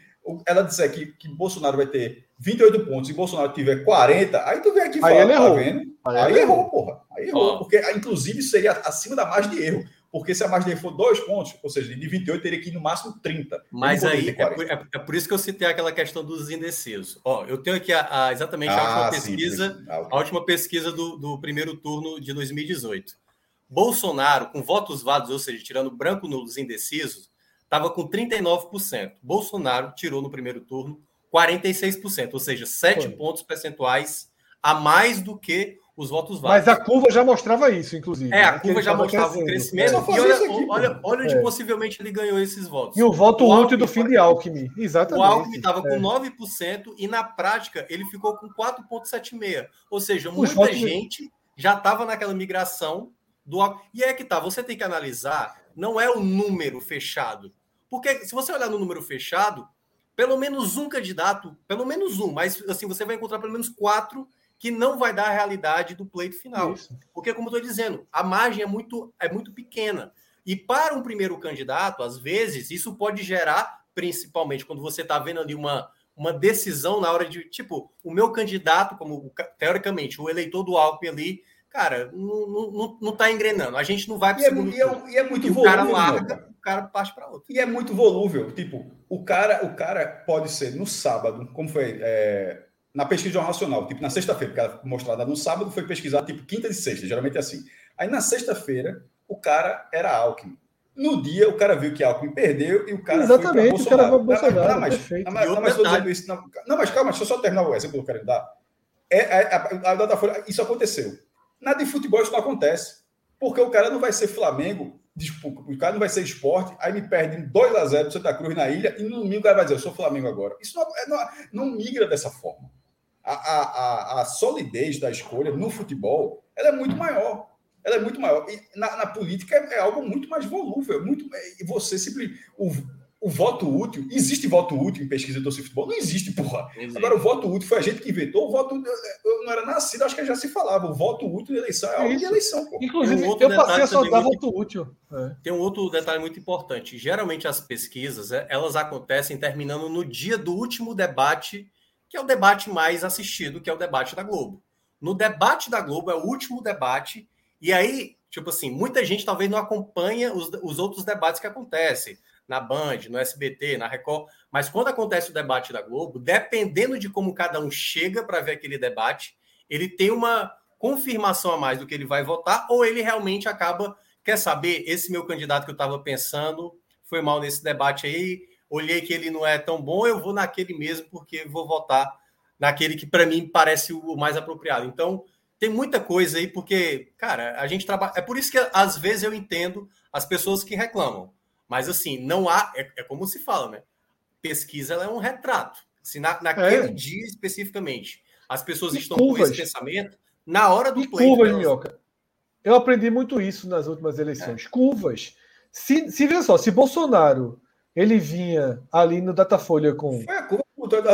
ela disser que, que Bolsonaro vai ter 28 pontos e Bolsonaro tiver 40, aí tu vem aqui e Aí fala, ele tá errou. vendo? Aí Aí, ele errou, porra. Ó. Porque, ah, inclusive, seria acima da margem de erro. Porque se a margem de erro for dois pontos, ou seja, de 28 teria que ir no máximo 30. Ele Mas aí, é 40. por, é- é por isso que eu citei aquela questão dos indecisos. Ó, eu tenho aqui a, a- exatamente a última Ah, sim, pesquisa. Ah, ok. a última pesquisa do, do primeiro turno de 2018. Bolsonaro, com votos válidos, ou seja, tirando branco nulos indecisos, estava com 39%. Bolsonaro tirou no primeiro turno 46%, ou seja, 7 Foi. pontos percentuais a mais do que os votos Mas válidos. a curva já mostrava isso, inclusive. É, a né, curva já mostrava o crescendo. crescimento. Só E olha, aqui, olha, olha onde É. possivelmente ele ganhou esses votos. E o voto O útil do fim de Alckmin. Exatamente. O Alckmin estava com É. 9% e na prática ele ficou com 4,76%. Ou seja, Os muita votos- gente já estava naquela migração do Alckmin. E é que tá, você tem que analisar, não é o número fechado. Porque se você olhar no número fechado, pelo menos um candidato, pelo menos um, mas assim, você vai encontrar pelo menos quatro que não vai dar a realidade do pleito final. Isso. Porque, como eu estou dizendo, a margem é muito, é muito pequena. E para um primeiro candidato, às vezes, isso pode gerar, principalmente quando você está vendo ali uma, uma decisão na hora de, tipo, o meu candidato, como teoricamente, o eleitor do Alckmin ali, cara, não, não, não, tá engrenando. A gente não vai para E o é, segundo e é- turno. e é muito E o cara volúvel, larga, o cara parte para outro. E é muito volúvel. Tipo, o cara, o cara pode ser no sábado, como foi é, na pesquisa Jornal Nacional, tipo na sexta-feira, porque ela foi mostrada no sábado, foi pesquisada tipo quinta e sexta, geralmente é assim. Aí na sexta-feira, o cara era Alckmin. No dia, o cara viu que Alckmin perdeu e o cara Exatamente, foi o cara Bolsonaro, Não, mas, não, mas, não, outro mas estou detalhe. dizendo isso. Não, não, mas calma, deixa eu só terminar o exemplo que eu quero dar. É, é, a, a Datafolha, isso aconteceu. Na de futebol isso não acontece. Porque o cara não vai ser Flamengo, desculpa, o cara não vai ser esporte, aí me perde 2 a 0 do Santa Cruz na ilha, e no domingo o cara vai dizer, eu sou Flamengo agora. Isso não, é- não, não migra dessa forma. A, a, a, a solidez da escolha no futebol ela é muito maior. Ela é muito maior. E na, na política é, é algo muito mais volúvel. Muito, e você simplesmente. O, o voto útil. Existe voto útil em pesquisa torcida de futebol? Não existe, porra. Agora, o voto útil foi a gente que inventou. O voto. Eu, eu não era nascido, acho que já se falava. O voto útil de eleição é algo de eleição, porra. Inclusive, Tem um outro eu passei a muito- voto útil. É. Tem um outro detalhe muito importante. Geralmente as pesquisas, é, elas acontecem terminando no dia do último debate que é o debate mais assistido, que é o debate da Globo. No debate da Globo é o último debate, e aí, tipo assim, muita gente talvez não acompanha os, os outros debates que acontecem na Band, no SBT, na Record, mas quando acontece o debate da Globo, dependendo de como cada um chega para ver aquele debate, ele tem uma confirmação a mais do que ele vai votar, ou ele realmente acaba, quer saber, esse meu candidato que eu estava pensando foi mal nesse debate aí, olhei que ele não é tão bom, eu vou naquele mesmo, porque vou votar naquele que para mim parece o mais apropriado. Então, tem muita coisa aí, porque, cara, a gente trabalha. É por isso que às vezes eu entendo as pessoas que reclamam. Mas assim, não há. É, é como se fala, né? Pesquisa é um retrato. Se na, naquele é. dia especificamente as pessoas e estão curvas. com esse pensamento, na hora do e play. Curvas, elas... Minhoca. Eu aprendi muito isso nas últimas eleições. É. Curvas. Se, se veja só, se Bolsonaro ele vinha ali no Datafolha com. Foi a curva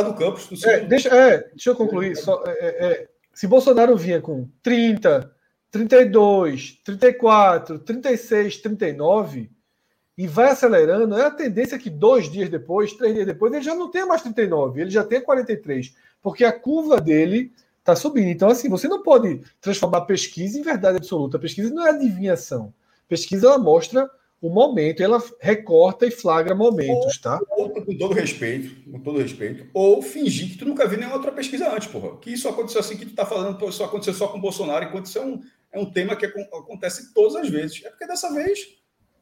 do Campos. É, deixa, é, deixa eu concluir. Só, é, é, é, se Bolsonaro vinha com 30, 32, 34, 36, 39 e vai acelerando, é a tendência que dois dias depois, três dias depois, ele já não tenha mais 39, ele já tem 43, porque a curva dele está subindo. Então, assim, você não pode transformar pesquisa em verdade absoluta. A pesquisa não é adivinhação. A pesquisa ela mostra o momento, ela recorta e flagra momentos, ou, tá? Ou, com todo respeito, com todo respeito, ou fingir que tu nunca viu nenhuma outra pesquisa antes, porra. Que isso aconteceu assim que tu tá falando, isso aconteceu só com o Bolsonaro, enquanto isso é um, é um tema que acontece todas as vezes. É porque dessa vez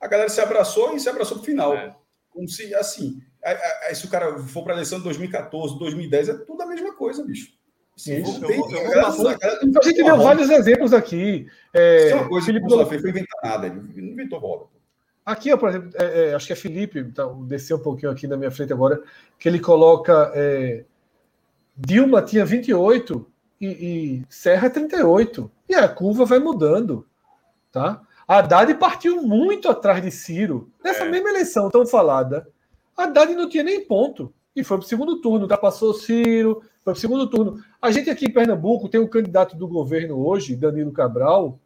a galera se abraçou e se abraçou pro final. É. Como se, assim, aí, se o cara for para a eleição de 2014, 2010, é tudo a mesma coisa, bicho. Assim, Isso, tem, eu, eu, a, gente deu vários exemplos aqui. É, Isso é uma coisa Felipe que o fez foi inventar nada, ele não inventou roda. Aqui, por exemplo, é, é, acho que é Felipe, então, desceu um pouquinho aqui na minha frente agora, que ele coloca é, Dilma tinha 28 e, e Serra 38. E a curva vai mudando. Tá? Haddad partiu muito atrás de Ciro. Nessa é. mesma eleição tão falada, Haddad não tinha nem ponto. E foi para o segundo turno. Já passou Ciro, foi para o segundo turno. A gente aqui em Pernambuco tem um candidato do governo hoje, Danilo Cabral,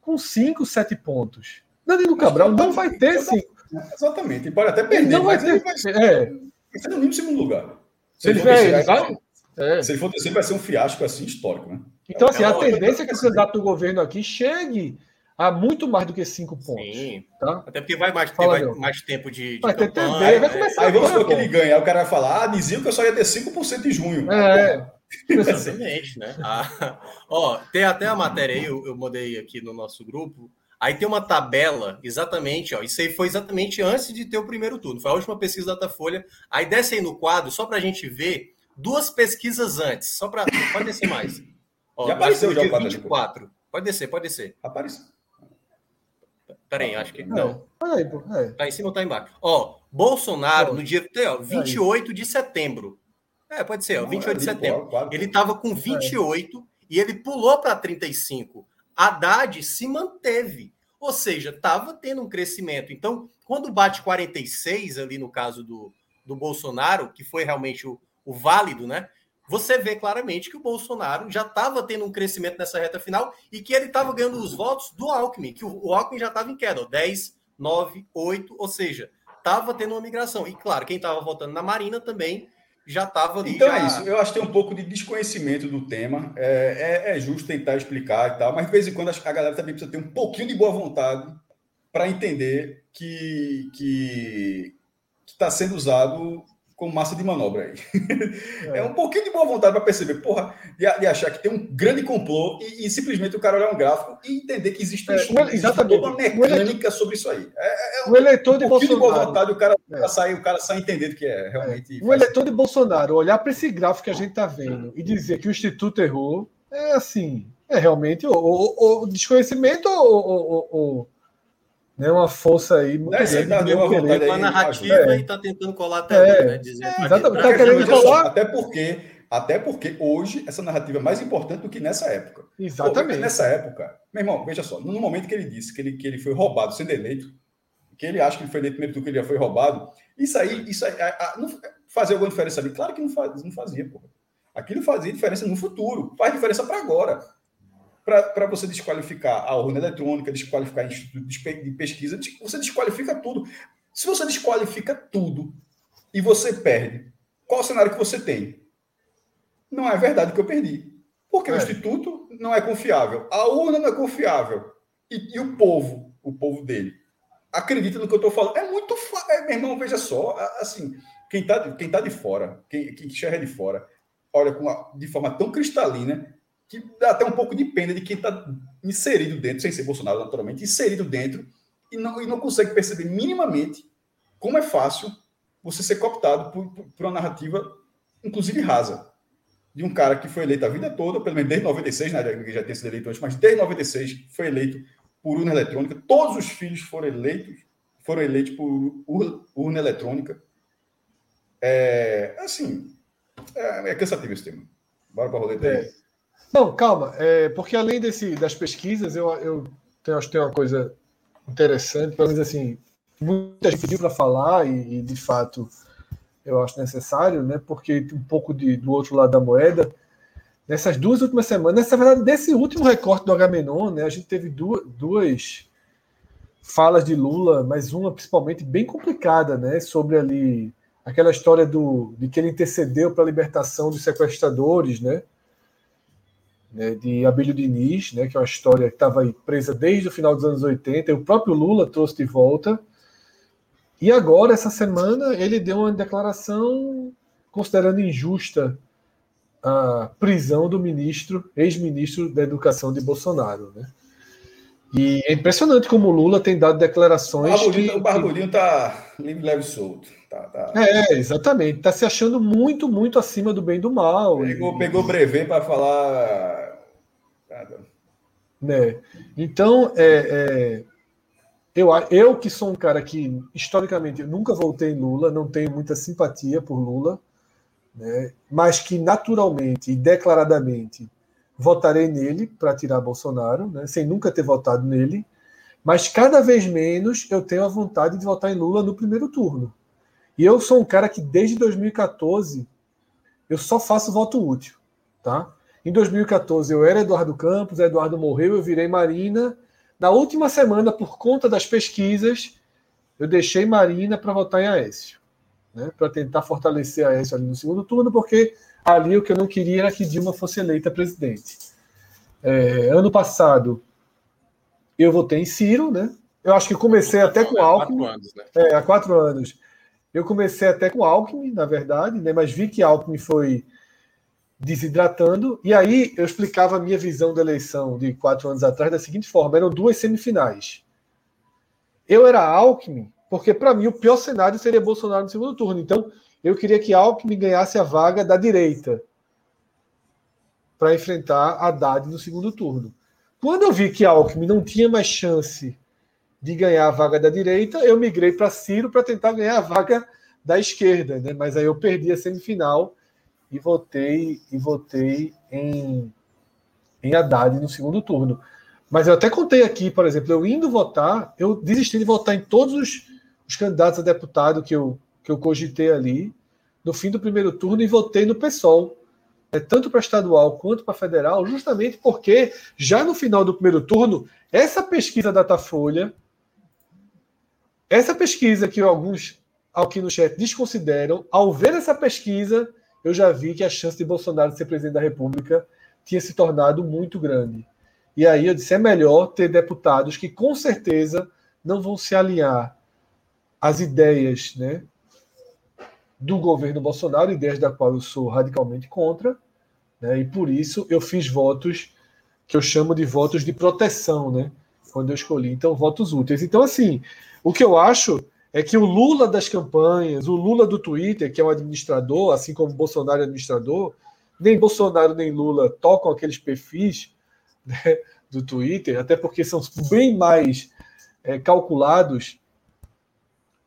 com 5, 7 pontos. Danilo Cabral não vai ter 5. Exatamente. Pode até perder. Ele não vai ter. Vai ser, é. vai ser no mínimo segundo lugar. Se, ele, for terceiro, vai, é. se ele for terceiro, vai ser um fiasco assim histórico. Né? Então, assim, é a tendência é que o candidato do governo aqui chegue há muito mais do que cinco pontos. Sim. Tá? Até porque vai mais, ter, vai mais tempo de, de vai ter TV, vai começar Aí vamos supor que ele ganha. Aí o cara vai falar, ah, diziam que eu só ia ter 5% em junho. É. Excelente, né? Ah, [laughs] ó, tem até a matéria aí, eu, eu mandei aqui no nosso grupo. Aí tem uma tabela, exatamente, ó. Isso aí foi exatamente antes de ter o primeiro turno. Foi a última pesquisa da Datafolha. Aí desce aí no quadro, só para a gente ver duas pesquisas antes. Só para. Pode descer mais. [laughs] Ó, já apareceu já o 24. Pode descer, pode descer. Apareceu. Peraí, acho que. Não. Aí, é. Tá em cima ou tá embaixo? Ó, Bolsonaro, no dia ó, 28 de setembro. É, pode ser, ó, 28 de setembro. Ele tava com 28 é. e ele pulou para 35. Haddad se manteve. Ou seja, estava tendo um crescimento. Então, quando bate 46, ali no caso do, do Bolsonaro, que foi realmente o, o válido, né? você vê claramente que o Bolsonaro já estava tendo um crescimento nessa reta final e que ele estava ganhando os votos do Alckmin, que o, Alckmin já estava em queda, ó, 10, 9, 8, ou seja, estava tendo uma migração. E claro, quem estava votando na Marina também já estava ali. Então já... é isso, eu acho que tem um pouco de desconhecimento do tema, é, é, é, justo tentar explicar e tal, mas de vez em quando a galera também precisa ter um pouquinho de boa vontade para entender que que está sendo usado com massa de manobra aí. É, [laughs] é um pouquinho de boa vontade para perceber, porra, de, de, achar que tem um grande complô e, e, simplesmente o cara olhar um gráfico e entender que existe, um é, estudo, exatamente. toda uma mecânica sobre isso aí. É, é um, o eleitor de um Bolsonaro. de boa vontade, o cara, é. sai, o cara sai entendendo que é realmente. O eleitor de Bolsonaro olhar para esse gráfico que a gente está vendo e dizer que o Instituto errou, é assim, é realmente o, desconhecimento ou né, uma força aí muito é, grande. Tá uma, vontade uma narrativa é. e está tentando colar até é, né, dizer, é, exatamente, tá querendo colar. Até porque, até porque hoje essa narrativa é mais importante do que nessa época. Exatamente. Pô, nessa época, meu irmão, veja só, no momento que ele disse que ele, que ele foi roubado sendo eleito, que ele acha que ele foi eleito primeiro que ele já foi roubado, isso aí, isso aí, a, a, não, fazia alguma diferença ali? Claro que não, faz, não fazia, porra. Aquilo fazia diferença no futuro, faz diferença para agora para você desqualificar a urna eletrônica, desqualificar instituto de pesquisa, você desqualifica tudo. Se você desqualifica tudo e você perde, qual o cenário que você tem? não é verdade que eu perdi. Porque É. o Instituto não é confiável, a urna não é confiável. E, e o povo, o povo dele, acredita no que eu estou falando. É muito fácil. É, meu irmão, veja só, assim, quem está quem tá de fora, quem, quem enxerga de fora, olha com a- de forma tão cristalina que dá até um pouco de pena de quem está inserido dentro, sem ser Bolsonaro, naturalmente, inserido dentro e não, e não consegue perceber minimamente como é fácil você ser cooptado por, por, por uma narrativa, inclusive rasa, de um cara que foi eleito a vida toda, pelo menos desde 96, né, já tinha sido eleito antes, mas desde 96 foi eleito por urna eletrônica, todos os filhos foram eleitos, foram eleitos por ur- urna eletrônica. É, assim, é, é cansativo esse tema. Bora para a roleta. É. Não, calma, é, porque além desse, das pesquisas, eu, eu tenho, acho que tem uma coisa interessante, pelo menos assim, muita gente pediu para falar e, e, de fato eu acho necessário, né? Porque um pouco de, do outro lado da moeda, nessas duas últimas semanas, nessa verdade, desse último recorte do Agamenon, né? A gente teve duas, duas falas de Lula, mas uma principalmente bem complicada, né? Sobre ali aquela história do, de que ele intercedeu para a libertação dos sequestradores, né? Né, de Abílio Diniz, né, que é uma história que estava presa desde o final dos anos 80, e o próprio Lula trouxe de volta. E agora, essa semana, ele deu uma declaração considerando injusta a prisão do ministro, ex-ministro da Educação de Bolsonaro. Né? E é impressionante como o Lula tem dado declarações. Que- o Barbudinho tá livre, leve e solto. Tá, tá. É, exatamente. Está se achando muito, muito acima do bem e do mal. Pegou, E- pegou o brevet para falar. Né? Então, é, é, eu, eu que sou um cara que, historicamente, nunca votei em Lula, não tenho muita simpatia por Lula, né? mas que naturalmente e declaradamente votarei nele para tirar Bolsonaro, né? sem nunca ter votado nele, mas cada vez menos eu tenho a vontade de votar em Lula no primeiro turno. E eu sou um cara que, desde 2014, eu só faço voto útil. Tá? Em 2014 eu era Eduardo Campos, Eduardo morreu, eu virei Marina. Na última semana, por conta das pesquisas, eu deixei Marina para votar em Aécio, né? para tentar fortalecer Aécio ali no segundo turno, porque ali o que eu não queria era que Dilma fosse eleita presidente. É, ano passado eu votei em Ciro, né? Eu acho que comecei até com Alckmin. Quatro anos, né? É, há quatro anos. Eu comecei até com Alckmin, na verdade, né? mas vi que Alckmin foi desidratando. E aí eu explicava a minha visão da eleição de quatro anos atrás da seguinte forma: eram duas semifinais. Eu era Alckmin, porque para mim o pior cenário seria Bolsonaro no segundo turno. Então eu queria que Alckmin ganhasse a vaga da direita para enfrentar Haddad no segundo turno. Quando eu vi que Alckmin não tinha mais chance de ganhar a vaga da direita, eu migrei para Ciro para tentar ganhar a vaga da esquerda, né? Mas aí eu perdi a semifinal e votei e votei em em Haddad no segundo turno. Mas eu até contei aqui, por exemplo, eu indo votar, eu desisti de votar em todos os, os candidatos a deputado que eu, que eu cogitei ali, no fim do primeiro turno, e votei no PSOL, né, tanto para estadual quanto para federal, justamente porque já no final do primeiro turno, essa pesquisa Datafolha, essa pesquisa que alguns aqui no chat desconsideram, ao ver essa pesquisa, eu já vi que a chance de Bolsonaro ser presidente da República tinha se tornado muito grande. E aí eu disse: é melhor ter deputados que com certeza não vão se alinhar às ideias né, do governo Bolsonaro, ideias da qual eu sou radicalmente contra, né, e por isso eu fiz votos que eu chamo de votos de proteção, né, quando eu escolhi. Então, votos úteis. Então, assim, o que eu acho é que o Lula das campanhas, o Lula do Twitter, que é um administrador, assim como Bolsonaro é administrador, nem Bolsonaro nem Lula tocam aqueles perfis né, do Twitter, até porque são bem mais é, calculados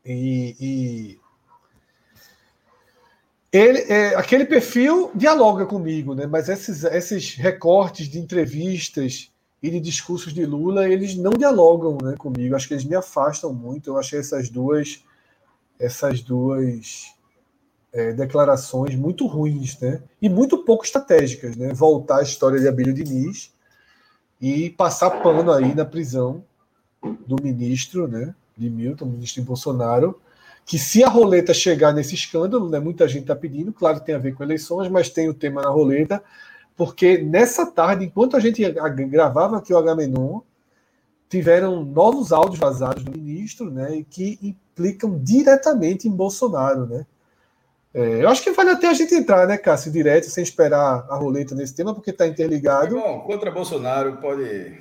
e, e ele, é, aquele perfil dialoga comigo, né? Mas esses, esses recortes de entrevistas e de discursos de Lula, eles não dialogam né, comigo. Acho que eles me afastam muito. Eu achei essas duas, essas duas é, declarações muito ruins, né? E muito pouco estratégicas, né? Voltar à história de Abílio Diniz e passar pano aí na prisão do ministro, né? De Milton, ministro de Bolsonaro, que se a roleta chegar nesse escândalo, né, muita gente está pedindo, claro tem a ver com eleições, mas tem o tema na roleta, porque nessa tarde, enquanto a gente gravava aqui o Agamenon, tiveram novos áudios vazados do ministro, né, que implicam diretamente em Bolsonaro, né? É, eu acho que vale até a gente entrar, né, Cássio, direto, sem esperar a roleta nesse tema, porque está interligado. Bom, contra Bolsonaro pode.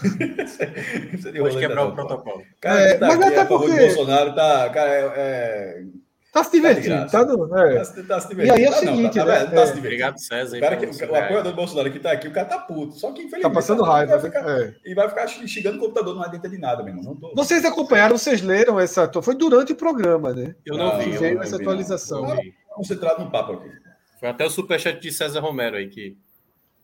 [laughs] pode quebrar o protocolo. Cara, é, tá mas aqui, até porque... Bolsonaro tá. Cara, é, é Tá se divertindo, tá, no, é. tá, tá, se divertindo. E aí é o seguinte, tá, né? Tá, tá é. se Obrigado, César. O, cara que, o apoiador do Bolsonaro que tá aqui, o cara tá puto. Só que infelizmente. Tá passando raiva, vai ficar, é. E vai ficar xingando o computador, não adianta de nada, meu irmão. Não tô... Vocês acompanharam, vocês leram essa. Foi durante o programa, né? Eu não, vi. Veio eu essa vi, atualização. Não, vi. Concentrado no papo aqui. Foi até o superchat de César Romero aí que.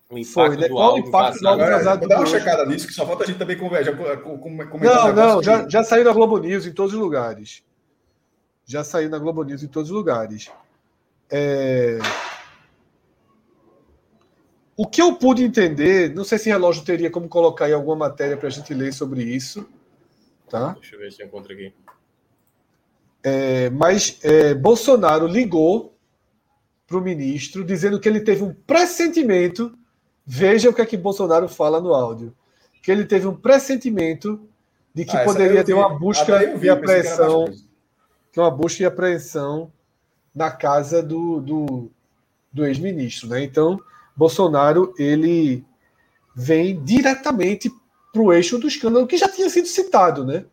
O impacto Foi, né? do Qual o impacto do áudio vazado. Dá uma checada nisso, que só falta a gente também conversar. Com, com, um Não, não, já, já saiu na Globo News em todos os lugares. Já saiu na Globo News em todos os lugares. É, O que eu pude entender, não sei se relógio teria como colocar aí alguma matéria para a gente ler sobre isso, tá? Deixa eu ver se eu encontro aqui. É, mas é, Bolsonaro ligou para o ministro dizendo que ele teve um pressentimento. Veja o que é que Bolsonaro fala no áudio. Que ele teve um pressentimento de que Ah, poderia ter uma busca vi, e pensei que que uma busca e apreensão na casa do, do, do ex-ministro, né? Então, Bolsonaro ele vem diretamente para o eixo do escândalo que já tinha sido citado, né?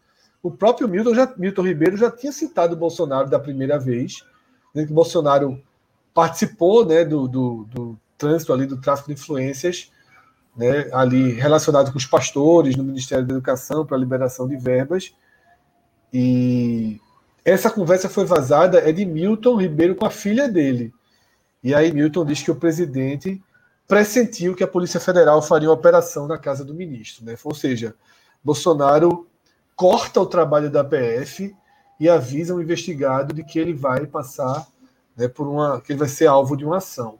O próprio Milton, já, Milton Ribeiro já tinha citado Bolsonaro da primeira vez, né, que Bolsonaro participou né, do, do, do trânsito ali do tráfico de influências, né, ali relacionado com os pastores no Ministério da Educação para liberação de verbas. E essa conversa foi vazada é de Milton Ribeiro com a filha dele. E aí Milton diz que o presidente pressentiu que a Polícia Federal faria uma operação na casa do ministro, né? Ou seja, Bolsonaro corta o trabalho da PF e avisa o investigado de que ele vai passar né, por uma. que ele vai ser alvo de uma ação.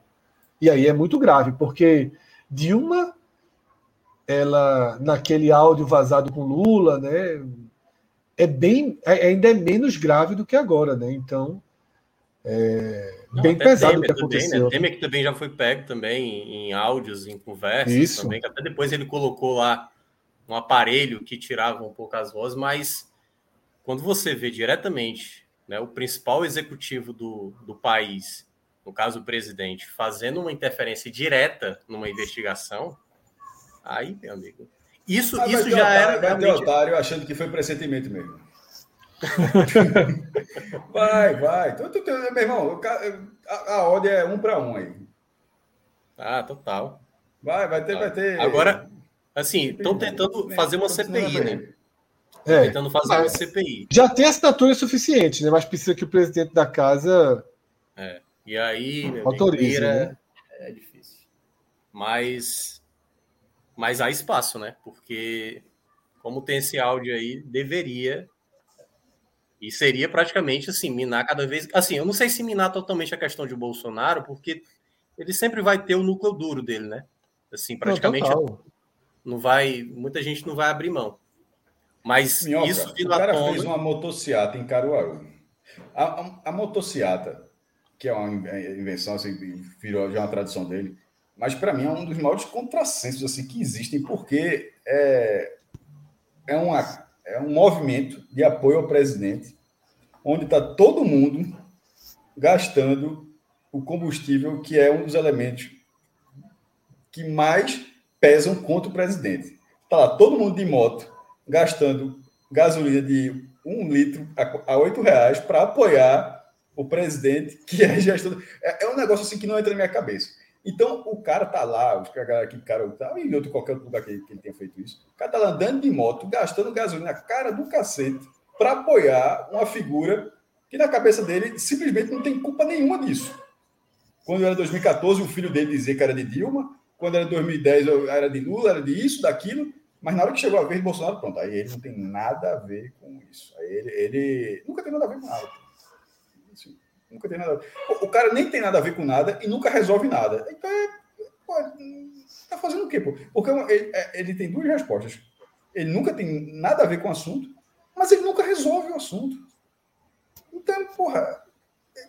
E aí é muito grave, porque Dilma, ela, naquele áudio vazado com Lula, né, é bem. é- ainda é menos grave do que agora, né? Então. É Não, bem pesado o Temer que também, aconteceu. Né? Temer que também já foi pego também em áudios, em conversas Isso. também, que até depois ele colocou lá um aparelho que tirava um pouco as vozes, mas quando você vê diretamente né, o principal executivo do, do país, no caso o presidente, fazendo uma interferência direta numa investigação, aí, meu amigo, isso, Ah, isso ter já otário, era Vai ter realmente... otário achando que foi pressentimento mesmo. [laughs] vai, vai. Tu, tu, tu, meu irmão, a, a ordem é um para um aí. Ah, total. Vai, vai ter, vai ter. Agora, assim, estão tentando fazer uma CPI, né? É, Tentando fazer uma CPI. já tem assinatura suficiente, né? Mas precisa que o presidente da casa E aí, autorize. Né? é difícil. Mas, mas há espaço, né? Porque, como tem esse áudio aí, deveria. E seria praticamente assim, minar cada vez. Assim, eu não sei se minar totalmente a questão de Bolsonaro, porque ele sempre vai ter o núcleo duro dele, né? Assim, praticamente Não, não vai. Muita gente não vai abrir mão. Mas Minhoca, isso o vindo à cara fez uma motociata em Caruaru. A, a, a motociata, que é uma invenção, assim, virou já uma tradição dele, mas para mim é um dos maiores contrassensos assim, que existem, porque é, é, uma, é um movimento de apoio ao presidente, onde está todo mundo gastando o combustível, que é um dos elementos que mais pesam contra o presidente. Está lá todo mundo de moto, gastando gasolina de um litro a, oito reais para apoiar o presidente, que é gestor. É, é um negócio assim que não entra na minha cabeça. Então, o cara tá lá, os cara aqui, cara, tá, em outro qualquer lugar que, que ele tenha feito isso. O cara tá lá andando de moto, gastando gasolina, cara do cacete, para apoiar uma figura que na cabeça dele simplesmente não tem culpa nenhuma disso. Quando era 2014, o filho dele dizia que era de Dilma, quando era 2010 era de Lula, era de isso, daquilo, mas na hora que chegou a vez de Bolsonaro, pronto, aí ele não tem nada a ver com isso. Aí ele, ele nunca tem nada a ver com nada. Nunca tem nada. O, cara nem tem nada a ver com nada e nunca resolve nada. Então, é, pô, tá fazendo o quê, pô? Porque ele, é, ele tem duas respostas. Ele nunca tem nada a ver com o assunto, mas ele nunca resolve o assunto. Então, porra,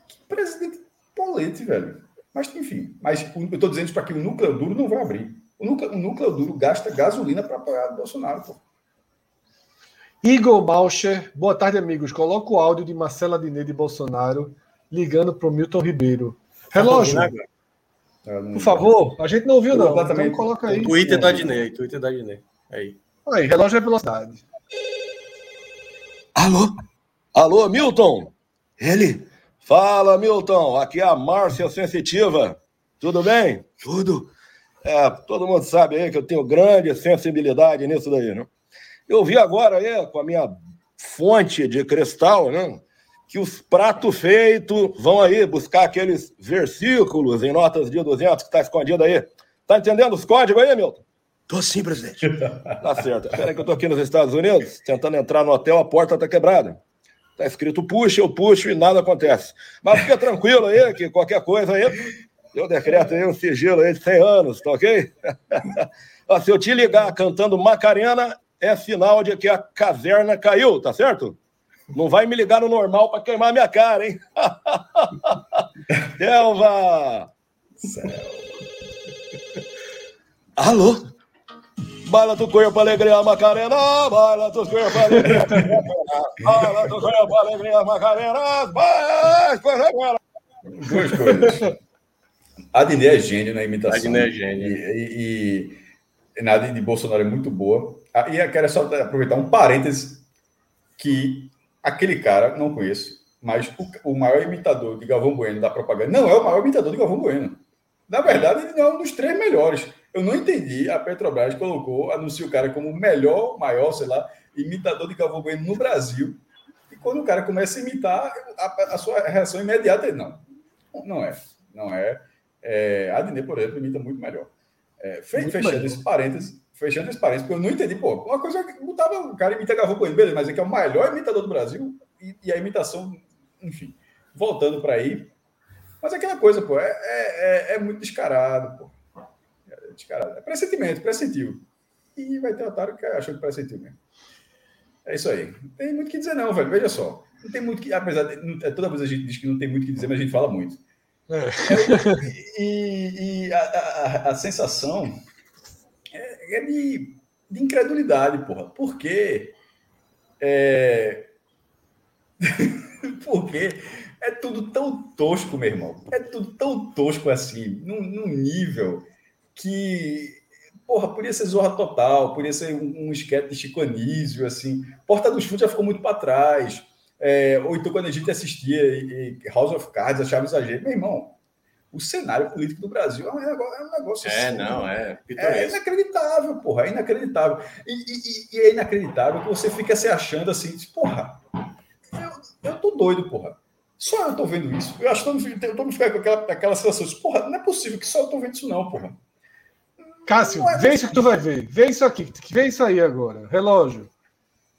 que presidente polete, velho. Mas, enfim, mas eu estou dizendo isso para que o núcleo duro não vai abrir. O núcleo, o núcleo duro gasta gasolina para apoiar o Bolsonaro, pô. Igor Malcher, boa tarde, amigos. Coloca o áudio de Marcela Diné de Bolsonaro ligando para o Milton Ribeiro. Relógio, por favor. A gente não ouviu, não. Então coloca aí. Twitter da Dinei, Twitter da Dinei. Aí. Aí, relógio é velocidade. Alô? Alô, Milton? Ele? Fala, Milton. Aqui é a Márcia Sensitiva. Tudo bem? Tudo. É, todo mundo sabe aí que eu tenho grande sensibilidade nisso daí, né? Eu vi agora aí, com a minha fonte de cristal, né? Que os pratos feitos vão aí buscar aqueles versículos em notas de 200 que está escondido aí. Tá entendendo os códigos aí, Milton? Tô sim, presidente. [laughs] Tá certo. Espera que eu tô aqui nos Estados Unidos, tentando entrar no hotel, a porta tá quebrada. Tá escrito puxa, eu puxo e nada acontece. Mas fica tranquilo aí, que qualquer coisa aí, eu decreto aí um sigilo aí de 100 anos, tá ok? [laughs] Ó, se eu te ligar cantando Macarena, é sinal de que a caverna caiu, tá certo? Não vai me ligar no normal para queimar minha cara, hein? [laughs] Elva! Alô? Baila tu corpo, alegria, Macarena. Baila tu corpo, alegria. Baila tu corpo, alegria, Macarena. Agora. Duas coisas. A Diné é gênio na imitação. A Diné é gênio. E, e, e na de Bolsonaro é muito boa. Ah, E eu quero só aproveitar um parêntese que aquele cara, não conheço, mas o, o maior imitador de Galvão Bueno da propaganda não é o maior imitador de Galvão Bueno. Na verdade, ele não é um dos três melhores. Eu não entendi. A Petrobras colocou, anuncia o cara como o melhor, maior, sei lá, imitador de Galvão Bueno no Brasil. E quando o cara começa a imitar, a, a sua reação imediata é não. Não é. Não é. é a Adnet, por exemplo, imita muito melhor. É, fe- Muito fechando melhor. esse parênteses, fechando esse parênteses, porque eu não entendi, pô, uma coisa que botava o cara imita Galvão Bueno, beleza, mas é que é o melhor imitador do Brasil e, e a imitação, enfim, voltando para aí. Mas é aquela coisa, pô, é, é, é- é muito descarado, pô. É descarado. É pressentimento, pressentiu. E vai ter otário que achou que pressentiu mesmo. É isso aí. Não tem muito o que dizer, não, velho. Veja só. Não tem muito que. Apesar de. é, Toda vez a gente diz que não tem muito o que dizer, mas a gente fala muito. E, e a, a- a sensação é, de, de incredulidade, porra. Por quê? É... [laughs] Porque é tudo tão tosco, meu irmão. É tudo tão tosco assim, num, num nível que, porra, podia ser Zorra Total, podia ser um, um esquete de Chico Anísio, assim. Porta dos Fundos já ficou muito para trás. É, ou então quando a gente assistia e- e House of Cards, achava exagero. Meu irmão, o cenário político do Brasil é um negócio, é um negócio É, assim, não, é. é Pitoresco. inacreditável, porra, é inacreditável. E, e- e é inacreditável que você fica se achando assim, diz, porra, eu, eu tô doido, porra. Só eu tô vendo isso. Eu acho que todo mundo- todo mundo fica com aquela, aquela sensação, diz, porra, não é possível que só eu tô vendo isso não, porra. Cássio, Não é vê isso que tu vai ver. Vê isso aqui. Vê isso aí agora. Relógio.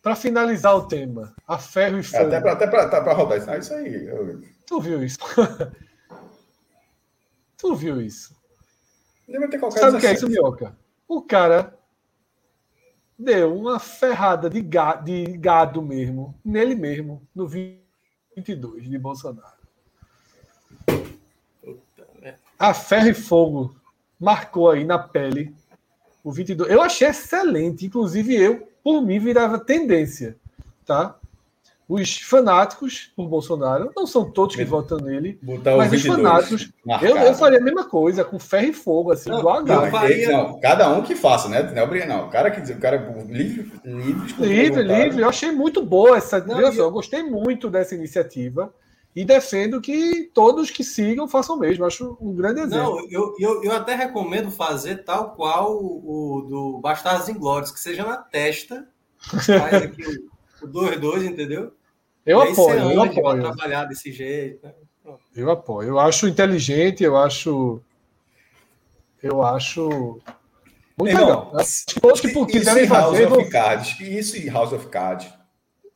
Para finalizar o tema, a ferro e É, fogo. até pra rodar isso. Ah, isso aí. Eu, Tu viu isso? [laughs] tu viu isso? deve ter Sabe o que é isso, 17. Minhoca? O cara deu uma ferrada de ga- de gado mesmo, nele mesmo, no 22 de Bolsonaro. A ferro e fogo marcou aí na pele o 22. Eu achei excelente, inclusive eu, por mim, virava tendência, tá? Os fanáticos por Bolsonaro, não são todos que votam nele, Botar mas os 22 fanáticos, eu, eu faria a mesma coisa, com ferro e fogo, assim, Não, igual a eu gado. Não, faria- não, cada um que faça, né? Não, é não. O cara que diz, o cara é livre, livre, Livre, livre. Eu achei muito boa essa. Não, e só, eu gostei muito dessa iniciativa e defendo que todos que sigam façam o mesmo. Acho um grande exemplo. Não, eu, eu, eu até recomendo fazer tal qual o, o do Bastardos Inglórios, que seja na testa. Faz aqui o 2-2, entendeu? Eu E apoio, você eu apoio. trabalhar desse jeito. Né? Eu apoio. Eu acho inteligente, eu acho. Eu acho. Muito Irmão, legal. Acho que todos que, que isso devem em House fazer. vão- of Cards, isso em House of Cards,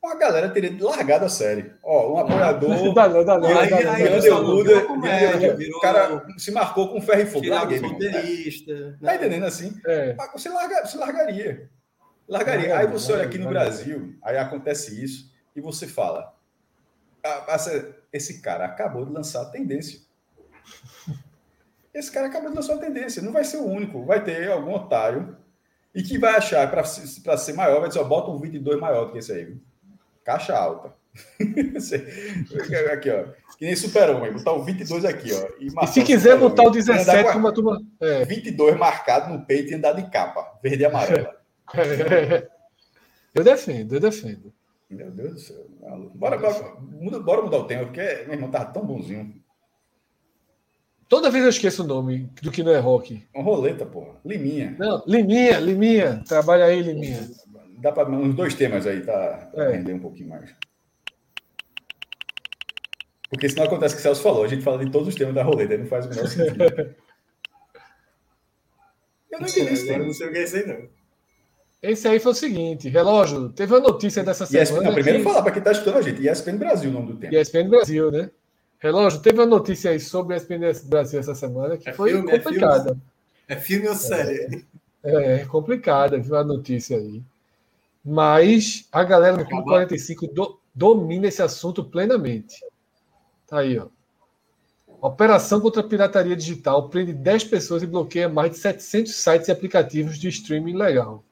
a galera teria largado a série. Ó, um apoiador. [laughs] Dá dá Aí- dá aí dá Underwood, o cara se marcou com ferro e fogo. Larguei, meu irmão. roteirista. Tá entendendo assim? É. Você, larga, você largaria. Largaria. Largaria, Aí você olha aqui no largaria. Brasil, aí acontece isso, e você fala: a- a- esse cara acabou de lançar a tendência. Esse cara acabou de lançar a tendência. Não vai ser o único. Vai ter algum otário e que vai achar, para ser maior, vai dizer, ó, bota um 22 maior do que esse aí. viu? Caixa alta. [laughs] aqui, ó. Que nem super-homem. Botar o 22 aqui, ó. E marcar se quiser botar o E andar 17, com a- como a turma. É. 22 marcado no peito e andar de capa. Verde e amarela. [laughs] Eu defendo, eu defendo. Meu Deus do céu. Bora, bora, muda- bora mudar o tema, porque meu irmão tava tão bonzinho. Toda vez eu esqueço o nome do que não é rock. Um roleta, porra. Liminha. Não, Liminha, Liminha. Trabalha aí, Liminha. Dá para uns dois temas aí, tá? Pra É. render um pouquinho mais. Porque senão acontece o que o Celso falou, a gente fala de todos os temas da roleta, aí não faz o menor sentido. [laughs] Eu não entendi Agora eu não sei o que é isso aí, não. Esse aí foi o seguinte, relógio, teve uma notícia dessa ESPN, semana. não, primeiro que- falar para quem está escutando a gente, ESPN Brasil, o nome do tema. ESPN Brasil, né? Relógio, teve uma notícia aí sobre a ESPN Brasil essa semana que É foi filme, é complicada. É filme ou série? É, complicada, viu a notícia aí. Mas a galera do Clube Acabar. 45 do- domina esse assunto plenamente. Tá aí, ó. Operação contra a pirataria digital prende 10 pessoas e bloqueia mais de 700 sites e aplicativos de streaming legal.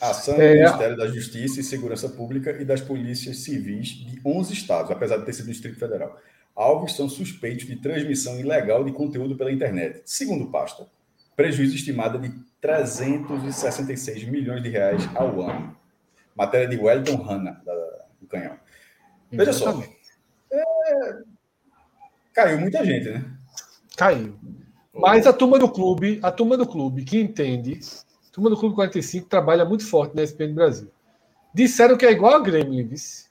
Ação do É. Ministério da Justiça e Segurança Pública e das polícias civis de 11 estados, apesar de ter sido Distrito Federal. Alvos são suspeitos de transmissão ilegal de conteúdo pela internet. Segundo pasta, prejuízo estimado de 366 milhões de reais ao ano. Matéria de Wellington Hanna, da- do Canhão. Veja só. Exatamente. Caiu muita gente, né? Caiu. Mas a turma do clube, a turma do clube que entende, turma do Clube 45 trabalha muito forte na ESPN Brasil. Disseram que é igual a Grêmio, vice.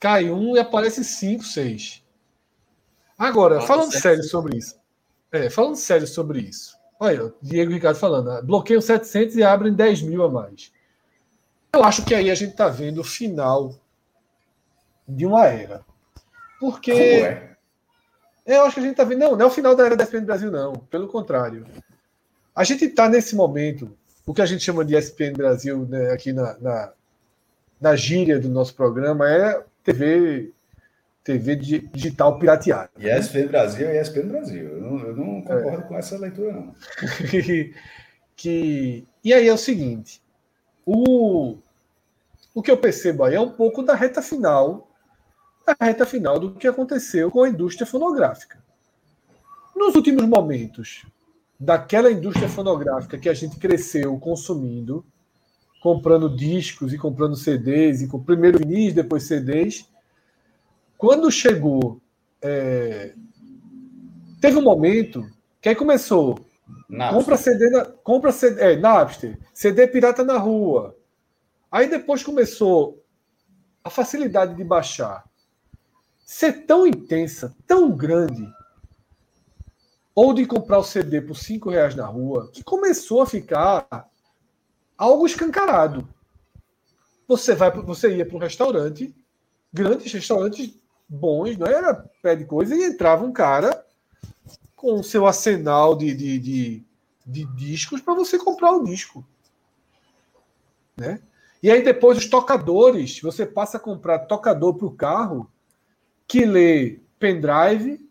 Cai um e aparece cinco, seis. Agora, falando sério sobre isso. É, falando sério sobre isso. Olha, o Diego Ricardo falando, ah, bloqueiam 700 e abrem 10 mil a mais. Eu acho que aí a gente está vendo o final de uma era. Porque. Como é? Eu acho que a gente está vendo. Não, não é o final da era da ESPN Brasil, não. Pelo contrário. A gente está nesse momento, o que a gente chama de ESPN Brasil, né, aqui na, na, na gíria do nosso programa, é TV, TV di- digital pirateada. E ESPN Brasil é ESPN Brasil. Eu não, eu não concordo com essa leitura, não. [laughs] que- e aí é o seguinte: o, o que eu percebo aí é um pouco da reta final, da reta final do que aconteceu com a indústria fonográfica. Nos últimos momentos daquela indústria fonográfica que a gente cresceu consumindo, comprando discos e comprando CDs, e com primeiro vinis, depois CDs, quando chegou. é, teve um momento que aí começou Nada. Compra CD, na, compra CD, é, Napster, CD pirata na rua. Aí depois começou a facilidade de baixar ser tão intensa, tão grande, ou de comprar o CD por cinco reais na rua, que começou a ficar algo escancarado. Você vai, você ia para um restaurante, grandes restaurantes bons, não era pé de coisa, e entrava um cara com o seu arsenal de, de, de, de discos para você comprar o disco. Né? E aí depois os tocadores, você passa a comprar tocador para o carro que lê pendrive,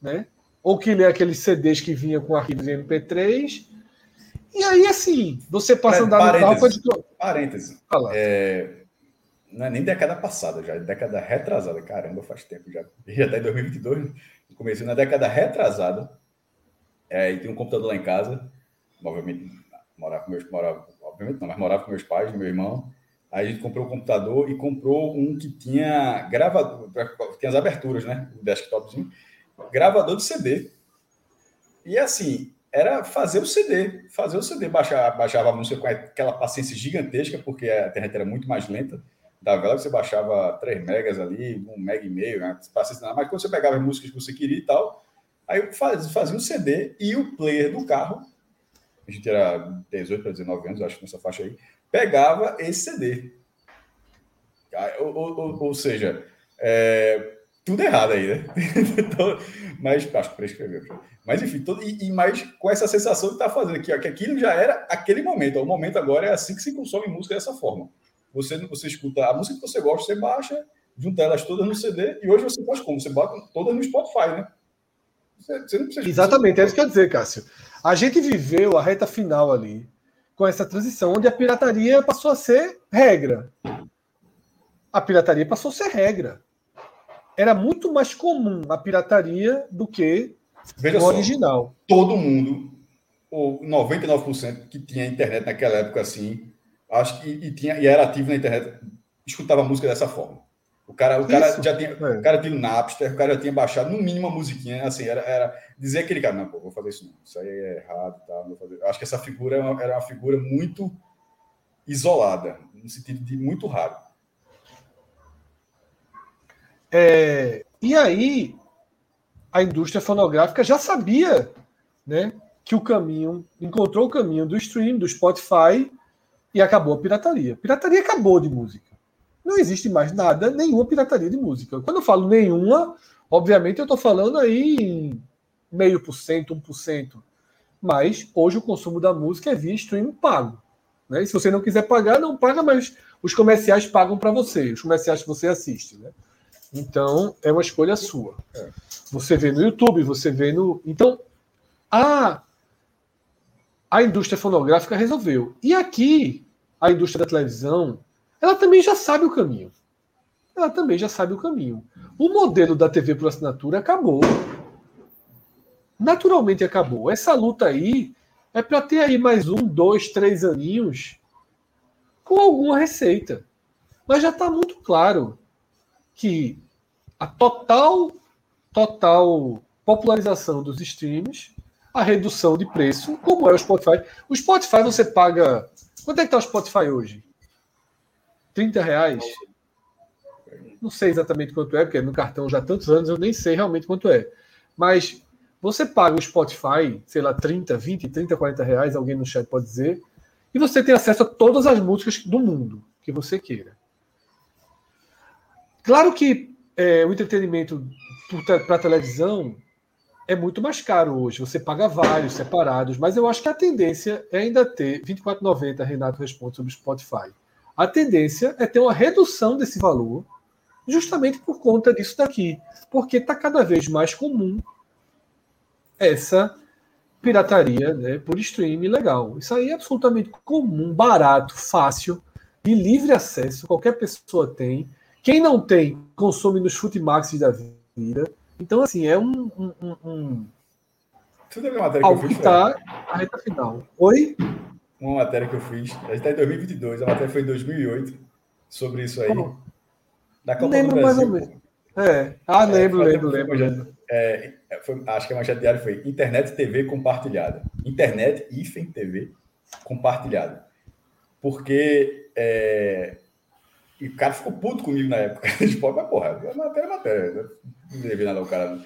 né? Ou que lê aqueles CDs que vinham com arquivos MP3. E aí, assim, você passa a andar no carro para Parêntese. falar. É, não é nem década passada, já é década retrasada. Caramba, faz tempo já. Já está em 2022. Comecei na década retrasada. É, e tinha um computador lá em casa. Obviamente, morava com meus morava, obviamente não, mas morava com meus pais, meu irmão. Aí a gente comprou o computador e comprou um que tinha gravador, tinha as aberturas, né? O desktopzinho. Gravador de CD. E assim, era fazer o CD, fazer o CD, baixar, baixava a música com aquela paciência gigantesca, porque a internet era muito mais lenta. Da vela você baixava 3 megas ali, 1 mega e meio, né? mas quando você pegava as músicas que você queria e tal, aí fazia, fazia um CD e o player do carro, a gente era 18 para 19 anos, acho que nessa faixa aí, pegava esse CD. Ou- ou- ou seja, é, tudo errado aí, né? [laughs] Então, mas acho que prescreveu. Mas enfim, todo, e, e mais com essa sensação de estar fazendo aqui, ó, que aquilo já era aquele momento. ó, O momento agora é assim que se consome música dessa forma. Você, você escuta a música que você gosta, você baixa, junta elas todas no CD, e hoje você faz como? Você bota todas no Spotify, né? Você, você não precisa Exatamente, é isso que eu ia dizer, Cássio. A gente viveu a reta final ali com essa transição, onde a pirataria passou a ser regra. A pirataria passou a ser regra. Era muito mais comum a pirataria do que Veja o só, original. Todo mundo, ou 99% que tinha internet naquela época assim, acho que e, tinha, e era ativo na internet, escutava música dessa forma. O cara, o cara já tinha, é. o cara tinha o Napster, o cara já tinha baixado no mínimo uma musiquinha, assim, era, era dizer aquele cara, não, pô, vou fazer isso não, isso aí é errado, tá, vou fazer. Acho que essa figura era uma, era uma figura muito isolada, no sentido de muito raro. É, e aí, a indústria fonográfica já sabia, né, que o caminho, encontrou o caminho do stream, do Spotify, e acabou a pirataria. Pirataria acabou de música não existe mais nada, nenhuma pirataria de música. Quando eu falo nenhuma, obviamente eu estou falando aí em meio por cento, um por cento. Mas hoje o consumo da música é via stream pago. Né? E se você não quiser pagar, não paga, mas os comerciais pagam para você, os comerciais que você assiste. Né? Então é uma escolha sua. Você vê no YouTube, você vê no. Então, a, a indústria fonográfica resolveu. E aqui, a indústria da televisão ela também já sabe o caminho. Ela também já sabe o caminho. O modelo da TV por assinatura acabou. Naturalmente acabou. Essa luta aí é para ter aí mais um, dois, três aninhos com alguma receita. Mas já está muito claro que a total, total popularização dos streams, a redução de preço, como é o Spotify. O Spotify você paga. Quanto é que está o Spotify hoje? 30 reais. Não sei exatamente quanto é, porque no cartão já há tantos anos eu nem sei realmente quanto é. Mas você paga o Spotify, sei lá, 30, 20, 30, 40 reais, alguém no chat pode dizer, e você tem acesso a todas as músicas do mundo que você Claro que é, o entretenimento para televisão é muito mais caro hoje. Você paga vários separados, mas eu acho que a tendência é ainda ter 24,90. Renato responde sobre Spotify a tendência é ter uma redução desse valor, justamente por conta disso daqui, porque está cada vez mais comum essa pirataria né, por streaming legal. Isso aí é absolutamente comum, barato, fácil, de livre acesso, qualquer pessoa tem. Quem não tem, consome nos Futimax da vida. Então, assim, é um. um, um, um... Tudo é matéria que eu fiz, tá a reta final. Oi? uma matéria que eu fiz. A gente está em 2022, a matéria foi em 2008, sobre isso aí. Como? Da Copa lembro do Brasil. Mais ou menos. É. Ah, lembro, é, lembro, lembro. lembro. É, foi, acho que a manchete diária foi Internet TV compartilhada. Internet IFEM TV compartilhada. Porque é, e o cara ficou puto comigo na época. Gente [laughs] pode, mas porra, matéria é matéria. Né? Não deve nada ao cara.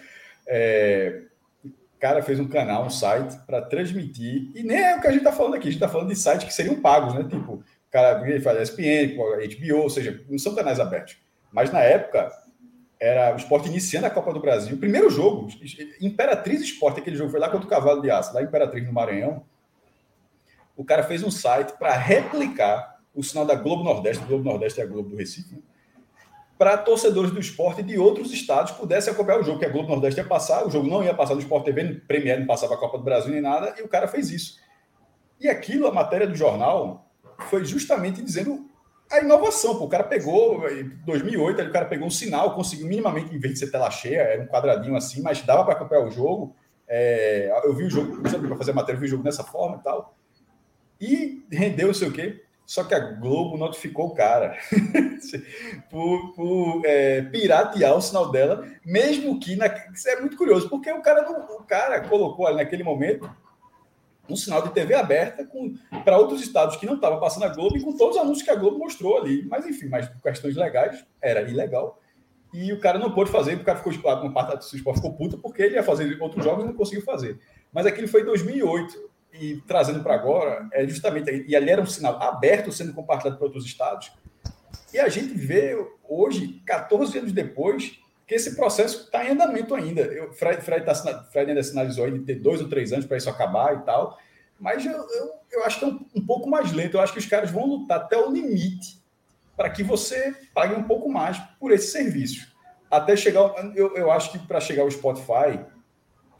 É, cara fez um canal, um site para transmitir, e nem é o que a gente está falando aqui, a gente está falando de sites que seriam pagos, né? Tipo, o cara faz ESPN, HBO, ou seja, não são canais abertos. Mas na época, era o esporte iniciando a Copa do Brasil. O primeiro jogo, Imperatriz Esporte, aquele jogo foi lá contra o Cavalo de Aço, lá Imperatriz, no Maranhão. O cara fez um site para replicar o sinal da Globo Nordeste, Globo Nordeste é a Globo do Recife, né? para torcedores do esporte de outros estados pudessem acompanhar o jogo, que a Globo Nordeste ia passar, o jogo não ia passar no Sport TV, Premier não passava a Copa do Brasil nem nada, e o cara fez isso. E aquilo, a matéria do jornal, foi justamente dizendo a inovação. Pô. O cara pegou, em 2008, o cara pegou um sinal, conseguiu minimamente, em vez de ser tela cheia, era um quadradinho assim, mas dava para acompanhar o jogo. É, eu vi o jogo, para fazer matéria, eu vi o jogo dessa forma e tal. E rendeu, não sei o quê. Só que a Globo notificou o cara [laughs] por, por é, piratear o sinal dela, mesmo que. Na, isso é muito curioso, porque o cara, o cara colocou ali naquele momento um sinal de TV aberta para outros estados que não estavam passando a Globo e com todos os anúncios que a Globo mostrou ali. Mas enfim, mas por questões legais, era ilegal. E o cara não pôde fazer, porque o cara ficou, uma parte do esporte ficou puta, porque ele ia fazer outros jogos e não conseguiu fazer. Mas aquilo foi em 2008 e trazendo para agora, é justamente, e ali era um sinal aberto sendo compartilhado para outros estados, e a gente vê hoje, 14 anos depois, que esse processo está em andamento ainda. Eu, Fred, Fred, tá, Fred ainda sinalizou de ter dois ou três anos para isso acabar e tal, mas eu, eu, eu acho que é um, um, pouco mais lento. Eu acho que os caras vão lutar até o limite para que você pague um pouco mais por esse serviço. Até chegar, eu, eu acho que para chegar ao Spotify,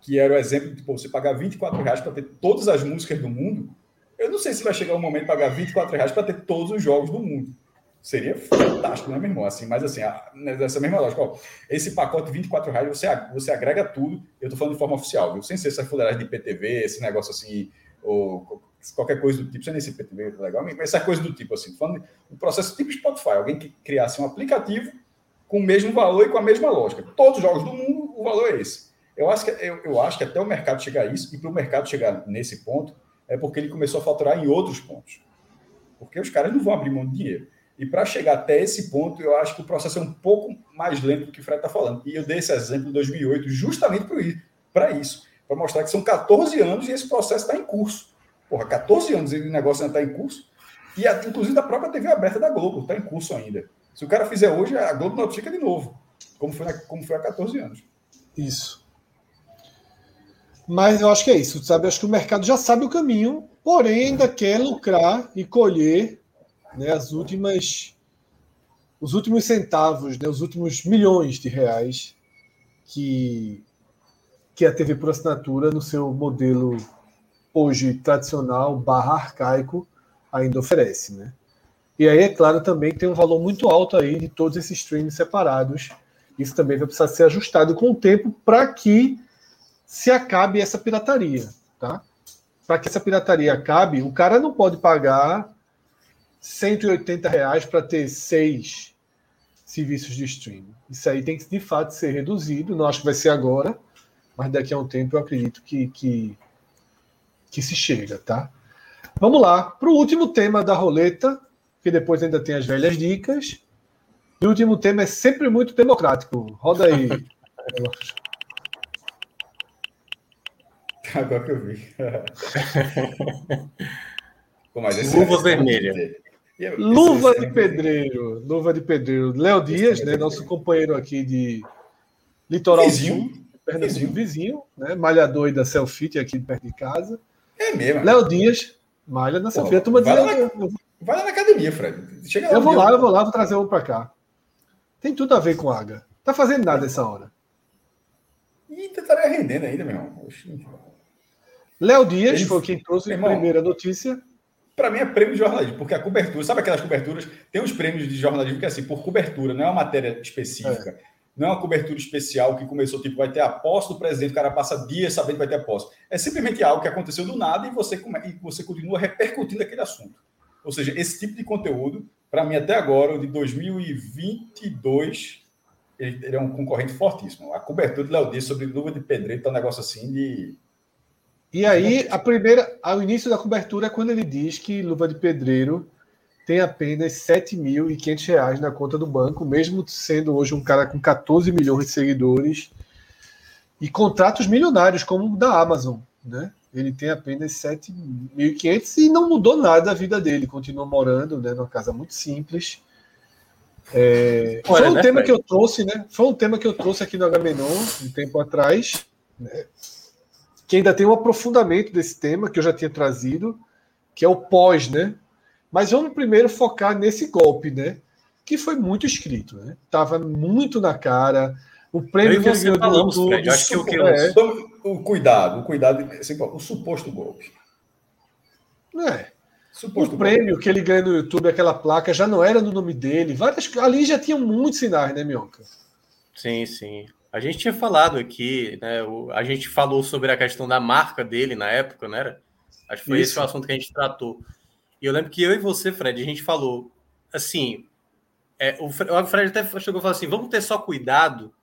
que era o exemplo de você pagar 24 reais para ter todas as músicas do mundo, eu não sei se vai chegar o um momento de pagar 24 reais para ter todos os jogos do mundo. Seria fantástico, né, meu irmão? Assim, mas assim, nessa mesma lógica, ó, esse pacote de 24 reais, você, você agrega tudo, eu estou falando de forma oficial, viu? Sem ser essa fuleiragem de IPTV, esse negócio assim, ou qualquer coisa do tipo, sem nem ser IPTV, legal, mas essa coisa do tipo, assim, falando um processo tipo Spotify, alguém que criasse um aplicativo com o mesmo valor e com a mesma lógica. Todos os jogos do mundo, o valor é esse. Eu acho que, eu, eu acho que até o mercado chegar a isso, e para o mercado chegar nesse ponto, é porque ele começou a faturar em outros pontos. Porque os caras não vão abrir mão de dinheiro. E para chegar até esse ponto, eu acho que o processo é um pouco mais lento do que o Fred está falando. E eu dei esse exemplo em 2008 justamente para isso, para mostrar que são 14 anos e esse processo está em curso. Porra, 14 anos e o negócio ainda está em curso. E inclusive a própria TV aberta da Globo está em curso ainda. Se o cara fizer hoje, a Globo notifica de novo, como foi, como foi há 14 anos. Isso. Mas eu acho que é isso, sabe? Eu acho que o mercado já sabe o caminho, porém ainda quer lucrar e colher né, as últimas os últimos centavos, né, os últimos milhões de reais que que a TV por assinatura no seu modelo hoje tradicional barra arcaico ainda oferece, né? E aí é claro também tem um valor muito alto aí de todos esses streams separados. Isso também vai precisar ser ajustado com o tempo para que se acabe essa pirataria, tá? Para que essa pirataria acabe, o cara não pode pagar 180 reais para ter seis serviços de streaming. Isso aí tem que, de fato, ser reduzido. Não acho que vai ser agora, mas daqui a um tempo eu acredito que, que, que se chega, tá? Vamos lá, para o último tema da roleta, que depois ainda tem as velhas dicas. E o último tema é sempre muito democrático. Roda aí. [laughs] Agora que eu vi. [laughs] Pô, Luva é vermelha. Luva de pedreiro, luva de pedreiro. Léo Dias, né, nosso companheiro aqui de Litoral vizinho, Sul, Pernambuco, vizinho, né, malhador da Selfit aqui perto de casa. É mesmo. Léo Dias, malha na Selfit. Turma vai, lá na, vai lá na academia, Fred. Chega lá eu vou lá, eu vou lá, vou trazer um para cá. Tem tudo a ver com água. Tá fazendo nada essa hora. Ih, estaria rendendo ainda, meu irmão. Léo Dias foi quem trouxe a primeira notícia para mim é prêmio de jornalismo, porque a cobertura, sabe aquelas coberturas? Tem uns prêmios de jornalismo que é assim, por cobertura, não é uma matéria específica, é. não é uma cobertura especial que começou, tipo, vai ter a posse do presidente, o cara passa dias sabendo que vai ter a posse. É simplesmente algo que aconteceu do nada e você, e você continua repercutindo aquele assunto. Ou seja, esse tipo de conteúdo, para mim, até agora, o de 2022, ele, ele, é um concorrente fortíssimo. A cobertura de Léo Dias sobre luva de pedreiro tá um negócio assim de e aí, a primeira, ao início da cobertura, é quando ele diz que Luva de Pedreiro tem apenas R$ 7.500 na conta do banco, mesmo sendo hoje um cara com 14 milhões de seguidores e contratos milionários, como o da Amazon. Né? Ele tem apenas 7.500 e não mudou nada a vida dele. Continua morando né, numa casa muito simples. É, foi um né, tema que eu trouxe, né? Foi um tema que eu trouxe aqui no Agamenon um tempo atrás. Né? Que ainda tem um aprofundamento desse tema que eu já tinha trazido, que é o pós, né? Mas vamos primeiro focar nesse golpe, né? Que foi muito escrito, né? Tava muito na cara. O prêmio que ele ganhou falamos, do Fred, acho que o que é. o cuidado, o cuidado, assim, o suposto golpe. É. Suposto o prêmio golpe. que ele ganhou no YouTube, aquela placa, já não era no nome dele. Várias, ali já tinham muitos sinais, né, Mionca? Sim, sim. A gente tinha falado aqui, né? O, a gente falou sobre a questão da marca dele na época, não era? Acho que foi Isso. esse o assunto que a gente tratou. E eu lembro que eu e você, Fred, a gente falou assim. É, o, Fred, até chegou e falou assim: vamos ter só cuidado,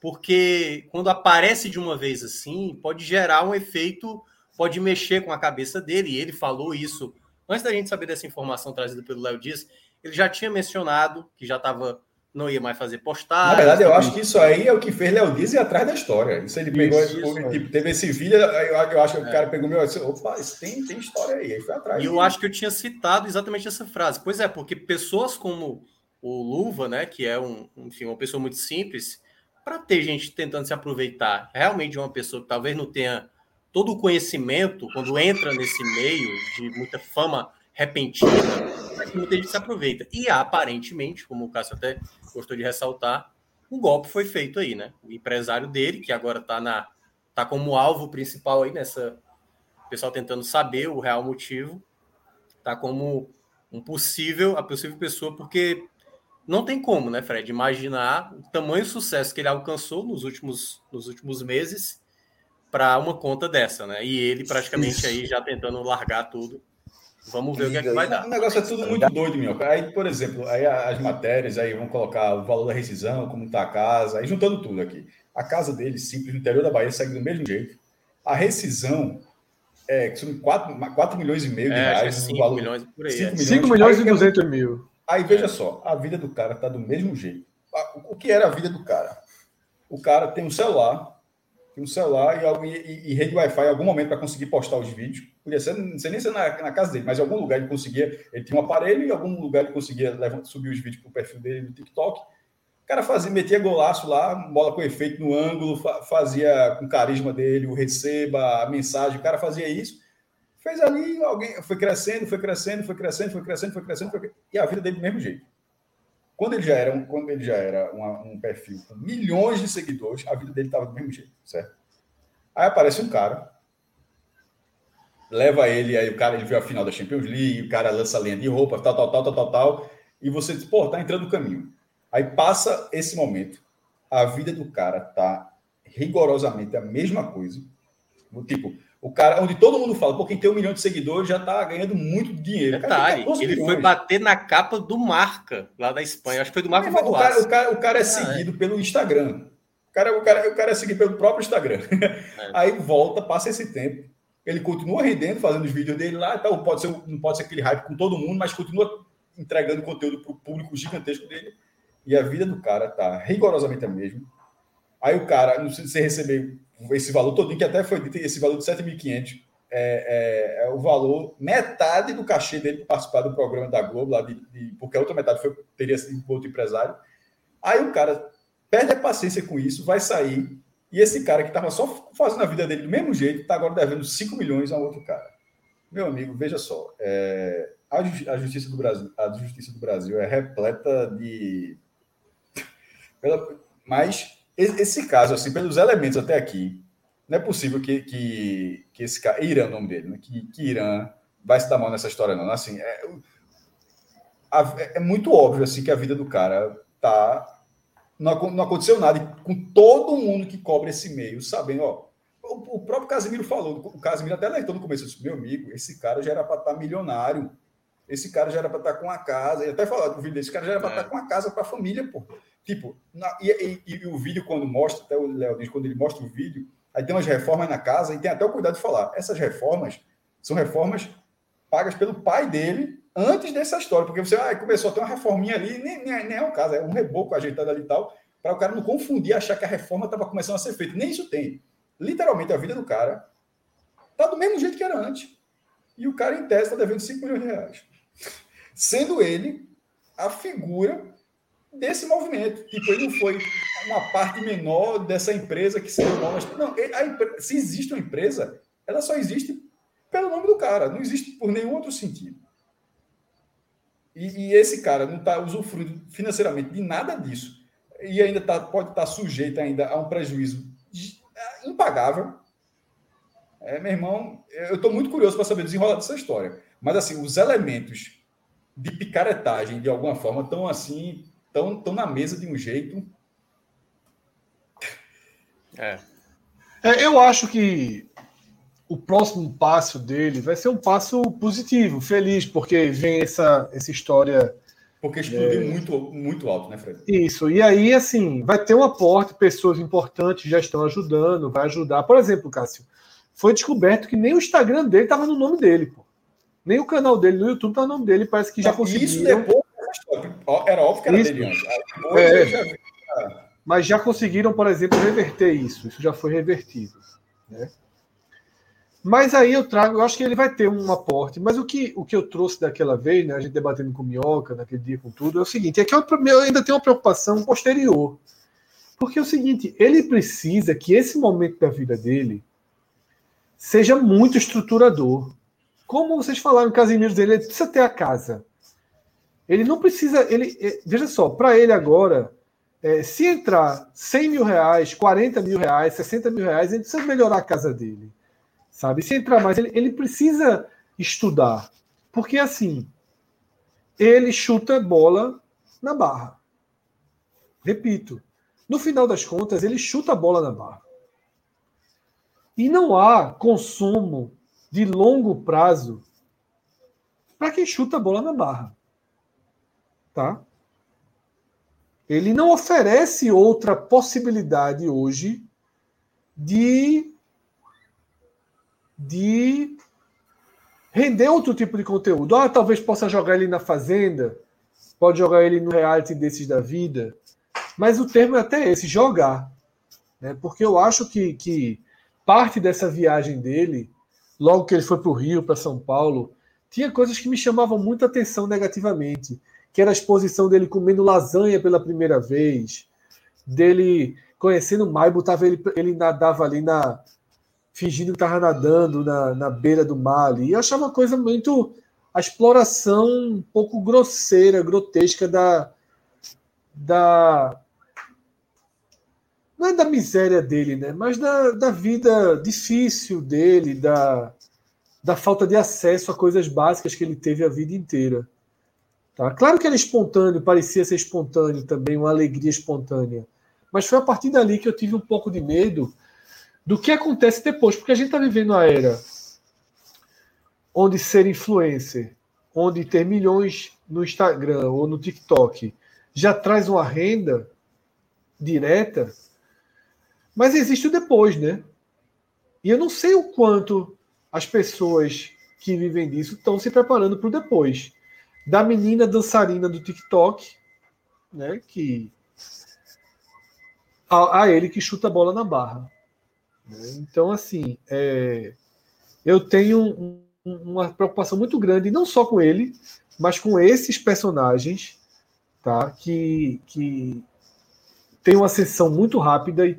porque quando aparece de uma vez assim, pode gerar um efeito, pode mexer com a cabeça dele. E ele falou isso antes da gente saber dessa informação trazida pelo Léo Dias. Ele já tinha mencionado que já estava não ia mais fazer postagem. Na verdade, eu acho que isso aí é o que fez Léo Dias ir atrás da história. Isso ele pegou, isso, isso, tipo, teve esse vídeo, eu, eu acho que é. o cara pegou meu, disse, opa, isso tem, tem história aí, aí foi atrás. E eu acho que eu tinha citado exatamente essa frase. Pois é, porque pessoas como o Luva, né, que é um, enfim, uma pessoa muito simples, para ter gente tentando se aproveitar realmente de uma pessoa que talvez não tenha todo o conhecimento quando entra nesse meio de muita fama repentina, mas que muita gente se aproveita. E aparentemente, como o Cássio até gostou de ressaltar, um golpe foi feito aí, né? O empresário dele, que agora está na tá como alvo principal aí nessa o pessoal tentando saber o real motivo, tá como um possível a possível pessoa porque não tem como, né, Fred, imaginar o tamanho sucesso que ele alcançou nos últimos nos últimos meses para uma conta dessa, né? E ele praticamente aí já tentando largar tudo. Vamos ver o que, é que vai dar. O negócio é tudo muito doido, meu. Aí, por exemplo, aí as matérias, aí vão colocar o valor da rescisão, como está a casa, aí juntando tudo aqui. A casa dele, simples, no interior da Bahia, segue do mesmo jeito. A rescisão é, que são 4, 4 milhões e meio de é, reais. 5 valor, milhões por aí. 5 é. milhões, 5 milhões e 200 mil. Aí veja só, a vida do cara está do mesmo jeito. O que era a vida do cara? O cara tem um celular, um celular e, e, e rede Wi-Fi em algum momento para conseguir postar os vídeos. Podia ser, não sei nem se na, na, casa dele, mas em algum lugar ele conseguia. Ele tinha um aparelho e em algum lugar ele conseguia levar, subir os vídeos para o perfil dele no TikTok. O cara fazia, metia golaço lá, bola com efeito no ângulo, fazia com carisma dele, o receba, a mensagem, o cara fazia isso. Fez ali, alguém foi crescendo, foi crescendo, foi crescendo, foi crescendo, foi crescendo, foi crescendo e a vida dele do mesmo jeito. Quando ele já era, um, quando ele já era uma, um perfil com milhões de seguidores, a vida dele estava do mesmo jeito, certo? Aí aparece um cara, leva ele, aí o cara ele viu a final da Champions League, o cara lança a linha de roupa, tal, tal, tal, tal, tal, tal, e você diz, pô, tá entrando no caminho. Aí passa esse momento, a vida do cara tá rigorosamente a mesma coisa. Tipo, o cara, onde todo mundo fala, pô, quem tem um milhão de seguidores já tá ganhando muito dinheiro. Detalhe, ele milhões. foi bater na capa do Marca, lá da Espanha. Acho que foi do Marca o, cara, o, cara, o cara é ah, seguido é. pelo Instagram. O cara, o, cara, o cara é seguido pelo próprio Instagram. É. [laughs] Aí volta, passa esse tempo. Ele continua rendendo, fazendo os vídeos dele lá. Então pode ser, não pode ser aquele hype com todo mundo, mas continua entregando conteúdo para o público gigantesco dele. E a vida do cara tá rigorosamente a mesma. Aí o cara, não sei se você receber esse valor todo, que até foi dito, esse valor de 7.500 é, é, é, o valor, metade do cachê dele para participar do programa da Globo, lá de, de, porque a outra metade foi, teria sido outro empresário. Aí o cara perde a paciência com isso, vai sair, e esse cara que estava só fazendo a vida dele do mesmo jeito, está agora devendo 5 milhões a outro cara. Meu amigo, veja só, é, a, a, justiça do Brasil, a justiça do Brasil é repleta de. Mas esse caso, assim, pelos elementos até aqui, não é possível que, que, que esse cara. Irã, é o nome dele, né? que, que Irã vai se dar mal nessa história, não. Assim, é, é muito óbvio assim, que a vida do cara tá. Não, não aconteceu nada. E com todo mundo que cobre esse meio, sabendo, ó. O, o próprio Casimiro falou, o Casimiro até alertou no começo, disse, meu amigo, esse cara já era para estar tá milionário. Esse cara já era para estar com uma casa. Ele até falou do vídeo desse cara já era para estar tá com uma casa para a família, pô. Tipo, na, e, e, e, o vídeo, quando mostra, até o Léo diz, quando ele mostra o vídeo, aí tem umas reformas na casa, e tem até o cuidado de falar. Essas reformas são reformas pagas pelo pai dele antes dessa história, porque você ah, começou a ter uma reforminha ali, nem, nem, nem é o caso, é um reboco ajeitado ali e tal, para o cara não confundir, achar que a reforma estava começando a ser feita. Nem isso tem. Literalmente, a vida do cara tá do mesmo jeito que era antes. E o cara, em tese, está devendo 5 milhões de reais. Sendo ele a figura desse movimento. Tipo, ele não foi uma parte menor dessa empresa que se Não, a, se existe uma empresa, ela só existe pelo nome do cara, não existe por nenhum outro sentido. E, e esse cara não está usufruindo financeiramente de nada disso e ainda tá, pode estar tá sujeito ainda a um prejuízo impagável. É, meu irmão, eu estou muito curioso para saber desenrolar dessa história. Mas, assim, os elementos de picaretagem, de alguma forma, estão assim estão tão na mesa de um jeito. É. é. Eu acho que o próximo passo dele vai ser um passo positivo, feliz, porque vem essa, essa história. Porque explodiu é... muito, muito alto, né, Fred? Isso. E aí, assim, vai ter um aporte, pessoas importantes já estão ajudando, vai ajudar. Por exemplo, Cássio, foi descoberto que nem o Instagram dele estava no nome dele, pô. Nem o canal dele no YouTube estava no nome dele. Parece que já conseguiu. Isso depois era óbvio que era isso. dele antes. É, já... Mas já conseguiram, por exemplo, reverter isso. Isso já foi revertido. Né? Mas aí eu trago, eu acho que ele vai ter um aporte. Mas o que, o que eu trouxe daquela vez, né, a gente debatendo com Minhoca, naquele dia com tudo, é o seguinte: é que eu, eu ainda tenho uma preocupação posterior. Porque é o seguinte, ele precisa que esse momento da vida dele seja muito estruturador como vocês falaram, o Casimiro dele, ele precisa ter a casa. Ele não precisa. Ele, é, veja só, para ele agora, é, se entrar 100 mil reais, 40 mil reais, 60 mil reais, ele precisa melhorar a casa dele. Sabe? Se entrar mais, ele, ele precisa estudar. Porque assim, ele chuta bola na barra. Repito, no final das contas, ele chuta a bola na barra. E não há consumo de longo prazo para quem chuta a bola na barra. Tá? Ele não oferece outra possibilidade hoje de de render outro tipo de conteúdo. Ah, talvez possa jogar ele na fazenda, pode jogar ele no reality desses da vida, mas o termo é até esse, jogar. Né? Porque eu acho que, que parte dessa viagem dele, logo que ele foi para o Rio, para São Paulo, tinha coisas que me chamavam muita atenção negativamente, que era a exposição dele comendo lasanha pela primeira vez, dele conhecendo o Maibo, tava ele, ele nadava ali na, fingindo que estava nadando na, na beira do mar ali. E eu achava uma coisa muito. a exploração um pouco grosseira, grotesca da. da não é da miséria dele, né? mas da, da vida difícil dele, da, da falta de acesso a coisas básicas que ele teve a vida inteira. Tá? Claro que era espontâneo, parecia ser espontâneo também, uma alegria espontânea. Mas foi a partir dali que eu tive um pouco de medo do que acontece depois, porque a gente está vivendo a era onde ser influencer, onde ter milhões no Instagram ou no TikTok já traz uma renda direta, mas existe o depois, né? E eu não sei o quanto as pessoas que vivem disso estão se preparando para o depois. Da menina dançarina do TikTok, né? Que a, a ele que chuta a bola na barra. Né? Então, assim, é, eu tenho um, uma preocupação muito grande, não só com ele, mas com esses personagens, tá? Que, que tem uma sessão muito rápida e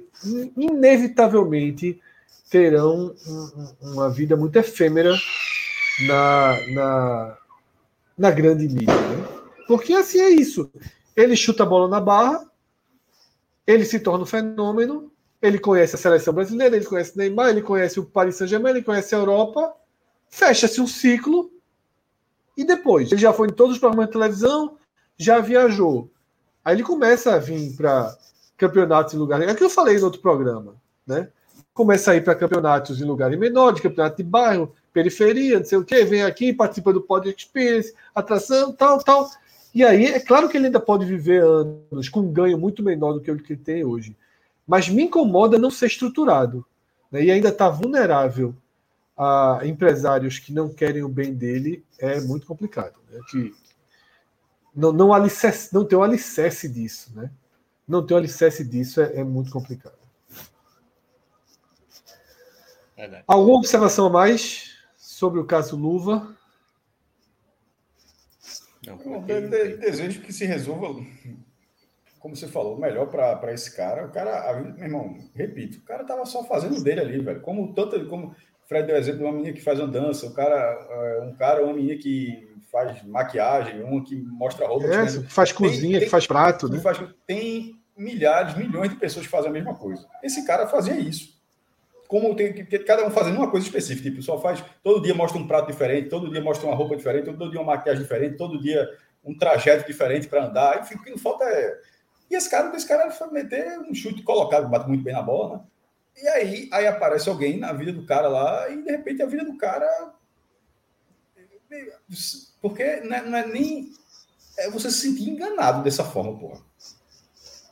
inevitavelmente terão uma vida muito efêmera na, na, na grande mídia. Né? Porque assim é isso. Ele chuta a bola na barra, ele se torna um fenômeno, ele conhece a seleção brasileira, ele conhece Neymar, ele conhece o Paris Saint-Germain, ele conhece a Europa, fecha-se um ciclo e depois ele já foi em todos os programas de televisão, já viajou. Aí ele começa a vir para campeonatos em lugares. É que eu falei no outro programa, né? Começa a ir para campeonatos em lugares menores, campeonato de bairro, periferia, não sei o quê, vem aqui, participa do Pod Experience, atração, tal, tal. E aí, é claro que ele ainda pode viver anos com um ganho muito menor do que o que tem hoje. Mas me incomoda não ser estruturado. Né? E ainda está vulnerável a empresários que não querem o bem dele, é muito complicado. Né? Que não, não, alicerce, não tem o alicerce disso. Né? Não ter o alicerce disso é, é muito complicado. Verdade. Alguma observação a mais sobre o caso Luva? Não, eu desejo que se resolva como você falou, melhor para esse cara. O cara, meu irmão, repito, o cara tava só fazendo dele ali, velho. Como tanto, como o Fred deu exemplo de uma menina que faz uma dança, o cara, é, um cara, uma menina que faz maquiagem, uma que mostra roupa. É, que faz cozinha, tem, que faz prato, né? Faz, tem milhares, milhões de pessoas que fazem a mesma coisa. Esse cara fazia isso. Como tem que cada um fazendo uma coisa específica, tipo, só faz todo dia mostra um prato diferente, todo dia mostra uma roupa diferente, todo dia uma maquiagem diferente, todo dia um trajeto diferente para andar. Enfim, o que não falta é e esse cara, esse cara foi meter um chute colocado, bate muito bem na bola, né? E aí, aí aparece alguém na vida do cara lá, e de repente a vida do cara. Porque não é, não é nem. É você se sentir enganado dessa forma, porra.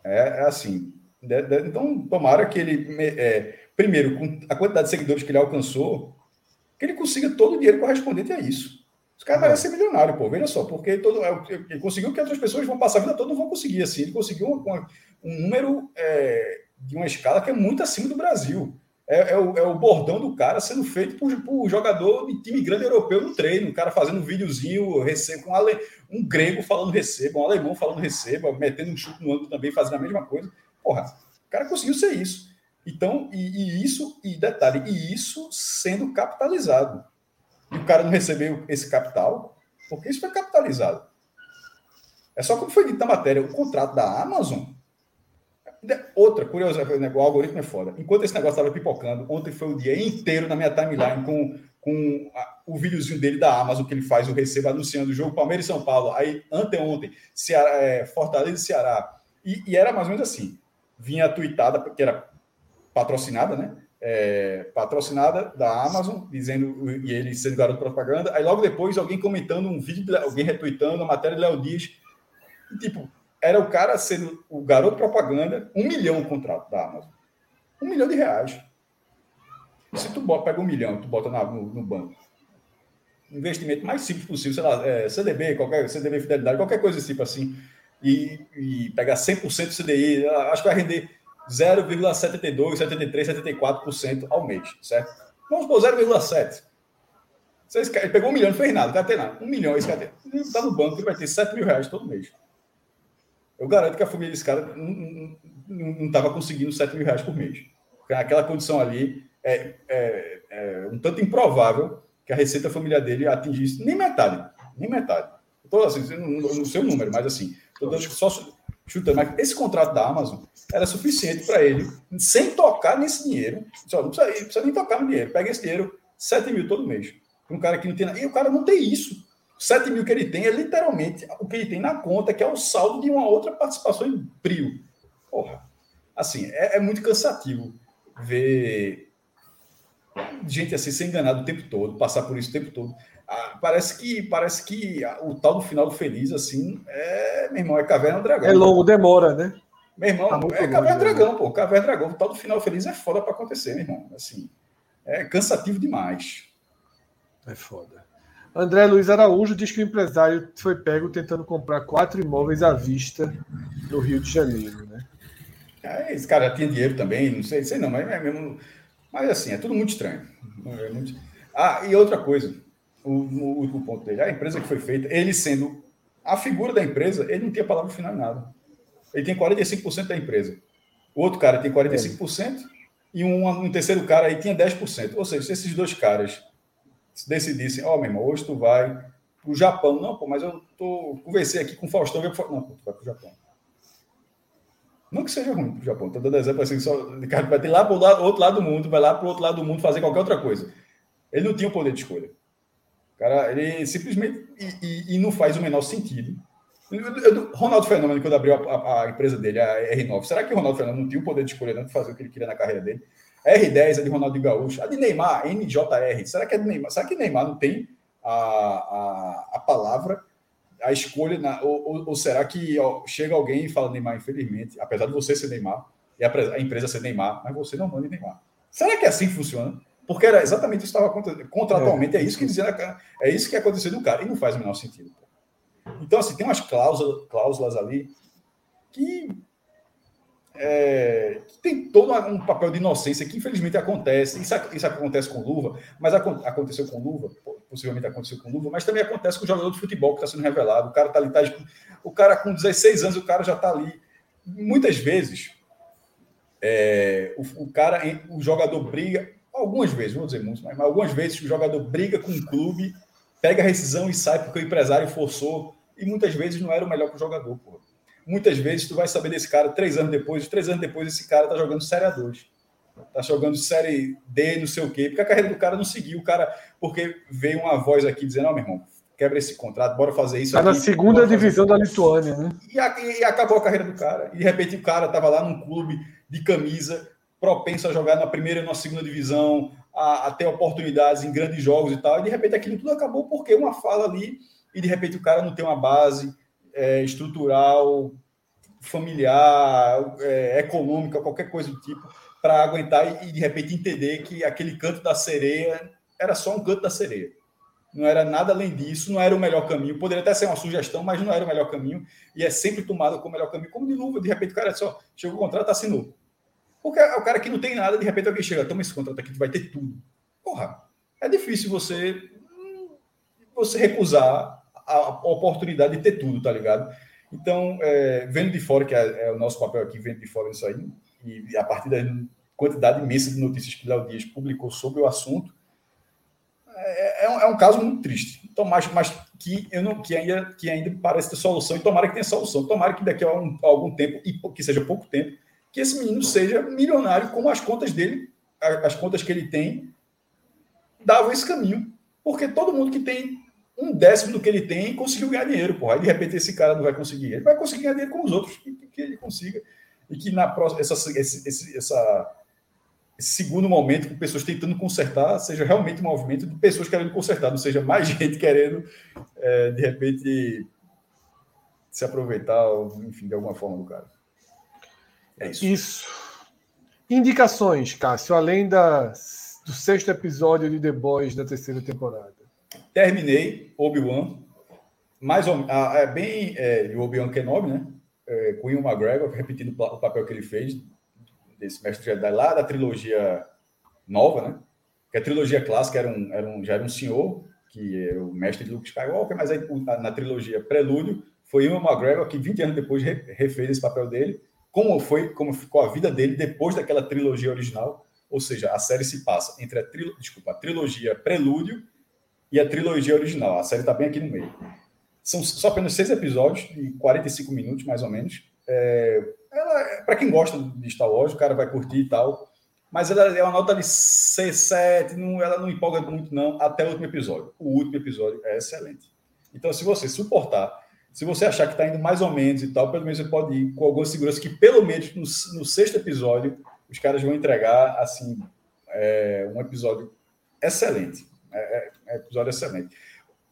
É, é assim. De, de, então, tomara que ele. É, primeiro, com a quantidade de seguidores que ele alcançou, que ele consiga todo o dinheiro correspondente a isso. Os caras vai ser milionário, pô. Veja só, porque todo, é ele conseguiu que outras pessoas vão passar a vida toda não vão conseguir. Assim, ele conseguiu um, um número é, de uma escala que é muito acima do Brasil. É, é, o, é o bordão do cara sendo feito por, por jogador de time grande europeu no treino. O cara fazendo um videozinho, recebo, um, ale, um grego falando receba, um alemão falando receba, metendo um chute no ângulo também, fazendo a mesma coisa. Porra, o cara conseguiu ser isso. Então, e, e isso, e detalhe, e isso sendo capitalizado. e o cara não recebeu esse capital, porque isso foi capitalizado. É só como foi dito na matéria, o contrato da Amazon. Outra, curiosa, o algoritmo é foda. Enquanto esse negócio estava pipocando, ontem foi o dia inteiro na minha timeline com, com a, o videozinho dele da Amazon que ele faz, o recebo anunciando o jogo Palmeiras e São Paulo. Aí, anteontem, Ceará, é, Fortaleza e Ceará. E, e, era mais ou menos assim. Vinha a tweetada, que era patrocinada, né? É, patrocinada da Amazon, dizendo, e ele sendo garoto propaganda. Aí logo depois, alguém comentando um vídeo, alguém retweetando a matéria de Léo Dias e, tipo, era o cara sendo o garoto propaganda, um milhão o contrato da Amazon. Um milhão de reais. Se tu bota, pega um milhão, tu bota na, no, no, banco. Investimento mais simples possível, sei lá, é, CDB, qualquer CDB Fidelidade, qualquer coisa tipo assim, e, e pegar 100% do CDI, acho que vai render 0,72, 73, 74% ao mês, certo? Vamos por 0,7. Ele pegou um milhão, não fez nada, não ter nada. Um milhão, esse cara está no banco, ele vai ter 7 mil reais todo mês. Eu garanto que a família desse cara não estava conseguindo 7 mil reais por mês. Porque naquela condição ali é, é, é, um tanto improvável que a receita familiar dele atingisse nem metade. Nem metade. Estou assim, não, sei o número, mas assim, estou dando só chutando. Mas esse contrato da Amazon era suficiente para ele, sem tocar nesse dinheiro. Só, não precisa, precisa, nem tocar no dinheiro. Pega esse dinheiro, 7 mil todo mês. Um cara que não tem nada. E o cara não tem isso. 7 mil que ele tem é literalmente o que ele tem na conta, que é o saldo de uma outra participação em brio. Porra. Assim, é, é muito cansativo ver gente assim ser enganado o tempo todo, passar por isso o tempo todo. Ah, parece que parece que o tal do final do feliz, assim, é, meu irmão, é caverna do dragão. É longo, demora, né? Meu irmão, tá é caverna do dragão, pô. Caverna do dragão. O tal do final feliz é foda para acontecer, meu irmão. Assim, é cansativo demais. É foda. André Luiz Araújo diz que o empresário foi pego tentando comprar quatro imóveis à vista no Rio de Janeiro, né? É, esse cara tinha dinheiro também, não sei, sei não, mas é mesmo. Mas assim, é tudo muito estranho. É muito... Ah, e outra coisa, o, último ponto dele, a empresa que foi feita, ele sendo a figura da empresa, ele não tinha palavra final em nada. Ele tem 45% da empresa. O outro cara tem 45% é. e um, um terceiro cara aí tinha 10%. Ou seja, se esses dois caras decidissem, ó, oh, meu irmão, hoje tu vai para o Japão. Não, pô, mas eu tô, conversei aqui com o Faustão. Não, pô, tu vai para o Japão. Não que seja ruim para o Japão. Estou dando exemplo assim, só, cara vai ter lá para o outro lado do mundo, vai lá para o outro lado do mundo fazer qualquer outra coisa. Ele não tinha o poder de escolha. Cara, ele simplesmente e, e, e não faz o menor sentido. Ronaldo Fenômeno, quando abriu a, a, a, empresa dele, a R9, será que o Ronaldo Fenômeno não tinha o poder de escolha não de fazer o que ele queria na carreira dele? R10 é de Ronaldo Gaúcho. A de Neymar, NJR. Será que é de Neymar? Será que Neymar não tem a, a, a palavra, a escolha? Na, ou, ou, será que ó, chega alguém e fala Neymar, infelizmente, apesar de você ser Neymar e a, a empresa ser Neymar, mas você não manda Neymar? Será que é assim que funciona? Porque era exatamente isso que estava acontecendo. Contratualmente, é, é isso que dizia, é isso que aconteceu no cara. E não faz o menor sentido. Então, assim, tem umas cláusulas, cláusulas ali que é, tem todo um papel de inocência que infelizmente acontece. Isso, isso acontece com luva, mas aconteceu com luva, possivelmente aconteceu com luva, mas também acontece com o jogador de futebol que está sendo revelado. O cara está ali, tá, o cara com 16 anos, o cara já está ali. Muitas vezes, é, o, o, cara, o jogador briga, algumas vezes, vou dizer muito, mas, mas algumas vezes o jogador briga com o clube, pega a rescisão e sai porque o empresário forçou, e muitas vezes não era o melhor para o jogador. Porra. Muitas vezes tu vai saber desse cara três anos depois, três anos depois esse cara tá jogando Série A2. Tá jogando Série D, não sei o quê, porque a carreira do cara não seguiu. O cara, porque veio uma voz aqui dizendo, ó, oh, meu irmão, quebra esse contrato, bora fazer isso. Tá na segunda divisão da Lituânia, né? E, e, e, acabou a carreira do cara. E de repente o cara tava lá num clube de camisa, propenso a jogar na primeira e na segunda divisão, a, a ter oportunidades em grandes jogos e tal. E de repente aquilo tudo acabou porque uma fala ali, e de repente o cara não tem uma base é, estrutural, familiar, é, econômica, qualquer coisa do tipo, para aguentar e, de repente entender que aquele canto da sereia era só um canto da sereia. Não era nada além disso, não era o melhor caminho. Poderia até ser uma sugestão, mas não era o melhor caminho. E é sempre tomado como o melhor caminho, como de luva. De repente o cara só chegou o contrato, assinou. Porque é o cara que não tem nada, de repente alguém chega, toma esse contrato aqui, tu vai ter tudo. Porra, é difícil você você recusar a oportunidade de ter tudo, tá ligado? Então, é, vendo de fora, que é, é, o nosso papel aqui, vendo de fora isso aí, e a partir da quantidade imensa de notícias que Léo Dias publicou sobre o assunto, é, é, um, é um caso muito triste. Então, mas, mas que, eu não, que, ainda, que ainda parece ter solução, e tomara que tenha solução. Tomara que daqui a, um, a algum tempo, e que seja pouco tempo, que esse menino seja milionário, como as contas dele, as contas que ele tem, davam esse caminho. Porque todo mundo que tem um décimo do que ele tem conseguiu ganhar dinheiro, porra. Aí, de repente, esse cara não vai conseguir. Ele vai conseguir ganhar dinheiro com os outros, que, que ele consiga. E que na próxima, essa, esse, esse, essa, esse segundo momento, com pessoas tentando consertar, seja realmente um movimento de pessoas querendo consertar, não seja mais [laughs] gente querendo, é, de repente, se aproveitar, enfim, de alguma forma do cara. É isso. Isso. Indicações, Cássio, além da, do sexto episódio de The Boys da terceira temporada. Terminei Obi-Wan. Mais ou ah, é bem é, o Obi-Wan Kenobi, né? É, com Ian McGregor, [laughs] repetindo o papel que ele fez desse mestre Jedi lá da trilogia nova, né? Que a trilogia clássica era um, era um, já era um senhor, que é o mestre de Luke Skywalker, mas aí na trilogia Prelúdio foi Ian McGregor que 20 anos depois refez esse papel dele como foi, como ficou a vida dele depois daquela trilogia original. Ou seja, a série se passa entre a, desculpa, a trilogia Prelúdio e a trilogia original. A série está bem aqui no meio. São só apenas seis episódios, de 45 minutos, mais ou menos. É, para quem gosta de Star Wars, o cara vai curtir e tal. Mas ela é uma nota de C7, não, ela não empolga muito, não, até o último episódio. O último episódio é excelente. Então, se você suportar se você achar que está indo mais ou menos e tal, pelo menos você pode ir com alguma segurança que, pelo menos no, no sexto episódio, os caras vão entregar assim é, um episódio excelente. É, é, é episódio excelente.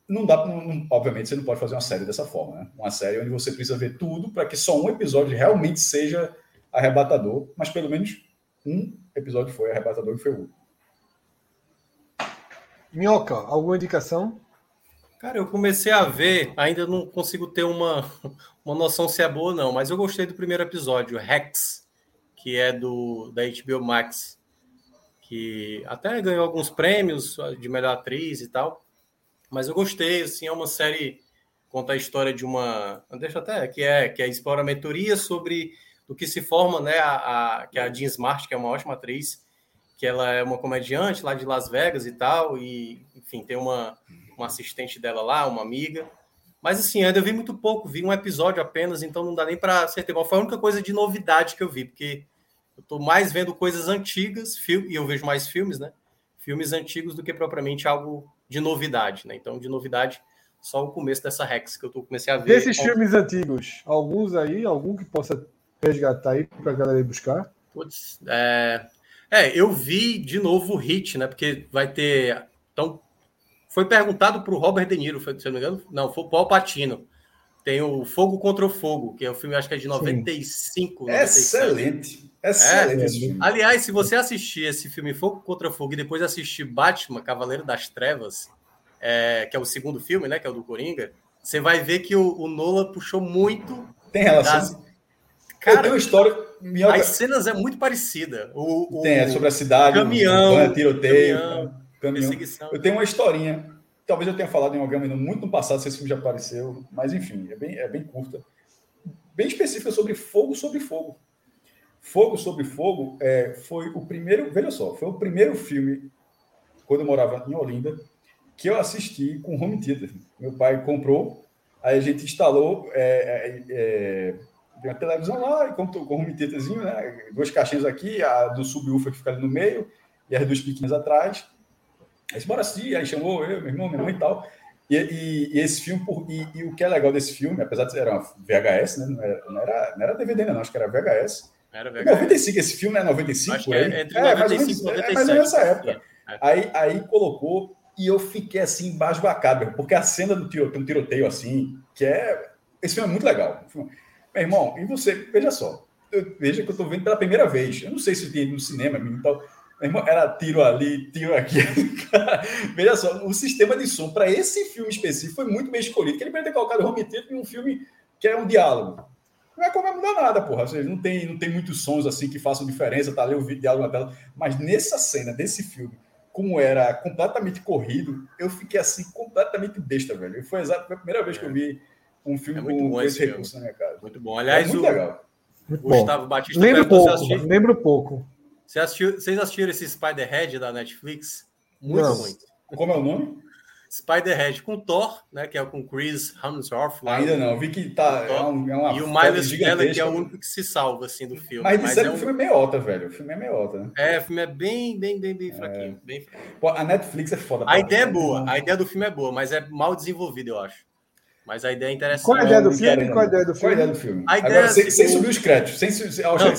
Não dá, não, obviamente, você não pode fazer uma série dessa forma, né? Uma série onde você precisa ver tudo para que só um episódio realmente seja arrebatador, mas pelo menos um episódio foi arrebatador e foi o último. Minhoca, alguma indicação? Cara, eu comecei a ver, ainda não consigo ter uma, uma noção se é boa ou não, mas eu gostei do primeiro episódio, Rex, que é do da HBO Max, que até ganhou alguns prêmios de melhor atriz e tal. Mas eu gostei, assim, é uma série conta a história de uma, deixa até que é que é explora mentoria sobre o que se forma, né, a, a que é a Jean Smart, que é uma ótima atriz, que ela é uma comediante lá de Las Vegas e tal, e enfim, tem uma uma assistente dela lá, uma amiga. Mas assim, ainda vi muito pouco, vi um episódio apenas, então não dá nem para qual foi a única coisa de novidade que eu vi, porque eu estou mais vendo coisas antigas, e eu vejo mais filmes, né? Filmes antigos do que propriamente algo de novidade, né? Então, de novidade, só o começo dessa Rex que eu tô, comecei a ver. Desses filmes antigos, alguns aí, algum que possa resgatar aí para a galera buscar? Putz, é... é, eu vi de novo o Hit, né? Porque vai ter. Então, foi perguntado para o Robert De Niro, se não me engano. Não, foi o Paul Patino. Tem o Fogo contra o Fogo, que é o filme, acho que é de 95. Sim. Excelente. Excelente. É. Aliás, se você assistir esse filme Fogo contra Fogo e depois assistir Batman, Cavaleiro das Trevas, é, que é o segundo filme, né? Que é o do Coringa, você vai ver que o, o Nola puxou muito. Tem relação. Das... Cara, tem uma história. Minhoca... As cenas é muito parecida. O, o... Tem, é sobre a cidade, caminhão, o tiroteio. Caminhão caminhão. Eu tenho uma historinha, talvez eu tenha falado em algum momento muito no passado, se esse filme já apareceu, mas enfim, é bem, é bem curta. Bem específica sobre fogo sobre fogo. Fogo sobre Fogo é, foi o primeiro, veja só, foi o primeiro filme, quando eu morava em Olinda, que eu assisti com home theater. Meu pai comprou, aí a gente instalou é, é, é uma televisão lá, e com, com home theaterzinho, né? Duas caixinhas aqui, a do subwoofer que fica ali no meio, e as duas pequenas atrás. Aí bora assistir, aí chamou eu, meu irmão, minha mãe e tal. E, e, e esse filme, por, e, e, o que é legal desse filme, apesar de ser uma VHS, né? Não era, não era, não era DVD, não, acho que era VHS. Era VHS. 95, esse filme é 95, acho que é, entre é, 95 e 97. É mais ou menos nessa época. É. Aí, aí colocou e eu fiquei assim, embasbacado, porque a cena do tiroteio, um tiroteio assim, que é. Esse filme é muito legal. Meu irmão, e você, veja só, eu, veja que eu estou vendo pela primeira vez. Eu não sei se tem no cinema e tal era tiro ali, tiro aqui. [laughs] Veja só, o sistema de som para esse filme específico foi muito bem escolhido, que ele poderia ter colocado o home theater em um filme que é um diálogo. Não é como vai mudar nada, porra. Seja, não tem, não tem muitos sons assim que façam diferença, tá ali o diálogo na tela. Mas nessa cena desse filme, como era completamente corrido, eu fiquei assim, completamente besta, velho. Foi exato, foi a primeira vez que eu vi um filme é com esse recurso na minha casa. Muito bom. Aliás, é muito o legal. Gustavo Batista lembro pouco, lembro pouco. Você assistiu, vocês assistiram esse Spider-Head da Netflix? Muito não, ruim. Como é o nome? Spider-Head com Thor, né? Que é com Chris Hemsworth. Ainda não. Vi que tá. É, um, é uma E o Miles Teller, que é o único que se salva, assim, do filme. Mas disseram é o um... filme é meiota, velho. O filme é meiota, né? É, o filme é bem, bem, bem, bem fraquinho. Bem fraquinho. Pô, a Netflix é foda. A ideia é boa, a ideia do filme é boa, mas é mal desenvolvida, eu acho. Mas a ideia é interessante. Qual é a ideia do filme? Qual é a ideia do Qual é a filme? ideia do filme? A ideia Agora, é sem, sem o- subir os créditos. Sem, sem, sem, Não,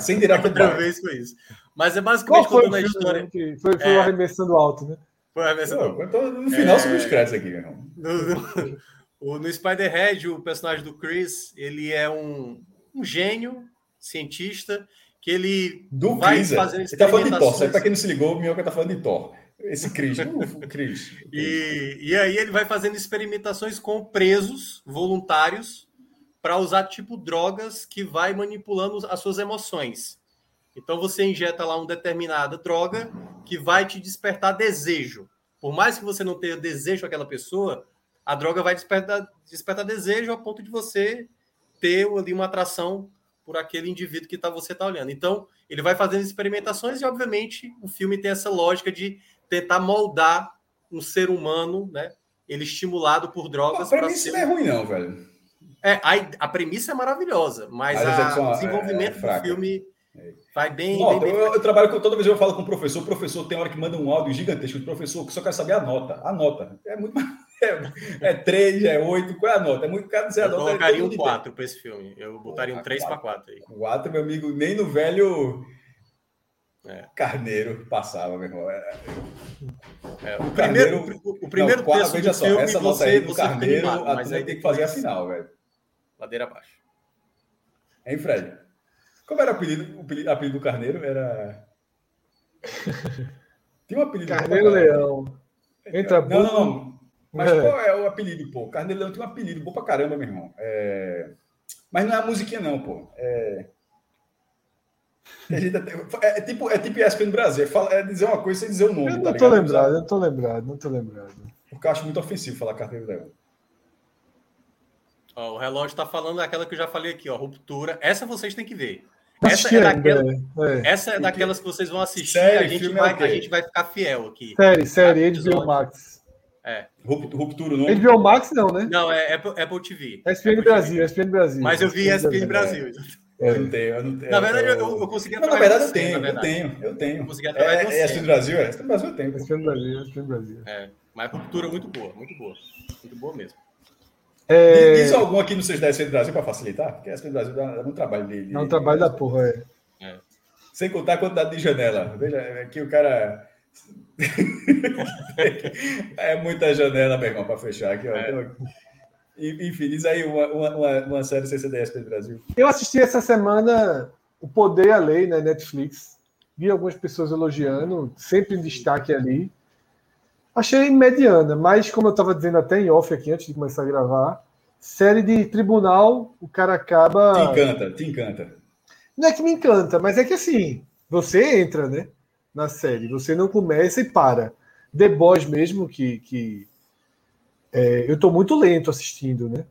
sem, direct Outra vez foi isso. Mas é Qual basicamente foi o contando a filme história. né, que foi, foi É. o arremessando alto, né? Pô, então, no final, É. subir os créditos aqui, meu irmão. No, no, no Spider-Head, o personagem do Chris, ele é um, um gênio, cientista, que ele Do vai Chris, é. fazendo Ele tá falando de Thor. Sabe pra quem não se ligou, o Minhoca tá falando de Thor. Esse Chris. [laughs] o Chris. E, e aí ele vai fazendo experimentações com presos voluntários para usar tipo drogas que vai manipulando as suas emoções. Então você injeta lá uma determinada droga que vai te despertar desejo. Por mais que você não tenha desejo àquela pessoa, a droga vai despertar, despertar desejo a ponto de você ter ali uma atração por aquele indivíduo que tá, você está olhando. Então, ele vai fazendo experimentações e, obviamente, o filme tem essa lógica de tentar moldar um ser humano, né? Ele estimulado por drogas mim isso ser. não é ruim, não, velho. É, a, a premissa é maravilhosa, mas a a- o é- desenvolvimento é do filme vai bem. Nota, bem, bem eu, eu trabalho com toda vez que eu falo com o professor, o professor tem hora que manda um áudio gigantesco. Professor que só quer saber a nota. A nota. É muito [laughs] É, é 3, é 8, qual é a nota? É muito caro dizer a Eu nota. colocaria todo um mundo 4 para esse filme. Eu botaria um 3 para 4 aí. 4, meu amigo, nem no velho É. Carneiro passava, meu irmão. É, É, o, O primeiro, Carneiro- o, o primeiro não, quatro, texto veja do só, filme, essa nota você, aí do Carneiro, animado, a mas aí tem que fazer a final, velho. Ladeira abaixo. Hein, Fred? Como era o apelido? O apelido, apelido do Carneiro era. [laughs] Tinha um apelido. Carneiro Leão. Entra Não, não, não. Mas É. qual é o apelido, pô? Carneiro Leão tem um apelido bom pra caramba, meu irmão. É... Mas não é a musiquinha, não, pô. É. Até- É, tipo, é tipo ESPN Brasil. É, é dizer uma coisa sem dizer o nome. Eu tá não tô ligado? lembrado, eu não tô lembrado, não tô lembrado. Porque eu acho muito ofensivo falar Carneiro Leão. Ó, o relógio está falando aquela que eu já falei aqui, ó, ruptura. Essa vocês têm que ver. Não Essa é, daquela, é. essa é daquelas que vocês vão assistir Série, a, gente é vai, a gente vai ficar fiel aqui. Série, série, Cada HBO episódio. Max. É. Rupt- Ruptura o nome. HBO Max não, né? Não, é Apple, Apple TV. ESPN Apple Brasil, TV. ESPN Brasil. Mas eu vi ESPN Brasil. É. Eu não tenho, eu não tenho. Na verdade, eu- eu, eu consegui Não, na verdade, de eu tenho, eu tenho, eu tenho. Eu consegui através de É, você. é ESPN Brasil? É, ESPN Brasil eu tenho. pô. ESPN Brasil, ESPN Brasil. É, mas ruptura muito boa, muito boa. Muito boa mesmo. É, Diz algum aqui no seus da ESPN Brasil para facilitar? Porque a ESPN Brasil dá, um trabalho de, de- é um trabalho da porra, é. Sem contar a quantidade de janela. Veja, aqui o cara. [laughs] é muita janela, meu irmão, para fechar aqui. Ó. É. E- Enfim, diz aí uma, uma, uma, série CCDS do Brasil. Eu assisti essa semana O Poder e a Lei na Netflix. Vi algumas pessoas elogiando, sempre em destaque ali. Achei mediana, mas como eu estava dizendo até em off aqui antes de começar a gravar, série de tribunal, o cara acaba. Te encanta, te encanta. Não é que me encanta, mas é que assim, você entra, né, na série, você não começa e para. The Boys mesmo, que, que é, eu tô muito lento assistindo, né?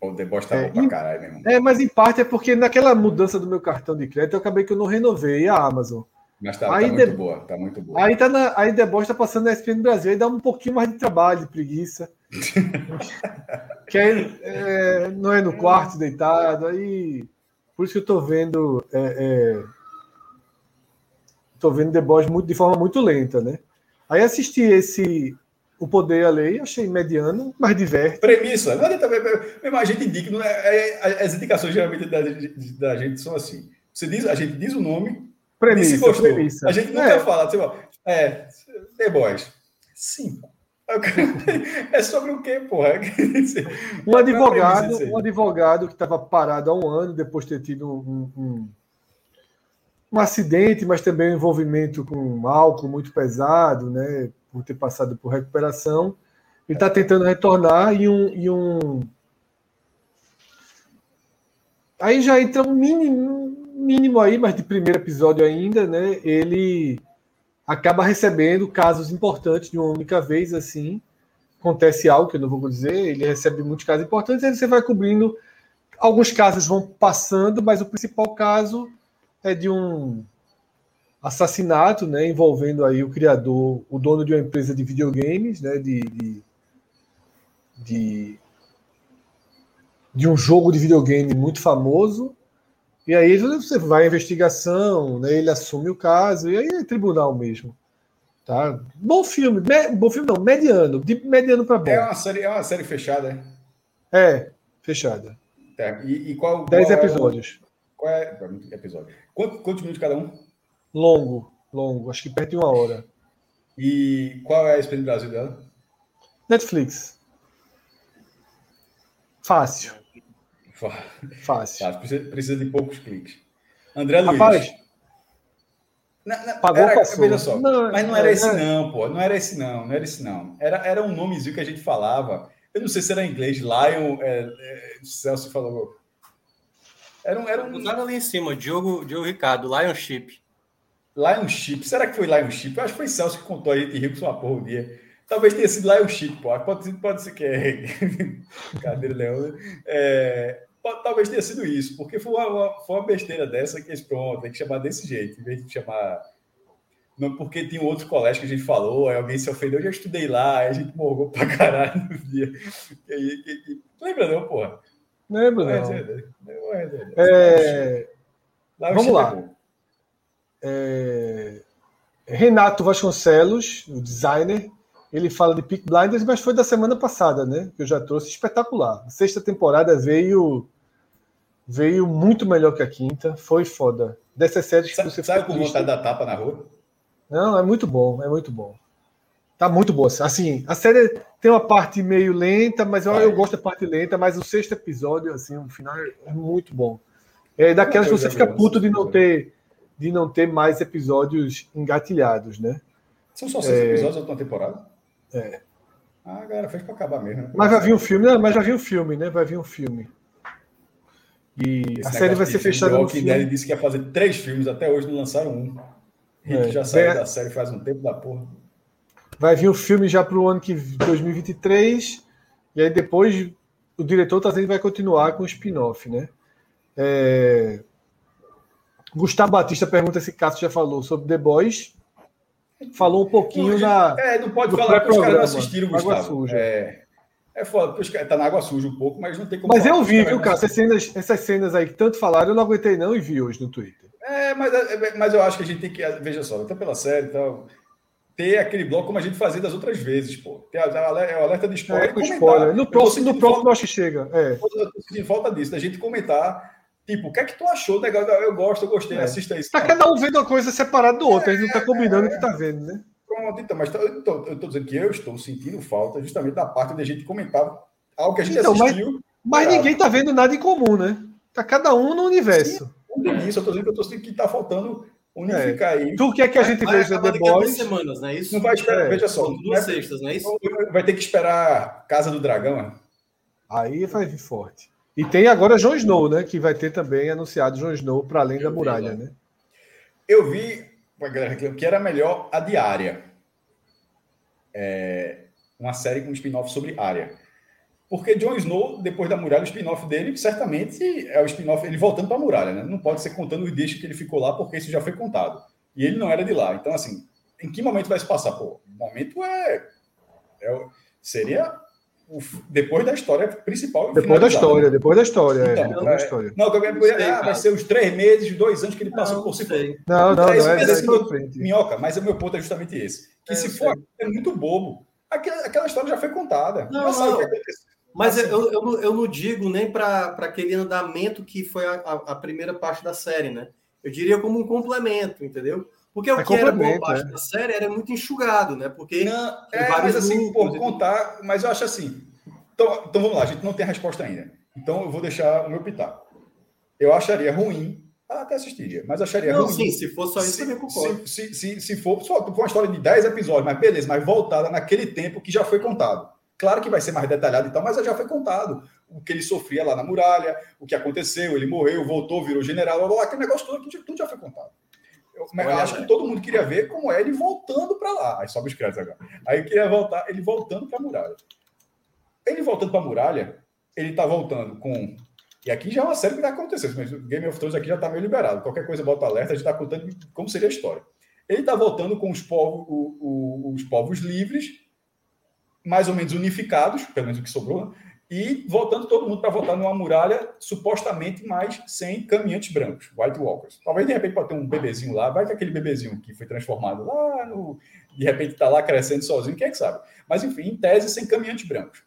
O The Boys tá É, bom pra caralho, meu irmão. É, mas em parte é porque naquela mudança do meu cartão de crédito eu acabei que eu não renovei a Amazon. Mas tá, Aí tá muito boa, tá muito boa. Aí tá na, aí The Boys tá passando na ESPN Brasil, aí dá um pouquinho mais de trabalho, de preguiça. [laughs] que aí é, não é no quarto deitado, aí por isso que eu tô vendo é, é, tô vendo The Boys muito, de forma muito lenta, né? Aí assisti esse O Poder e a Lei, achei mediano, mas diverte. Premissa. Não adianta, mesmo a gente indica, é- é- as indicações geralmente da, da gente são assim. Você diz, a gente diz o nome, Premissa, premissa. A gente É. nunca fala, tipo, é, The Boys. Cinco. [laughs] É sobre o quê, porra? [laughs] Um advogado, disso aí. um advogado que estava parado há um ano depois de ter tido um, um, um acidente, mas também um envolvimento com álcool muito pesado, né? Por ter passado por recuperação. Ele está tentando retornar e um, e um. Aí já entra um mínimo, mínimo aí, mas de primeiro episódio ainda, né? Ele acaba recebendo casos importantes de uma única vez, assim acontece algo que eu não vou dizer, ele recebe muitos casos importantes, aí você vai cobrindo. Alguns casos vão passando, mas o principal caso é de um assassinato, né, envolvendo aí o criador, o dono de uma empresa de videogames, né, de, de, de, de um jogo de videogame muito famoso. E aí você vai à investigação, né, ele assume o caso, e aí é tribunal mesmo. Tá? Bom filme, me, bom filme não, mediano, de mediano para bom. É uma série, é uma série fechada, é? É, fechada. Tá, E, e qual, Dez qual é o- episódios. qual é episódio? Quanto- quantos minutos cada um? Longo, longo, acho que perto de uma hora. E qual é a experiência do Brasil dela? Netflix. Fácil, Fácil. Tá, precisa, precisa de poucos cliques. André Luiz. Rapaz, Na- na- Pagou era, veja só, Não, mas não era é, esse é. não, pô. Não era esse não, não era esse não. Era, era um nomezinho que a gente falava. Eu não sei se era em inglês, Lion, é, é, Celso falou. Era um, era um Botaram ali em cima, Diogo, Diogo Ricardo, Lionship. Lionship. Será que foi Lionship? Eu acho que foi Celso que contou a gente riu com sua porra um dia. Talvez tenha sido Lionship, pô. Pode, ser- pode ser que é. [laughs] Cadê Leão? né? É, talvez tenha sido isso, porque foi uma, foi uma besteira dessa que eles, pronto, tem que chamar desse jeito, em vez de chamar. Não, porque tinha um outro colégio que a gente falou, aí alguém se ofendeu, eu já estudei lá, aí a gente morgou pra caralho no dia. E que- que- lembra não, porra? lembro Não é não. dizer, não é. É, vamos lá. é, Renato Vasconcelos, o designer, ele fala de Peak Blinders, mas foi da semana passada, né? Que eu já trouxe espetacular. A sexta temporada veio veio muito melhor que a quinta, foi foda. Dessas séries que você fica com vontade da tapa na rua? Não, é muito bom, é muito bom. Tá muito boa. Assim, a série tem uma parte meio lenta, mas eu, Vai. eu gosto da parte lenta, mas o sexto episódio, assim, o final é muito bom. É daquelas que você fica puto de eu não vi. ter de não ter mais episódios engatilhados, né? São só seis É. episódios da temporada? É. Ah, galera, fez pra acabar mesmo. né? Mas vai vir um filme, né? Mas já vi um filme, né? Vai vir um filme. E Esse a série vai ser fechada no filme. Dead disse que ia fazer três filmes, até hoje não lançaram um. E É. que já saiu É. da série faz um tempo da porra. Vai vir o filme já para o ano que 2023 e aí depois o diretor tá dizendo vai continuar com o spin-off, né? É, Gustavo Batista pergunta se Cássio já falou sobre The Boys. Falou um pouquinho na. É, não pode falar que os caras não assistiram, Água Gustavo. Suja. É, é foda, porque os caras tá na água suja um pouco, mas não tem como Mas falar eu vi, viu, Cássio? Essas cenas, essas cenas aí que tanto falaram, eu não aguentei não e vi hoje no Twitter. É, mas, é, mas eu acho que a gente tem que, veja só, até pela série e tal, ter aquele bloco como a gente fazia das outras vezes, pô. Ter a alerta de spoiler. É, spoiler. No próximo, no próximo falta- eu acho que chega. É. Eu tô sentindo falta disso, da gente comentar, tipo, o que é que tu achou legal? Eu gosto, eu gostei, É. assista isso. Tá Não, cada um vendo uma coisa separada do outro, a gente não tá combinando o que tá vendo, né? Pronto, então, mas eu tô, eu tô dizendo que eu estou sentindo falta justamente da parte da gente comentar algo que a gente Então, mas- assistiu. Mas Bravo. ninguém tá vendo nada em comum, né? Tá cada um no universo. Tudo isso, eu tô dizendo que eu tô sentindo que tá faltando unificar aí. Tu quer que a gente Vai veja acabar The daqui a duas Boys? semanas, não é isso? Não vai esperar, É, veja só. São duas é- sextas, não é isso? vai ter que esperar Casa do Dragão, né? Aí vai vir forte. E tem agora Jon Snow, né? Que vai ter também anunciado Jon Snow para além da Eu vi, muralha, né? né? Eu vi galera que era melhor a diária. É, uma série com um spin-off sobre área. Porque Jon Snow, depois da muralha, o spin-off dele, certamente é o spin-off, ele voltando para a muralha, né? Não pode ser contando os dias que ele ficou lá, porque isso já foi contado. E ele não era de lá. Então, assim, em que momento vai se passar? Pô, o momento é. é seria depois da história principal. Depois da história, né? depois da história. é, Então, depois da é, história. Não, que alguém podia- ah, vai ser os três meses, dois anos que ele passou Não, por si. Não, não, É não, é, que é frente. Minhoca, mas o meu ponto é justamente esse. Que É, se for é muito bobo. Aquela, aquela história já foi contada. Não, já não. Mas eu, eu, eu não- eu não digo nem para aquele andamento que foi a, a- a primeira parte da série, né? Eu diria como um complemento, entendeu? Porque o É que era boa parte é. da série era muito enxugado, né? Porque Não, é, vários mas assim, por contar, mas eu acho assim. Então, então vamos lá, a gente não tem a resposta ainda. Então eu vou deixar o meu pitaco. Eu acharia ruim, ah, até assistiria, mas acharia Não, ruim. sim, se for só isso, se, também concordo. se, se, se, se for só for uma história de 10 episódios, mas beleza, mas voltada naquele tempo que já foi contado. Claro que vai ser mais detalhado e tal, mas já foi contado. O que ele sofria lá na muralha, o que aconteceu, ele morreu, voltou, virou general, blá, blá, blá, aquele negócio todo, que tudo já foi contado. Eu, acho que todo mundo queria ver como é ele voltando para lá. Aí sobe os créditos agora. Aí eu queria voltar, ele voltando para a muralha. Ele voltando para a muralha, ele está voltando com E aqui já é uma série que vai acontecer, mas o Game of Thrones aqui já está meio liberado. Qualquer coisa bota alerta, a gente está contando como seria a história. Ele está voltando com os povos, o, o, os povos livres, mais ou menos unificados, pelo menos o que sobrou, né? E voltando todo mundo para votar numa muralha supostamente mais sem caminhantes brancos, White Walkers. Talvez de repente pode ter um bebezinho lá, vai que aquele bebezinho que foi transformado lá, no, de repente está lá crescendo sozinho, quem é que sabe? Mas enfim, em tese, sem caminhantes brancos.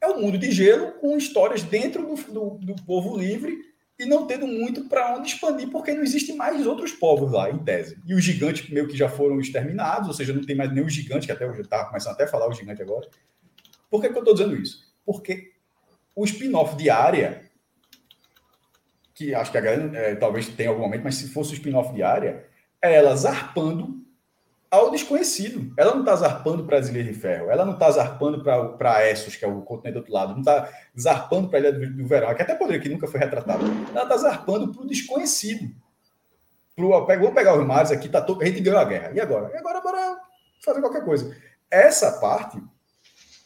É um mundo de gelo com histórias dentro do, do, do povo livre e não tendo muito para onde expandir, porque não existem mais outros povos lá, em tese. E os gigantes meio que já foram exterminados, ou seja, não tem mais nenhum gigante, que até eu estava começando até a falar o gigante agora. Por que, que eu estou dizendo isso? Porque o spin-off de área, que acho que a galera é, talvez tenha algum momento, mas se fosse o spin-off de área, é ela zarpando ao desconhecido. Ela não está zarpando para as Ilhas de Ferro, ela não está zarpando para Essos, que é o continente do outro lado, não está zarpando para a Ilha do, do Verão, que até poderia, que nunca foi retratado. Ela está zarpando para o desconhecido. Pro, vamos pegar os mares aqui, tá todo, a gente ganhou a guerra. E agora? E agora, bora fazer qualquer coisa. Essa parte,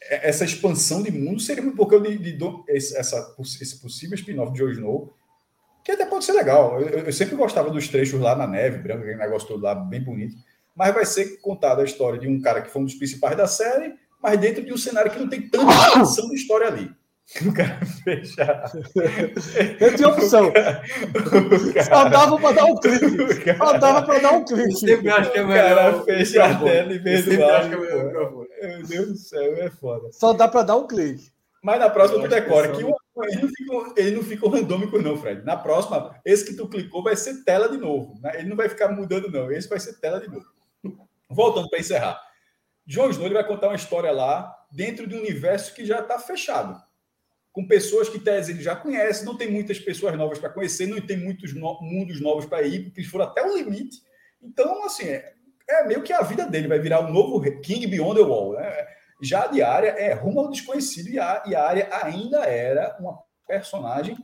essa expansão de mundo seria muito porque eu de, de, de, essa, esse possível spin-off de Joe Snow, que até pode ser legal. Eu, eu, sempre gostava dos trechos lá na neve branca, aquele negócio todo lá, bem bonito mas vai ser contada a história de um cara que foi um dos principais da série, mas dentro de um cenário que não tem tanta expansão de história ali. [laughs] O cara fechar. [laughs] Eu tinha opção. Cara... Só dava para dar um clique. Cara... Só dava para dar um clique. Eu sempre acho que é melhor. O cara fecha a tela e vê do lado. Meu Deus do céu, é foda. Só dá para dar um clique. Mas na próxima tu decora que, que ele, não fica, ele não fica randômico, não, Fred. Na próxima, esse que tu clicou vai ser tela de novo. Né? Ele não vai ficar mudando, não. Esse vai ser tela de novo. Voltando para encerrar. João Snow vai contar uma história lá dentro de um universo que já está fechado. Com pessoas que tese ele já conhece, não tem muitas pessoas novas para conhecer, não tem muitos no mundos novos para ir, porque eles foram até o limite. Então, assim, é, é, meio que a vida dele vai virar um novo King Beyond the Wall. Né? Já a diária é rumo ao desconhecido e a, área ainda era uma personagem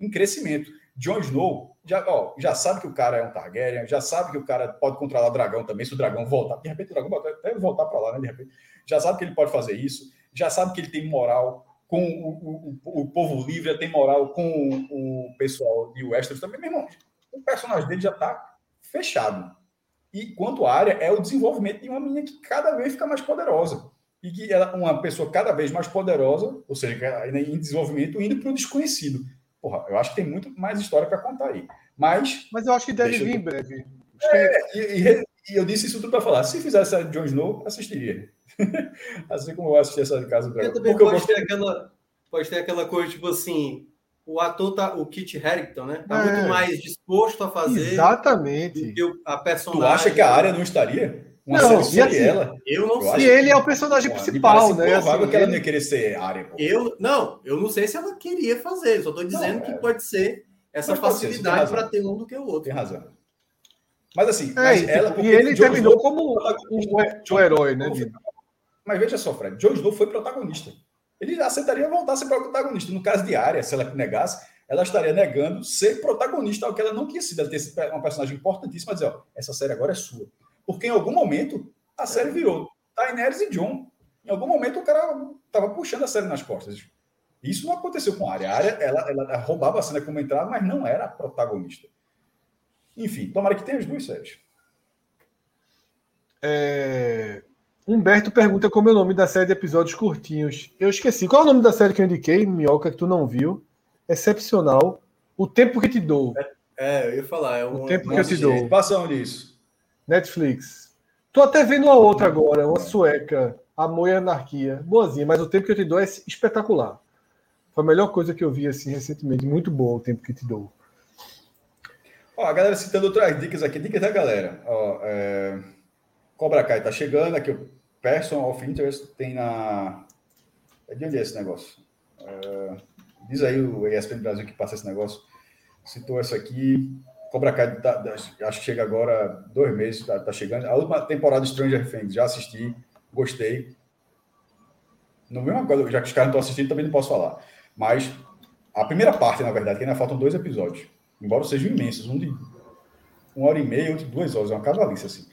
em crescimento. Jon Snow já, ó, já sabe que o cara é um Targaryen, já sabe que o cara pode controlar o dragão também, se o dragão voltar. De repente o dragão pode até voltar para lá, né? De repente. Já sabe que ele pode fazer isso, já sabe que ele tem moral com o, o, o povo livre, tem moral com o, pessoal de Westeros também. Meu irmão, o personagem dele já está fechado. E quanto à área, é o desenvolvimento de uma menina que cada vez fica mais poderosa. E que ela, uma pessoa cada vez mais poderosa, ou seja, em desenvolvimento, indo para o desconhecido porra, eu acho que tem muito mais história para contar aí. Mas. Mas eu acho que deve vir em breve. É, e, e, e, eu disse isso tudo para falar. Se fizesse a Jon Snow, assistiria. [laughs] assim como eu assisti essa Casa do Dragão. Também pode, eu ter aquela, pode ter aquela coisa, tipo assim. O ator tá, o Kit Harington, né? Tá é. muito mais disposto a fazer. Exatamente. a personagem. Tu acha que a área não estaria? Uma não, e assim, ela. Eu não eu sei. E ele é o personagem pô, principal, né? Assim, que ela não ia querer ser área. Pô. Eu, não, eu não sei se ela queria fazer. Só estou dizendo não, é. que pode ser essa facilidade para ter um do que o outro. Tem razão. Mas assim, é, mas ela, e ele terminou Snow, como um, um, herói, né? Mas veja só, Fred, Jon Snow foi protagonista. Ele aceitaria voltar a ser protagonista. No caso de área, se ela negasse, ela estaria negando ser protagonista, ao que ela não quis ser. Ela ter uma personagem importantíssima, dizer, ó, essa série agora é sua. Porque em algum momento a série virou Daenerys e John. Em algum momento o cara estava puxando a série nas costas. Isso não aconteceu com a Arya. A Arya ela, ela roubava a cena como entrava, mas não era a protagonista. Enfim, tomara que tenha as duas séries. É... Humberto pergunta como é o nome da série de episódios curtinhos. Eu esqueci. Qual é o nome da série que eu indiquei, Minhoca, que tu não viu? Excepcional. O Tempo que te dou. É, é eu ia falar. É um... O Tempo que eu te dou. Passa onde isso? Netflix. Tô até vendo uma outra agora, uma sueca, Amor e Anarquia. Boazinha, mas o tempo que eu te dou é espetacular. Foi a melhor coisa que eu vi assim recentemente. Muito bom o tempo que te dou. Ó, a galera citando outras dicas aqui. Dicas da galera. Ó, é... Cobra Kai tá chegando. Aqui Person of Interest tem na. É de onde é esse negócio? É... Diz aí o ESPN Brasil que passa esse negócio. Citou essa aqui. Cobra Kai, tá, tá, acho que chega agora dois meses, tá, tá, chegando. A última temporada de Stranger Things, já assisti, gostei. No mesmo coisa, já que os caras não estão assistindo, também não posso falar. Mas a primeira parte, na verdade, que ainda faltam dois episódios, embora sejam imensos, um de uma hora e meia, outro de duas horas, é uma cavalice, assim.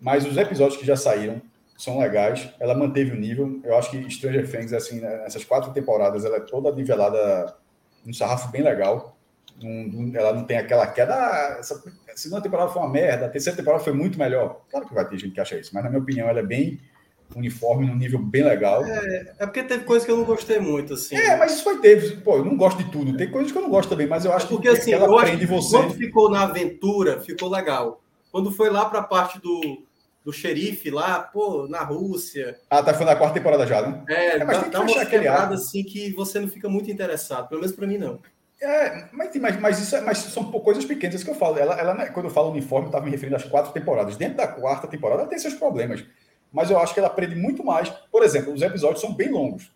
Mas os episódios que já saíram são legais, ela manteve o nível. Eu acho que Stranger Things, assim, né, nessas quatro temporadas, ela é toda nivelada um sarrafo bem legal. Ela não tem aquela queda. "Ah, Essa a segunda temporada foi uma merda, a terceira temporada foi muito melhor. Claro que vai ter gente que acha isso, mas na minha opinião ela é bem uniforme, num nível bem legal. É, É porque teve coisa que eu não gostei muito, assim. mas isso foi teve. Pô, eu não gosto de tudo. Tem coisas que eu não gosto também, mas eu acho Porque que, assim, que ela eu acho prende que você. quando ficou na aventura, ficou legal. Quando foi lá pra parte do, do xerife lá, pô, na Rússia, Ah, tá foi na quarta temporada já, né? é, É, mas dá, tem que dá achar uma aquele quebrada assim que você não fica muito interessado. Pelo menos pra mim, não. É, mas, mas, mas isso é- mas são coisas pequenas que eu falo. Ela, ela, né, quando eu falo uniforme, eu estava me referindo às quatro temporadas. Dentro da quarta temporada, ela tem seus problemas. Mas eu acho que ela aprende muito mais. Por exemplo, os episódios são bem longos.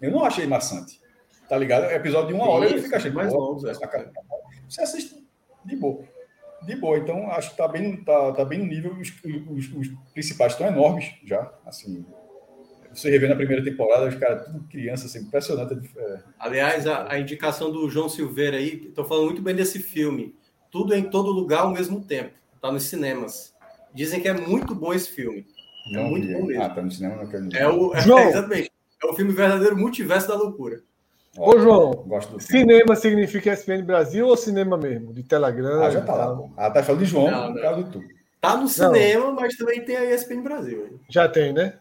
Eu não achei maçante. Tá ligado? Episódio de uma hora, ele fica achando mais pô, longos, é. saca- Você assiste de boa. De boa. Então, acho que tá bem, tá, tá bem no nível. Os, os- os principais estão enormes já. Assim, você revê na primeira temporada, os caras, tudo criança, assim, impressionante. É, Aliás, a, a indicação do João Silveira aí, tô falando muito bem desse filme. Tudo em todo lugar ao mesmo tempo. Tá nos cinemas. Dizem que é muito bom esse filme. É não muito vi. bom mesmo. Ah, tá no cinema, não quero É o, é, João. exatamente. É o filme verdadeiro multiverso da loucura. Ô, João, Gosto do filme. cinema significa ESPN Brasil ou cinema mesmo? De Telegram? Ah, já tá lá. pô. Ah, tá falando de João, Não, no não. caso do tu. Tá no cinema, mas também tem a ESPN Brasil. hein? Já tem, né?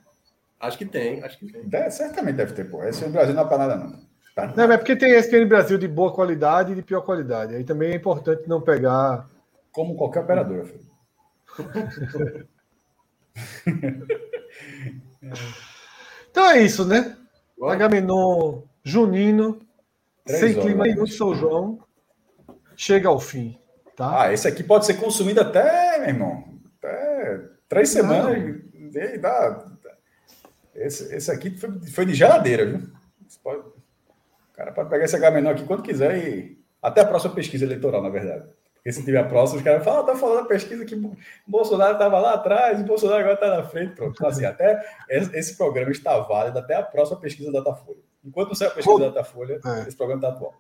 Acho que tem, acho que tem. Deve- certamente deve ter, pô. Esse no Brasil não é pra nada, não. Tá? Não, é porque tem ESPN Brasil de boa qualidade e de pior qualidade. Aí também é importante não pegar. Como qualquer operadora, filho. [laughs] Então é isso, né? Agamenon Junino, Três sem horas, clima nenhum de São João, chega ao fim. Tá? Ah, esse aqui pode ser consumido até, meu irmão, até três Não. semanas. E dá, esse, esse aqui foi, foi de geladeira, viu? Pode- o cara pode pegar esse H aqui quando quiser e até a próxima pesquisa eleitoral, na verdade. Porque se tiver a próxima, os caras falam, ah, tá falando da pesquisa que o Bolsonaro estava lá atrás, o Bolsonaro agora está na frente. Pronto. Então, assim, até esse esse programa está válido até a próxima pesquisa da Datafolha. Enquanto não sair a pesquisa da Datafolha, É. esse programa está atual.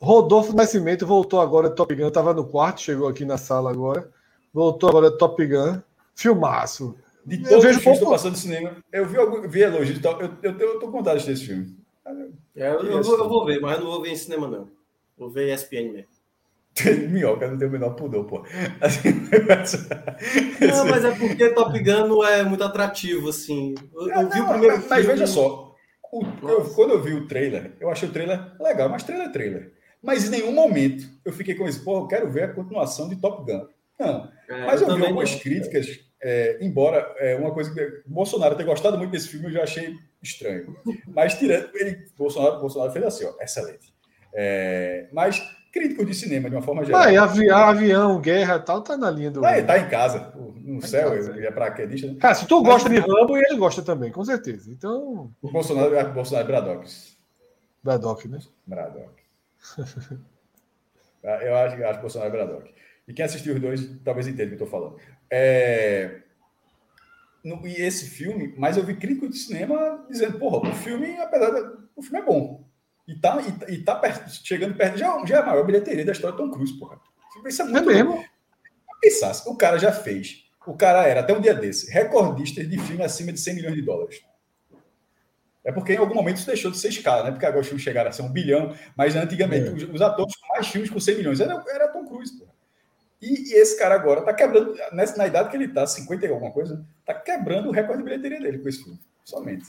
Rodolfo Nascimento voltou agora de Top Gun, estava no quarto, chegou aqui na sala agora. Voltou agora de Top Gun. Filmaço. De Eu todos vejo os filmes que passando no cinema, eu vi, algum, vi elogios e tal. Eu, eu, eu tô com vontade desse filme. É, eu, eu vou, eu vou ver, mas eu não vou ver em cinema, não. Vou ver ESPN mesmo. Minhoca não tem o menor pudor, pô. Não, mas é porque Top Gun não é muito atrativo, assim. Eu, eu vi o Não, primeiro mas, mas filme- veja só, o- eu- quando eu vi o trailer, eu achei o trailer legal, mas trailer é trailer. Mas em nenhum momento eu fiquei com isso, pô, eu quero ver a continuação de Top Gun. Não, É, mas eu, vi também algumas não. críticas, é, embora é, uma coisa que Bolsonaro ter gostado muito desse filme, eu já achei estranho. Mas tirando, ele, Bolsonaro, Bolsonaro fez assim, ó, excelente. É, mas críticos de cinema, de uma forma geral. Vai, avião, avião, guerra tal, tá na linha do. Tá, tá em casa, no Tá céu, casa. ele é paraquedista. né? Cara, se tu gosta de Rambo, ele gosta também, com certeza. Então, O Bolsonaro, é Bolsonaro é Braddock. Braddock, né? Braddock. [laughs] Ah, eu acho, acho que Bolsonaro é Braddock. E quem assistiu os dois talvez entenda o que eu estou falando. É, no- e esse filme, mas eu vi crítico de cinema dizendo, porra, o filme, apesar de, o filme é bom. E tá, e, tá- e tá perto- chegando perto, já, já é a maior bilheteria da história do Tom Cruise, porra. Isso é É muito mesmo? pensasse, o cara já fez. O cara era, até um dia desse, recordista de filme acima de 100 milhões de dólares. É porque em algum momento isso deixou de ser escala, né? Porque agora os filmes chegaram a ser um bilhão, mas antigamente É. os, os atores com mais filmes com 100 milhões era, era Tom Cruise, pô. E, e esse cara agora tá quebrando, nessa, na idade que ele tá, 50 e alguma coisa, tá quebrando o recorde de bilheteria dele com esse filme. Somente.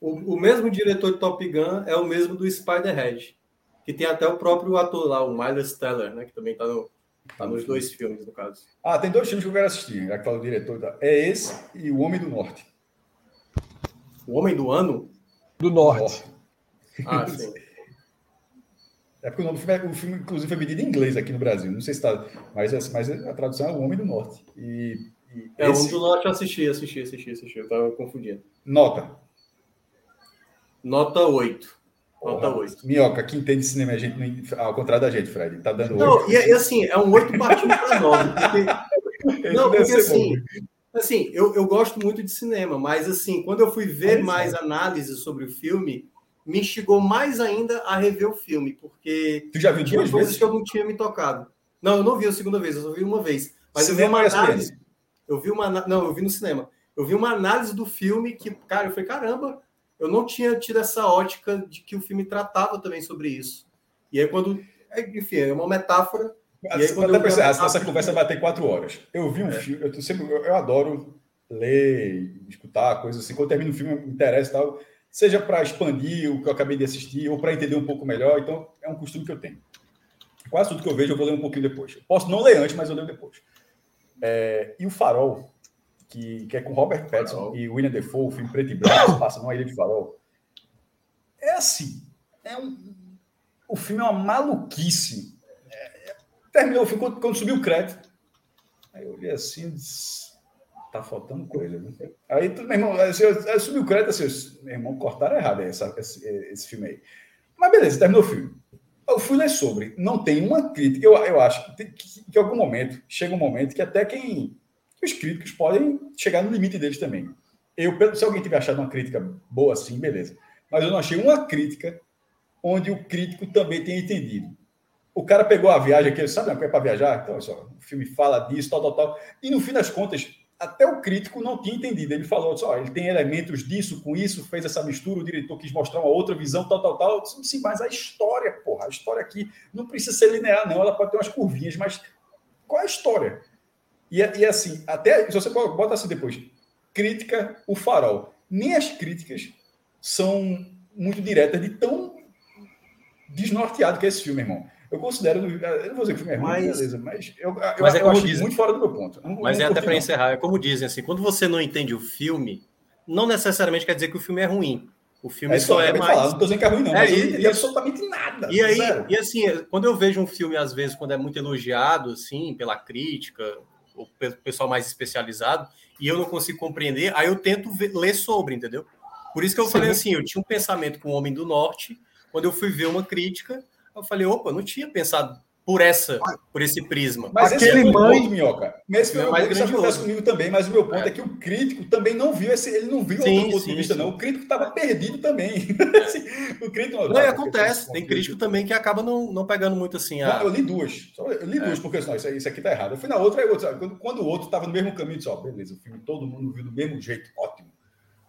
O, o mesmo diretor de Top Gun é o mesmo do Spider-Head, que tem até o próprio ator lá, o Miles Teller, né? Que também tá, no, tá nos dois filmes, no caso. Ah, tem dois filmes que eu quero assistir, já que fala o diretor. tá? É esse e O Homem do Norte. O Homem do Ano? Do norte. Ah, sim. É porque o nome do filme, é- o filme, inclusive, foi medido em inglês aqui no Brasil. Não sei se está. Mas, mas a tradução é O Homem do Norte. E, e É, o esse- Homem do Norte eu assisti, assisti, assisti, assisti. Eu tava confundindo. Nota. Nota 8. Nota Porra, 8. Minhoca, que entende cinema, a gente não, ao contrário da gente, Fred. Tá dando Não, oito. e, e assim, é um 8 partindo para 9. Porque [laughs] Não, porque assim, bom. assim eu, eu gosto muito de cinema, mas assim, quando eu fui ver mais análise sobre o filme, me instigou mais ainda a rever o filme, porque Tu já viu tinha duas coisas vezes? que eu não tinha me tocado. Não, eu não vi a segunda vez, eu só vi uma vez. Mas eu vi Cinema uma análise. Eu vi uma. Não, eu vi no cinema. Eu vi uma análise do filme que, cara, eu falei, caramba, eu não tinha tido essa ótica de que o filme tratava também sobre isso. E aí quando. é, Enfim, é uma metáfora. E aí, quando eu- pensei, se essa conversa vai ter quatro horas. Eu vi um filme, eu, sempre, eu, eu adoro ler, escutar coisas assim. Quando termino um filme, me interessa e tal. Seja para expandir o que eu acabei de assistir ou para entender um pouco melhor. Então, é um costume que eu tenho. Quase tudo que eu vejo, eu vou ler um pouquinho depois. Eu posso não ler antes, mas eu leio depois. É, e o Farol, que, que é com Robert Pattinson e William Defoe, o filme preto e branco, passa numa ilha de farol. É assim. É um, o filme é uma maluquice. É, é, terminou o filme quando, quando subiu o crédito. Aí eu olhei assim e disse, tá faltando coisa. Viu? Aí, meu irmão, eu- aí subiu o crédito assim, meu irmão, cortaram errado essa, esse, esse filme aí. Mas beleza, terminou o filme. Eu fui ler sobre. Não tem uma crítica. Eu, eu acho que, tem- que, que em algum momento, chega um momento que até quem. Os críticos podem chegar no limite deles também. Eu, se alguém tiver achado uma crítica boa assim, beleza. Mas eu não achei uma crítica onde o crítico também tenha entendido. O cara pegou a viagem aqui, sabe, não é para viajar? Então, só, o filme fala disso, tal, tal, tal. E no fim das contas, até o crítico não tinha entendido. Ele falou, só, ele tem elementos disso com isso, fez essa mistura, o diretor quis mostrar uma outra visão, tal, tal, tal. Disse, Sim, mas a história, porra, a história aqui não precisa ser linear, não. Ela pode ter umas curvinhas, mas qual é a história? E, é- e é assim, até se você bota assim depois, crítica o farol. Nem as críticas são muito diretas de tão desnorteado que é esse filme, irmão. Eu considero, eu não vou dizer que o filme é ruim, Mas- beleza, mas eu, eu, Mas é eu achei dizem. muito fora do meu ponto. Eu não- Mas eu é não até para não. encerrar, é como dizem assim, quando você não entende o filme, não necessariamente quer dizer que o filme é ruim. O filme É eu só é de mais. falar, não estou dizendo que é ruim, não, É, mas eu e- não entendi e- absolutamente nada. E aí, zero. e assim, quando eu vejo um filme, às vezes, quando é muito elogiado, assim, pela crítica, pelo pessoal mais especializado, e eu não consigo compreender, aí eu tento ver- ler sobre, entendeu? Por isso que eu Sim. falei assim, eu tinha um pensamento com o Homem do Norte, quando eu fui ver uma crítica, eu falei, opa, não tinha pensado por essa, por esse prisma. Mas esse Aquele é o meu mãe- ponto, Minhoca. Esse É meu mais isso acontece comigo também, mas o meu ponto é, É. que o crítico também não viu esse, ele não viu Sim, outro ponto sim, de vista, sim. não. O crítico estava perdido também. [laughs] Assim, o crítico Não, e acontece, tem crítico também que acaba não, não pegando muito assim a... Não, eu li duas. Só Eu li É. duas, porque senão, isso, aí- isso aqui tá errado. Eu fui na outra, eu, sabe, quando, quando o outro estava no mesmo caminho, eu disse, ó, beleza, o filme todo mundo viu do mesmo jeito, ótimo.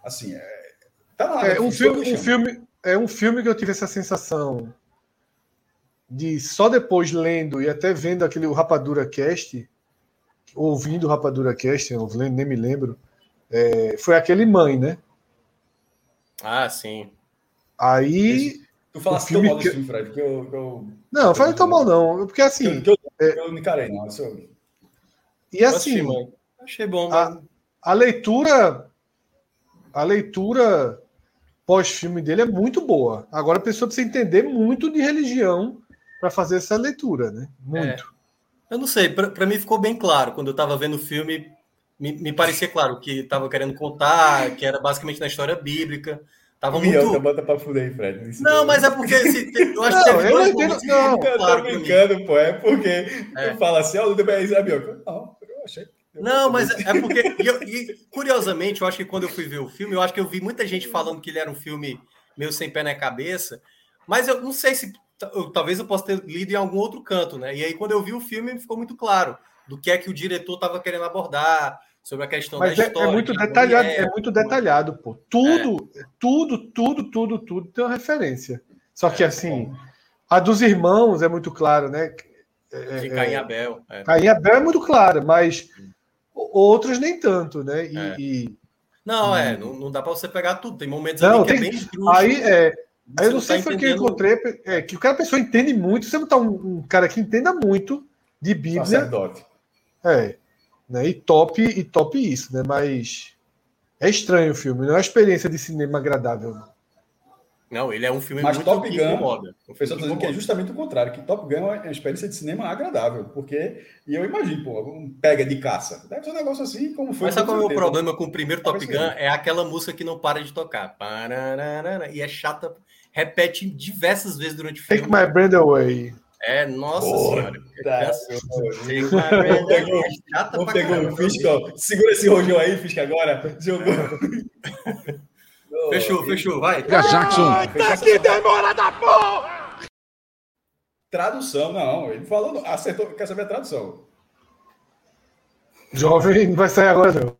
Assim, é. Tá na É, um, todo filme, um, filme, é um filme que eu tive essa sensação de só depois lendo e até vendo aquele o Rapadura Cast, ouvindo o Rapadura Cast, eu nem me lembro, é, foi aquele Mãe, né? Ah, sim. Aí. Tu falasse o tão mal desse que- filme, Fred, que eu. que eu Não, não foi tão mal, não. Porque assim. que eu, que eu não encarei, não. Isso eu- E Eu assim. mãe. Achei bom, A-. A leitura. A leitura pós-filme dele é muito boa. Agora a pessoa precisa entender muito de religião para fazer essa leitura, né? Muito. Eu não sei, pra pra mim ficou bem claro. Quando eu tava vendo o filme, me, me parecia claro que tava querendo contar, que era basicamente na história bíblica. Tava Minhoca, muito. bota pra fuder aí, Fred. Não, mas é porque esse- [laughs] eu acho que Não, teve eu dois entendo- não. Eu tô claro brincando, pô. É porque É. tu fala assim, ó, o Luda é Minhoca. Não, eu achei. Não, mas é porque, [laughs] e, eu- e, curiosamente, eu acho que quando eu fui ver o filme, eu acho que eu vi muita gente falando que ele era um filme meio sem pé na cabeça, mas eu não sei se, eu- talvez eu possa ter lido em algum outro canto, né? E aí, quando eu vi o filme, ficou muito claro do que é que o diretor estava querendo abordar, sobre a questão Mas da é, história. é muito de detalhado, mulher. é muito detalhado, pô. Tudo, tudo, tudo, tudo, tudo tem uma referência. Só que É, assim, a dos irmãos é muito claro, né? É, de é, Caim Abel. é. Caim Abel é muito clara, mas outros nem tanto, né? E, É. e- Não, é, não, não dá para você pegar tudo. Tem momentos Não, ali que tem- é bem esdrúxulo. aí é, aí eu não sei tá foi o que eu encontrei, é, que o cara a pessoa entende muito, você botar um, um cara que entenda muito de Bíblia, Sacerdote. é, né? E top e top isso, né? Mas é estranho o filme, não é uma experiência de cinema agradável. não. Não, ele é um filme Mas muito Top Gun- incomoda. O pessoal está dizendo que é justamente o contrário, que Top Gun é uma experiência de cinema agradável, porque, e eu imagino, pô, um pega de caça. Deve ser um negócio assim, como foi. Mas sabe qual é o problema com o primeiro Top Gun? É aquela música que não para de tocar. E é chata, repete diversas vezes durante o Take filme. my brand away. É, nossa Pô, senhora. tá. Take. É Não pegou o Fisca, ó. Segura esse rojão aí, Fisca, agora. Jogou. [laughs] Fechou, fechou, vai. Jackson. que demora da porra! Tradução, não. Ele falou, acertou, quer saber a tradução. Jovem não vai sair agora, não.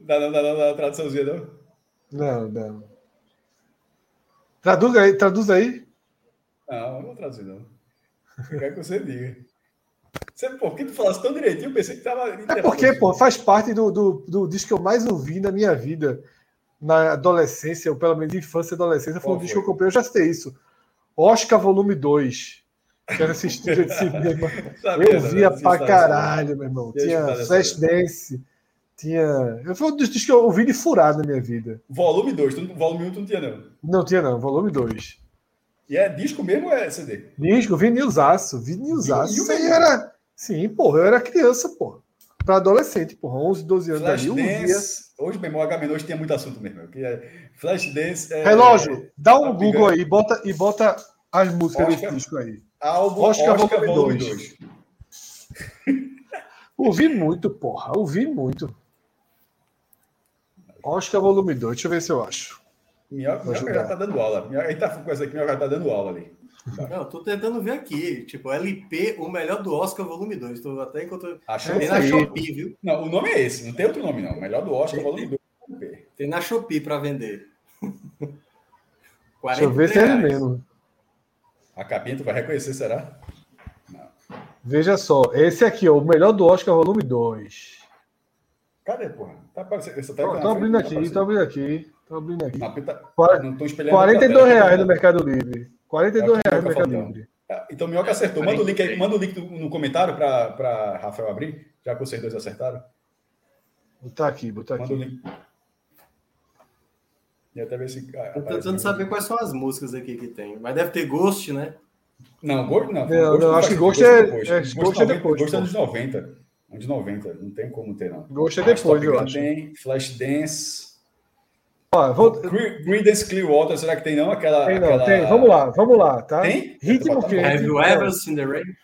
Dá, não, dá, não, dá a traduçãozinha, não. Não, não. Traduz aí, traduz aí. Não, não vou traduzir, não. Eu quero que você diga. Você, por que tu falasse tão direitinho? Eu pensei que tava. É porque, pô, faz parte do, do, do disco que eu mais ouvi na minha vida, na adolescência, ou pelo menos infância e adolescência, foi um disco foi? que eu comprei, eu já citei isso. Oscar Volume 2. Que era esse de cinema. Sabia, Eu via pra caralho, meu irmão. Tinha Flashdance, tinha. Foi um dos que eu ouvi de furado na minha vida. Volume 2, tu, não- volume 1 um, tu não tinha, não. Não tinha, não, volume 2. E é disco mesmo ou é CD? Disco, vinilzaço, vinilzaço. E o Isso aí era. Sim, porra, eu era criança, porra. Pra adolescente, porra, 11, 12 anos ali, eu ouvia. Flashdance. Hoje, meu irmão, H hoje tinha muito assunto mesmo. Que é Flashdance. É, Relógio, dá um Google Gun. aí, bota, e bota as músicas Oscar. desse disco aí. Álbum Oscar Oscar, Volume Volume dois. 2. [laughs] Ouvi muito, porra, ouvi muito. Oscar Volume 2, deixa eu ver se eu acho. Minhoca, já tá dando aula. Minhoca, gente tá com essa aqui, Minhoca já tá dando aula ali. Não, tô tentando ver aqui. Tipo, LP, o melhor do Oscar, volume 2. Tô até enquanto. Achou? É Tem na aí. Shopee, viu? Não, o nome é esse, não tem outro nome, não. Melhor do Oscar, volume 2. Tem na Shopee para vender. [laughs] Deixa eu ver se é ele reais. mesmo. A capinha tu vai reconhecer, será? Veja só, esse aqui, ó, o melhor do Oscar Volume 2. Cadê, porra? Tá aparecendo. Tá, tá tô tá tá abrindo aqui, tá tô abrindo aqui. Tô abrindo aqui. Não, tá... Não tô espelhando. 42 reais no Mercado Livre. 42 é reais no Mercado Livre. Então, Minhoca acertou. Manda o link aí, manda o link no comentário para Rafael abrir, já que vocês dois acertaram. Botar aqui, botar aqui. Manda o link. E até ver se. Eu tô tentando saber quais são as músicas aqui que tem. Mas deve ter Ghost, né? Não, Ghost não. Eu acho que Ghost, é-, é, depois. É, Ghost, é depois. Ghost é dos 90. Um de 90, não tem como ter, não. Ghost é ah, depois, eu acho. Tem, Flashdance. Ó, vou... Creedence Clearwater, será que tem não? Aquela. Tem, não, aquela... tem. Vamos lá, vamos lá, tá? Tem? Ritmo quente. Have you ever seen the rain?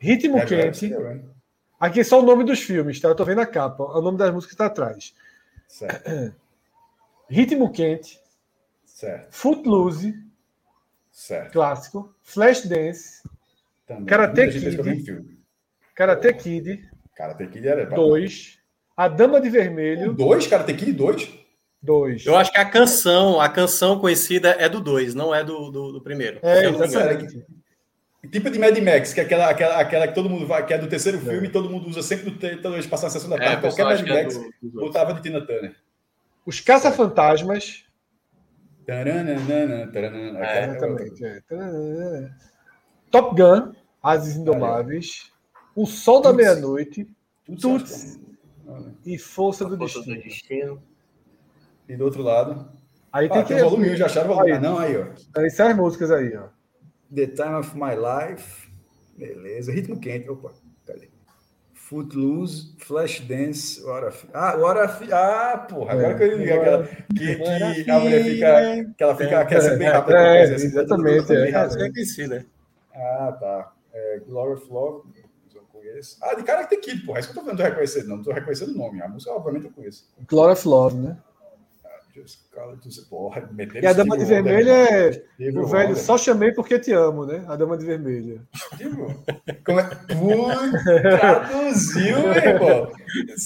Ritmo Have quente. Rain? Aqui é só o nome dos filmes, tá? Eu tô vendo a capa. É o nome das músicas tá atrás. Certo. [clears throat] Ritmo quente. Certo. Footloose. Certo. Clássico. Flashdance. Karate Kid. Karate Kid. Karate Kid era. 2, A Dama de O Vermelho dois, Karate Kid 2? 2. Eu acho que a canção, a canção conhecida é do 2, não é do, do, do primeiro. É, eu não. Tipo de Mad Max, que é aquela, aquela, aquela que todo mundo vai, que é do terceiro filme e todo mundo usa sempre vez que passar a sessão da É, tarde. o qualquer Mad que é Max do- botava de Tina Turner. Os Caça-Fantasmas. Taranana, taranana, aquela é é. Top Gun, Ases Indomáveis, O Sol da. Meia-Noite Tuts. e Força do Força do Destino. Destino. E do outro lado. Aí Ah, tem tem que. o volume 1, já acharam o volume. Aí. Ah, não, aí, ó. Aí são as músicas aí, ó. The Time of My Life. Beleza. Ritmo quente. Opa, cadê? Footloose, Flashdance, Hora Ah, Hora Ah, porra, agora É. que eu liguei aquela. Que, que a mulher fica. Que ela fica. Quer ser bem rápida. É, exatamente, é. rápida. Essa eu conheci, né? Ah, tá. É, Glory of Love. Eu conheço. Ah, de cara que tem Kid, porra. É isso que eu tô falando, tô reconhecendo, não. Tô reconhecendo o nome. A música, obviamente, eu conheço. Glory of Love, né? Porra, E a Dama de Vermelho é. Stevie O velho Wonder. só chamei porque te amo, né? A Dama de Vermelho. Tipo, como é? Pô, traduziu, meu irmão.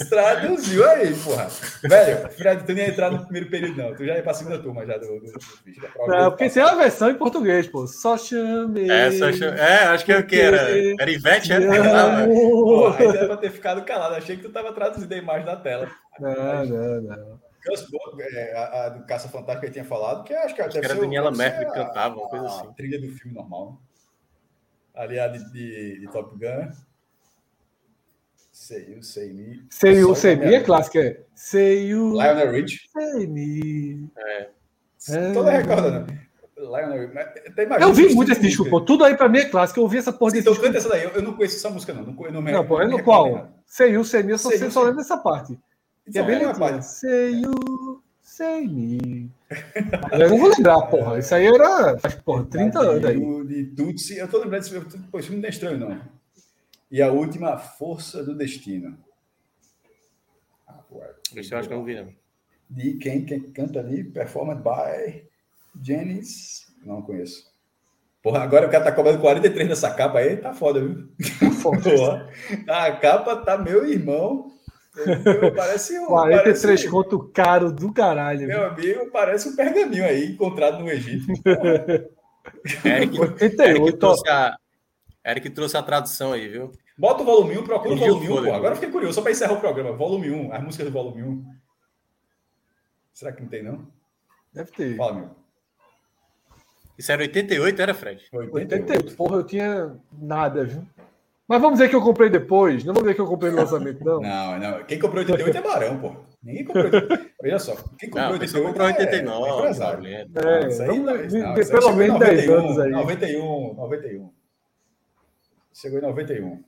Traduziu aí, porra. Velho, Fred, tu nem ia entrar no primeiro período, não. Tu já ia pra segunda turma já do, do, do bicho da prova. Não, porque tem a versão em português, pô. Só chamei. É, só cho- é, acho que é o que era. Era Ivete, te era? Porra, aí era pra ter ficado calado. Achei que tu tava traduzindo a imagem da tela. Não, não, não. Gus Bo- é, a, a do Caça Fantasma que eu tinha falado, que acho que, que era Daniela Mercury que a- cantava, uma coisa a assim. trilha do filme normal. né? Ali a de, de, de Top Gun. Sei, eu sei me. Sei Só o o Sei nome Me é é- clássico, é. Sei o Lionel Rich. Sei Me. É. Toda recorda, né? Lionel até Eu vi muito esse disco, pô. Tudo aí pra mim é clássico. Eu ouvi essa porra Sim, desse Então disco. canta essa daí. Eu, eu não conheço essa música, não. Não, eu não, me- Não, pô, é no qual? nada. Sei o Sei Me, eu só, Sei só lembro dessa parte. E é bem é, lentinha. rapaz. Sei o Sei Me. [laughs] Eu não vou lembrar, porra. Isso aí era, faz, porra, 30 de, anos aí. De Tutsi. Eu tô lembrando desse filme. Pô, esse filme não é estranho, não. E a última, Força do Destino. Ah, pô, é- Isso eu acho que eu não vi, não. De quem, quem canta ali? Performed by Janice. Não conheço. Porra, agora o cara tá cobrando 43 nessa capa aí, tá foda, viu? [laughs] Porra, a capa tá meu irmão. Parece um. 43 parece, conto caro do caralho. Meu amigo, parece um pergaminho aí encontrado no Egito. [laughs] Eric, [laughs] 88, Eric, trouxe a, Eric trouxe a tradução aí, viu? Bota o volume 1, procura o volume 1, pô. Agora eu fiquei curioso, só para encerrar o programa. Volume 1, as músicas do volume 1. Será que não tem, não? Deve ter. Fala, meu. Isso era 88, era, Fred? 88. Porra, eu tinha nada, viu? Mas vamos dizer que eu comprei depois. Não vamos dizer que eu comprei no lançamento, não. [laughs] Não, não. Quem comprou 88 é barão, pô. Ninguém comprou 88. Veja só. Quem comprou Não, a 88 pessoa comprou é- 89. É empresário. 90. É, Isso aí, vamos não, de- isso não, de- isso aí pelo chegou em menos 10 91, anos aí. 91, 91. Chegou em 91.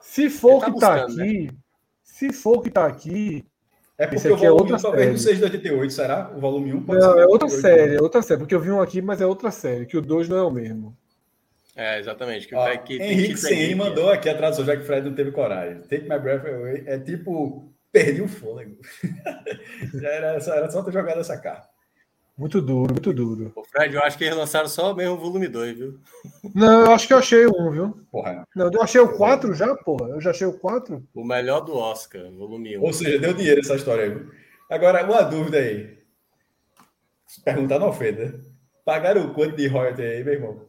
Se for tá que tá buscando, aqui, se for que tá aqui, É porque o aqui é outra 1 talvez não seja de 88, será? O volume 1 pode não, ser é de outra 88. série, é outra série, porque eu vi um aqui, mas é outra série, que o 2 não é o mesmo. É, exatamente. Que, Ó, que, Henrique mandou aqui a tradução, já que o Fred não teve coragem. Take my breath away é tipo, perdi o fôlego. [laughs] já era, só- era só ter jogado essa carta. Muito duro, muito duro. Ô, Fred, eu acho que eles lançaram só mesmo o volume 2, viu? Não, eu acho que eu achei um, viu? Porra. Não, eu achei o 4 já, porra. Eu já achei o 4. O melhor do Oscar, volume 1. Ou seja, deu dinheiro essa história aí. viu? Agora, uma dúvida aí. Perguntar não ofenda. né? Pagaram o quanto de royalty aí, meu irmão?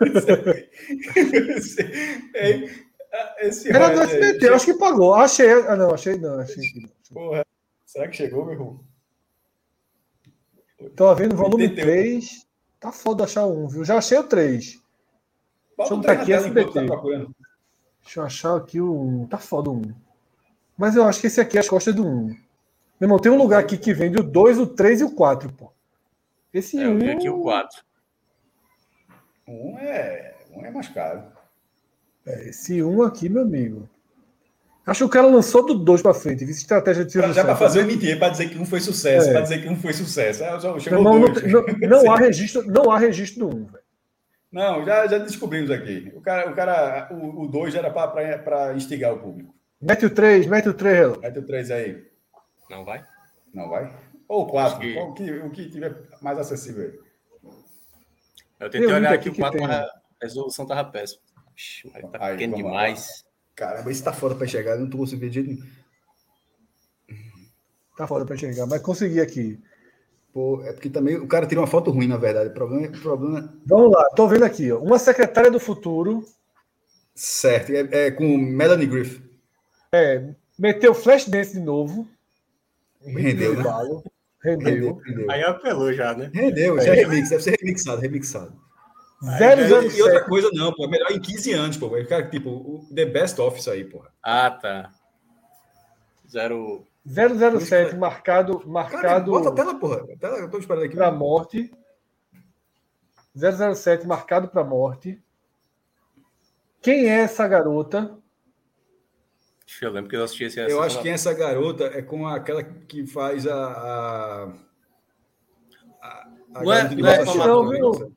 [laughs] Esse Era do SBT, eu acho que pagou. Achei. Ah, não, achei não. Achei que não. Porra, será que chegou, meu irmão? Tô vendo o volume 88. 3. Tá foda achar um, viu? Já achei o 3. Bota eu o botar aqui SBT. tá. Deixa eu achar aqui o 1. Tá foda o 1. Mas eu acho que esse aqui é as costas do 1. Meu irmão, tem um lugar aqui que vende o 2, o 3 e o 4, pô. Esse É, eu 1. vi aqui o 4. Um é, um é mais caro. É, esse 1 aqui, meu amigo. Acho que o cara lançou do 2 pra frente. Viu? Estratégia de já para fazer o mentir, para dizer que um foi sucesso, É. para dizer que um foi sucesso. Ah, já Meu chegou não, dois. não, não há registro, não há registro do 1, velho. Não, já, já descobrimos aqui. O cara, o cara, o 2 era para instigar o público. Mete o 3, mete o 3, Hello. Mete o 3 aí. Não vai? Não vai? Ou o 4, Acho que- o, que, o que tiver mais acessível aí. Eu tentei Tem olhar aqui o 4, que mas tem. a resolução tava péssima. Ixi, mas tá Aí, pequeno vamos lá. demais. Caramba, isso tá foda para chegar, eu não tô conseguindo ver de jeito nenhum. Tá foda pra enxergar, mas consegui aqui. Pô, é porque também o cara tira uma foto ruim, na verdade. O problema, o problema Vamos lá, tô vendo aqui, ó. Uma secretária do futuro Certo, é, é com Melanie Griffith. é, meteu flash dance de novo. Rendeu, de né? Rendeu. Rendeu, rendeu. Aí apelou já, né? Rendeu, já é remix, deve ser remixado, remixado. Zero, E, zero, e outra coisa, não, pô, é melhor em 15 anos, pô. Cara, tipo, o The Best of isso aí, porra. Ah, tá. Zero. 007 marcado, Cara, marcado bota a tela, porra. A tela, eu tô esperando aqui. para morte. 007 marcado para morte. Quem é essa garota? Deixa eu lembrar que eu assisti esse Eu acho que essa garota é com aquela que faz a. a, a, a Não é- não é Bota com a Chico, Madonna. né?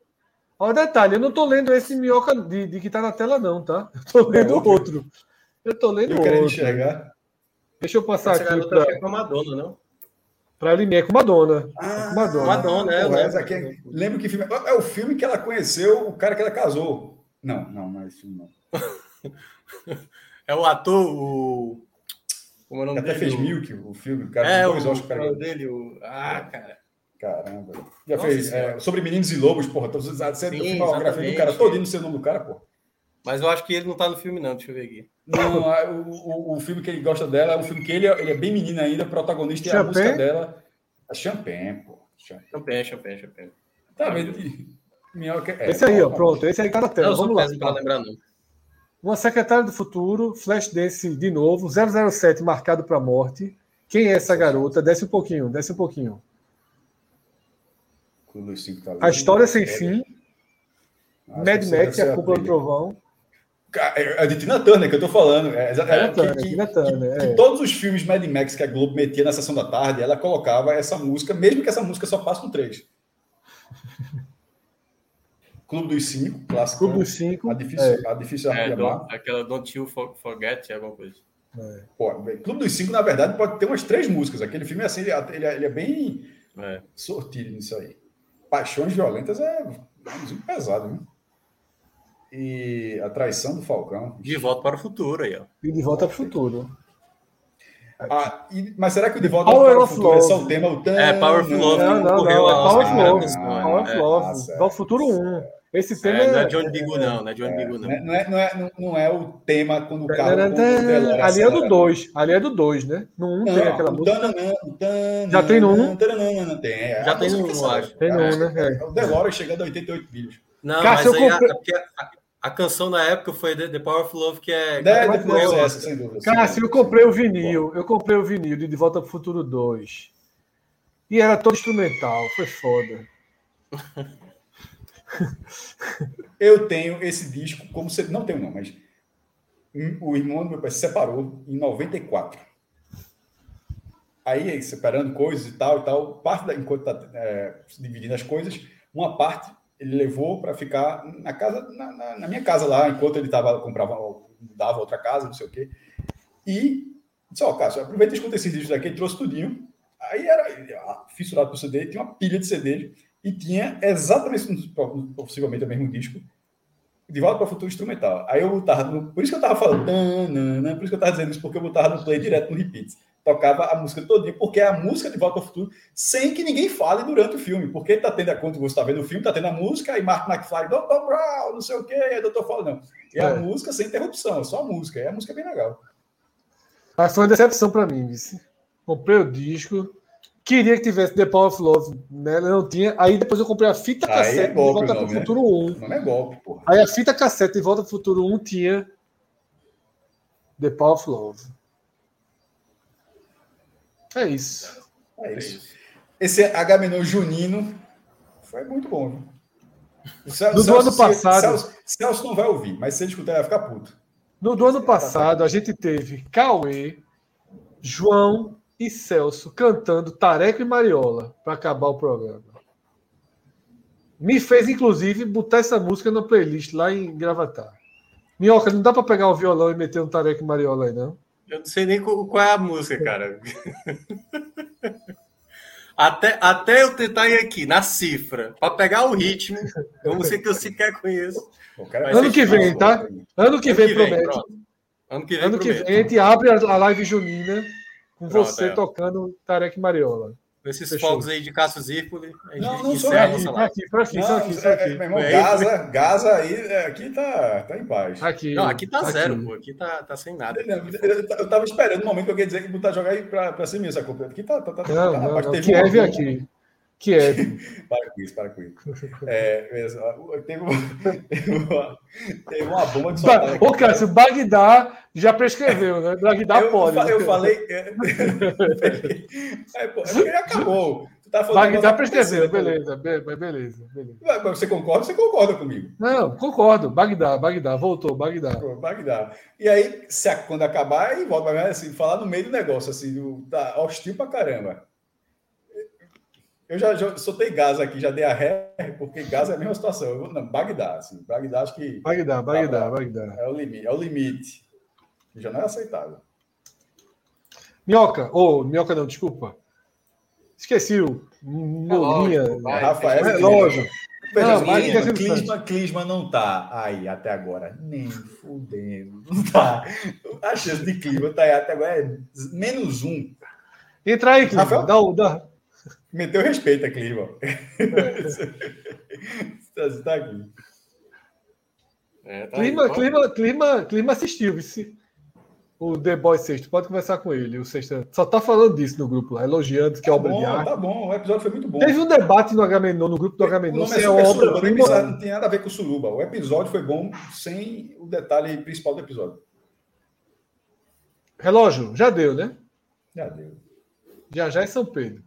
Ó, detalhe, eu não tô lendo esse minhoca de, de que tá na tela, não, tá? Eu tô lendo outro. outro. Eu tô lendo Eu querendo outro. enxergar. Deixa eu passar Essa aqui que é com a Madonna, não? pra Limeia com Madonna. Ah, Madonna. Madonna, é, porra, né? essa aqui é- Lembro que filme. É o filme que ela conheceu o cara que ela casou. Não, não, não é esse filme, não. [laughs] É o ator, o. Como é o nome Até dele? fez Milk, o filme, o cara É, com o, dois Oscars. o dele, o. Ah, cara. Caramba. Já Nossa fez é, sobre meninos e lobos, porra. Tô dizendo, você Sim, filmografia do exatamente. cara todinho no seu nome do cara, porra. Mas eu acho que ele não tá no filme, não. Deixa eu ver aqui. Não, [laughs] a- o, o, o filme que ele gosta dela é um filme que ele, é- ele é bem menino ainda, protagonista é a Champagne? música dela. A Champagne, pô. Champagne. Champagne, champagne, champagne. Tá vendo? Minhoca é- Esse aí, ó, pronto. Esse aí tá na Não, tela. sou Vamos lá. pra lembrar, não. Uma secretária do futuro, flash dance de novo, 007 marcado para morte. Quem é essa garota? Desce um pouquinho, desce um pouquinho. Tá. A história sem fim, Acho Mad Max e a Cúpula do. Trovão. É a de Tina Turner que eu tô falando. É, é, Turner, que- Turner, que é. todos os filmes Mad Max que a Globo metia na sessão da tarde, ela colocava essa música, mesmo que essa música só passe no 3. [laughs] Clube dos Cinco, clássico. Clube né? dos Cinco. A difícil, a difícil É, de don't- aquela Don't You For- Forget, alguma coisa. Pô, Clube dos Cinco, na verdade, pode ter umas três músicas. Aquele filme, assim, ele, ele é, ele é bem É. sortido nisso aí. Paixões Violentas é um músico pesado, viu? e A Traição do Falcão. De volta para o futuro aí, ó. E de volta para o futuro. Ah, e- mas será que o De Volta Power para o Futuro é só Love. o tema? O tan, É, Power of Love. Não, não, não. É ao Power of Love. né? Power of É. Love. Ah, Futuro 1. Esse tema É, não é é. Johnny Bigu, não, não é Johnny Bigu, não. Não é, não, é, não, é, é o tema quando o carro. Ali é do acelera. 2. Ali é do 2, né? No 1 tem Não, aquela música. Já tem no um? tananã, Tem, é. Já tem no música um, que sai. acho. Tem no É, um, né? É. é O DeLorean chegando a 88 milhas. Não, Cássio, mas eu aí a, é canção na época foi The, The Power of Love, que é. É, ao essa, sem dúvida. Cássio, eu comprei o vinil. Eu comprei o vinil de De Volta pro Futuro 2. E era todo instrumental. Foi foda. [laughs] Eu tenho esse disco, como você. Não tenho, não, mas. O irmão do meu pai se separou em 94. Aí, separando coisas e tal e tal, parte da, enquanto tá é, dividindo as coisas, uma parte ele levou para ficar na casa, na, na- na minha casa lá, enquanto ele tava, comprava, dava outra casa, não sei o quê. E disse, ó, Cássio, aproveita e escuta esses discos daqui, ele trouxe tudinho. Aí era fissurado por CD, tinha uma pilha de CDs e tinha exatamente, possivelmente o mesmo disco, de volta para o futuro instrumental. Aí eu botava, no, por isso que eu tava falando, por isso que eu tava dizendo isso, porque eu botava no play direto no repeat. Tocava a música todinha, porque é a música de volta para o futuro, sem que ninguém fale durante o filme, porque tá tendo a conta que você está vendo o filme, tá tendo a música, e Mark McFly, Dr. Brown, não sei o quê, aí Dr. Fala, não. É a É. música sem interrupção, é só a música, é a música bem legal. Mas foi uma decepção pra mim, vice. Comprei o disco. Queria que tivesse The Power of Love, né? Não tinha. Aí depois eu comprei a fita Aí cassete é de golpe Volta o pro nome, né? Futuro 1. O nome é golpe, porra. Aí a fita cassete de Volta pro Futuro 1 tinha The Power of Love. É isso. É isso. Esse Agamenon Junino foi muito bom. viu? [laughs] Celso, Do Celso- ano passado. Celso, Celso não vai ouvir, mas se ele escutar, ele vai ficar puto. No do ano passado, a gente teve Cauê, João e Celso cantando Tareco e Mariola para acabar o programa. Me fez, inclusive, botar essa música na playlist lá em Gravatar. Minhoca, não dá para pegar o violão e meter um Tareco e Mariola aí, não? Eu não sei nem qual é a música, cara. [laughs] Até, até eu tentar ir aqui na cifra, para pegar o ritmo, é uma música que eu sequer conheço. Ano que vem, fácil, tá? Ano que Ano vem, que vem, promete. pronto. Ano que vem, Ano que vem, a gente abre a live junina com Pronto, você é. tocando Tareco e Mariola. Esses Fechou. fogos aí de Cássio Zirpoli, Não, não sou Foi live. aqui, foi aqui, Não, aqui, é, é, aqui. meu irmão, Gaza, Gaza aí, é, aqui tá, tá em paz. Aqui. Não, aqui tá zero, aqui. pô. Aqui tá, tá sem nada. Não, Eu, eu tava esperando o momento que eu ia dizer que botar jogar aí pra, pra cima essa. Aqui tá, tá, tá, Não, tá não, não. Kiev uma- é aqui. Kiev. [laughs] Para com isso, para com isso. É, mesmo, teve, uma, [laughs] teve, uma, bomba de aqui. Ô, Cássio, Bagdá já prescreveu, né? Bagdá eu, pode. eu né? falei. É, [laughs] é, pô, é ele acabou. Tu tá falando Bagdá prescreveu, acontecendo. beleza, be- mas beleza, beleza. Mas Você concorda? Você concorda comigo. Não, concordo. Bagdá, Bagdá, voltou, Bagdá. Pô, Bagdá. E aí, se quando acabar, aí volta mas assim, falar no meio do negócio, assim, do, tá hostil pra caramba. Eu já, já soltei gás aqui, já dei a ré, porque gás é a mesma situação. Eu, não, Bagdá, assim, Bagdá acho que Bagdá, Bagdá, Bagdá. é o limite. É o limite. Já não é aceitável. Minhoca, ou Minhoca não, desculpa. Esqueci o Molinha. vai. Rafael, É, lógico. Veja, Não, mas Clisma, é. Clisma, Clisma não tá aí até agora. Nem fudendo. Não tá. A chance de Clisma tá aí até agora é menos um. Entra aí, Clisma. Rafael? Dá, o- dá. Meteu respeito a Clisma. [laughs] Você tá aqui. É, tá aí, Clima, ó. clima, clima, clima assistiu, vice. O The Boy Sexto. Pode conversar com ele. O Sexta só tá falando disso no grupo lá, elogiando que é Tá obra bom, de arte. tá bom. O episódio foi muito bom. Teve um debate no Agamenon, no grupo do O Agamenon, é é Suruba, não, tem nada a ver com Suruba. O episódio foi bom sem o detalhe principal do episódio. Relógio, já deu, né? Já deu. Já já é São Pedro.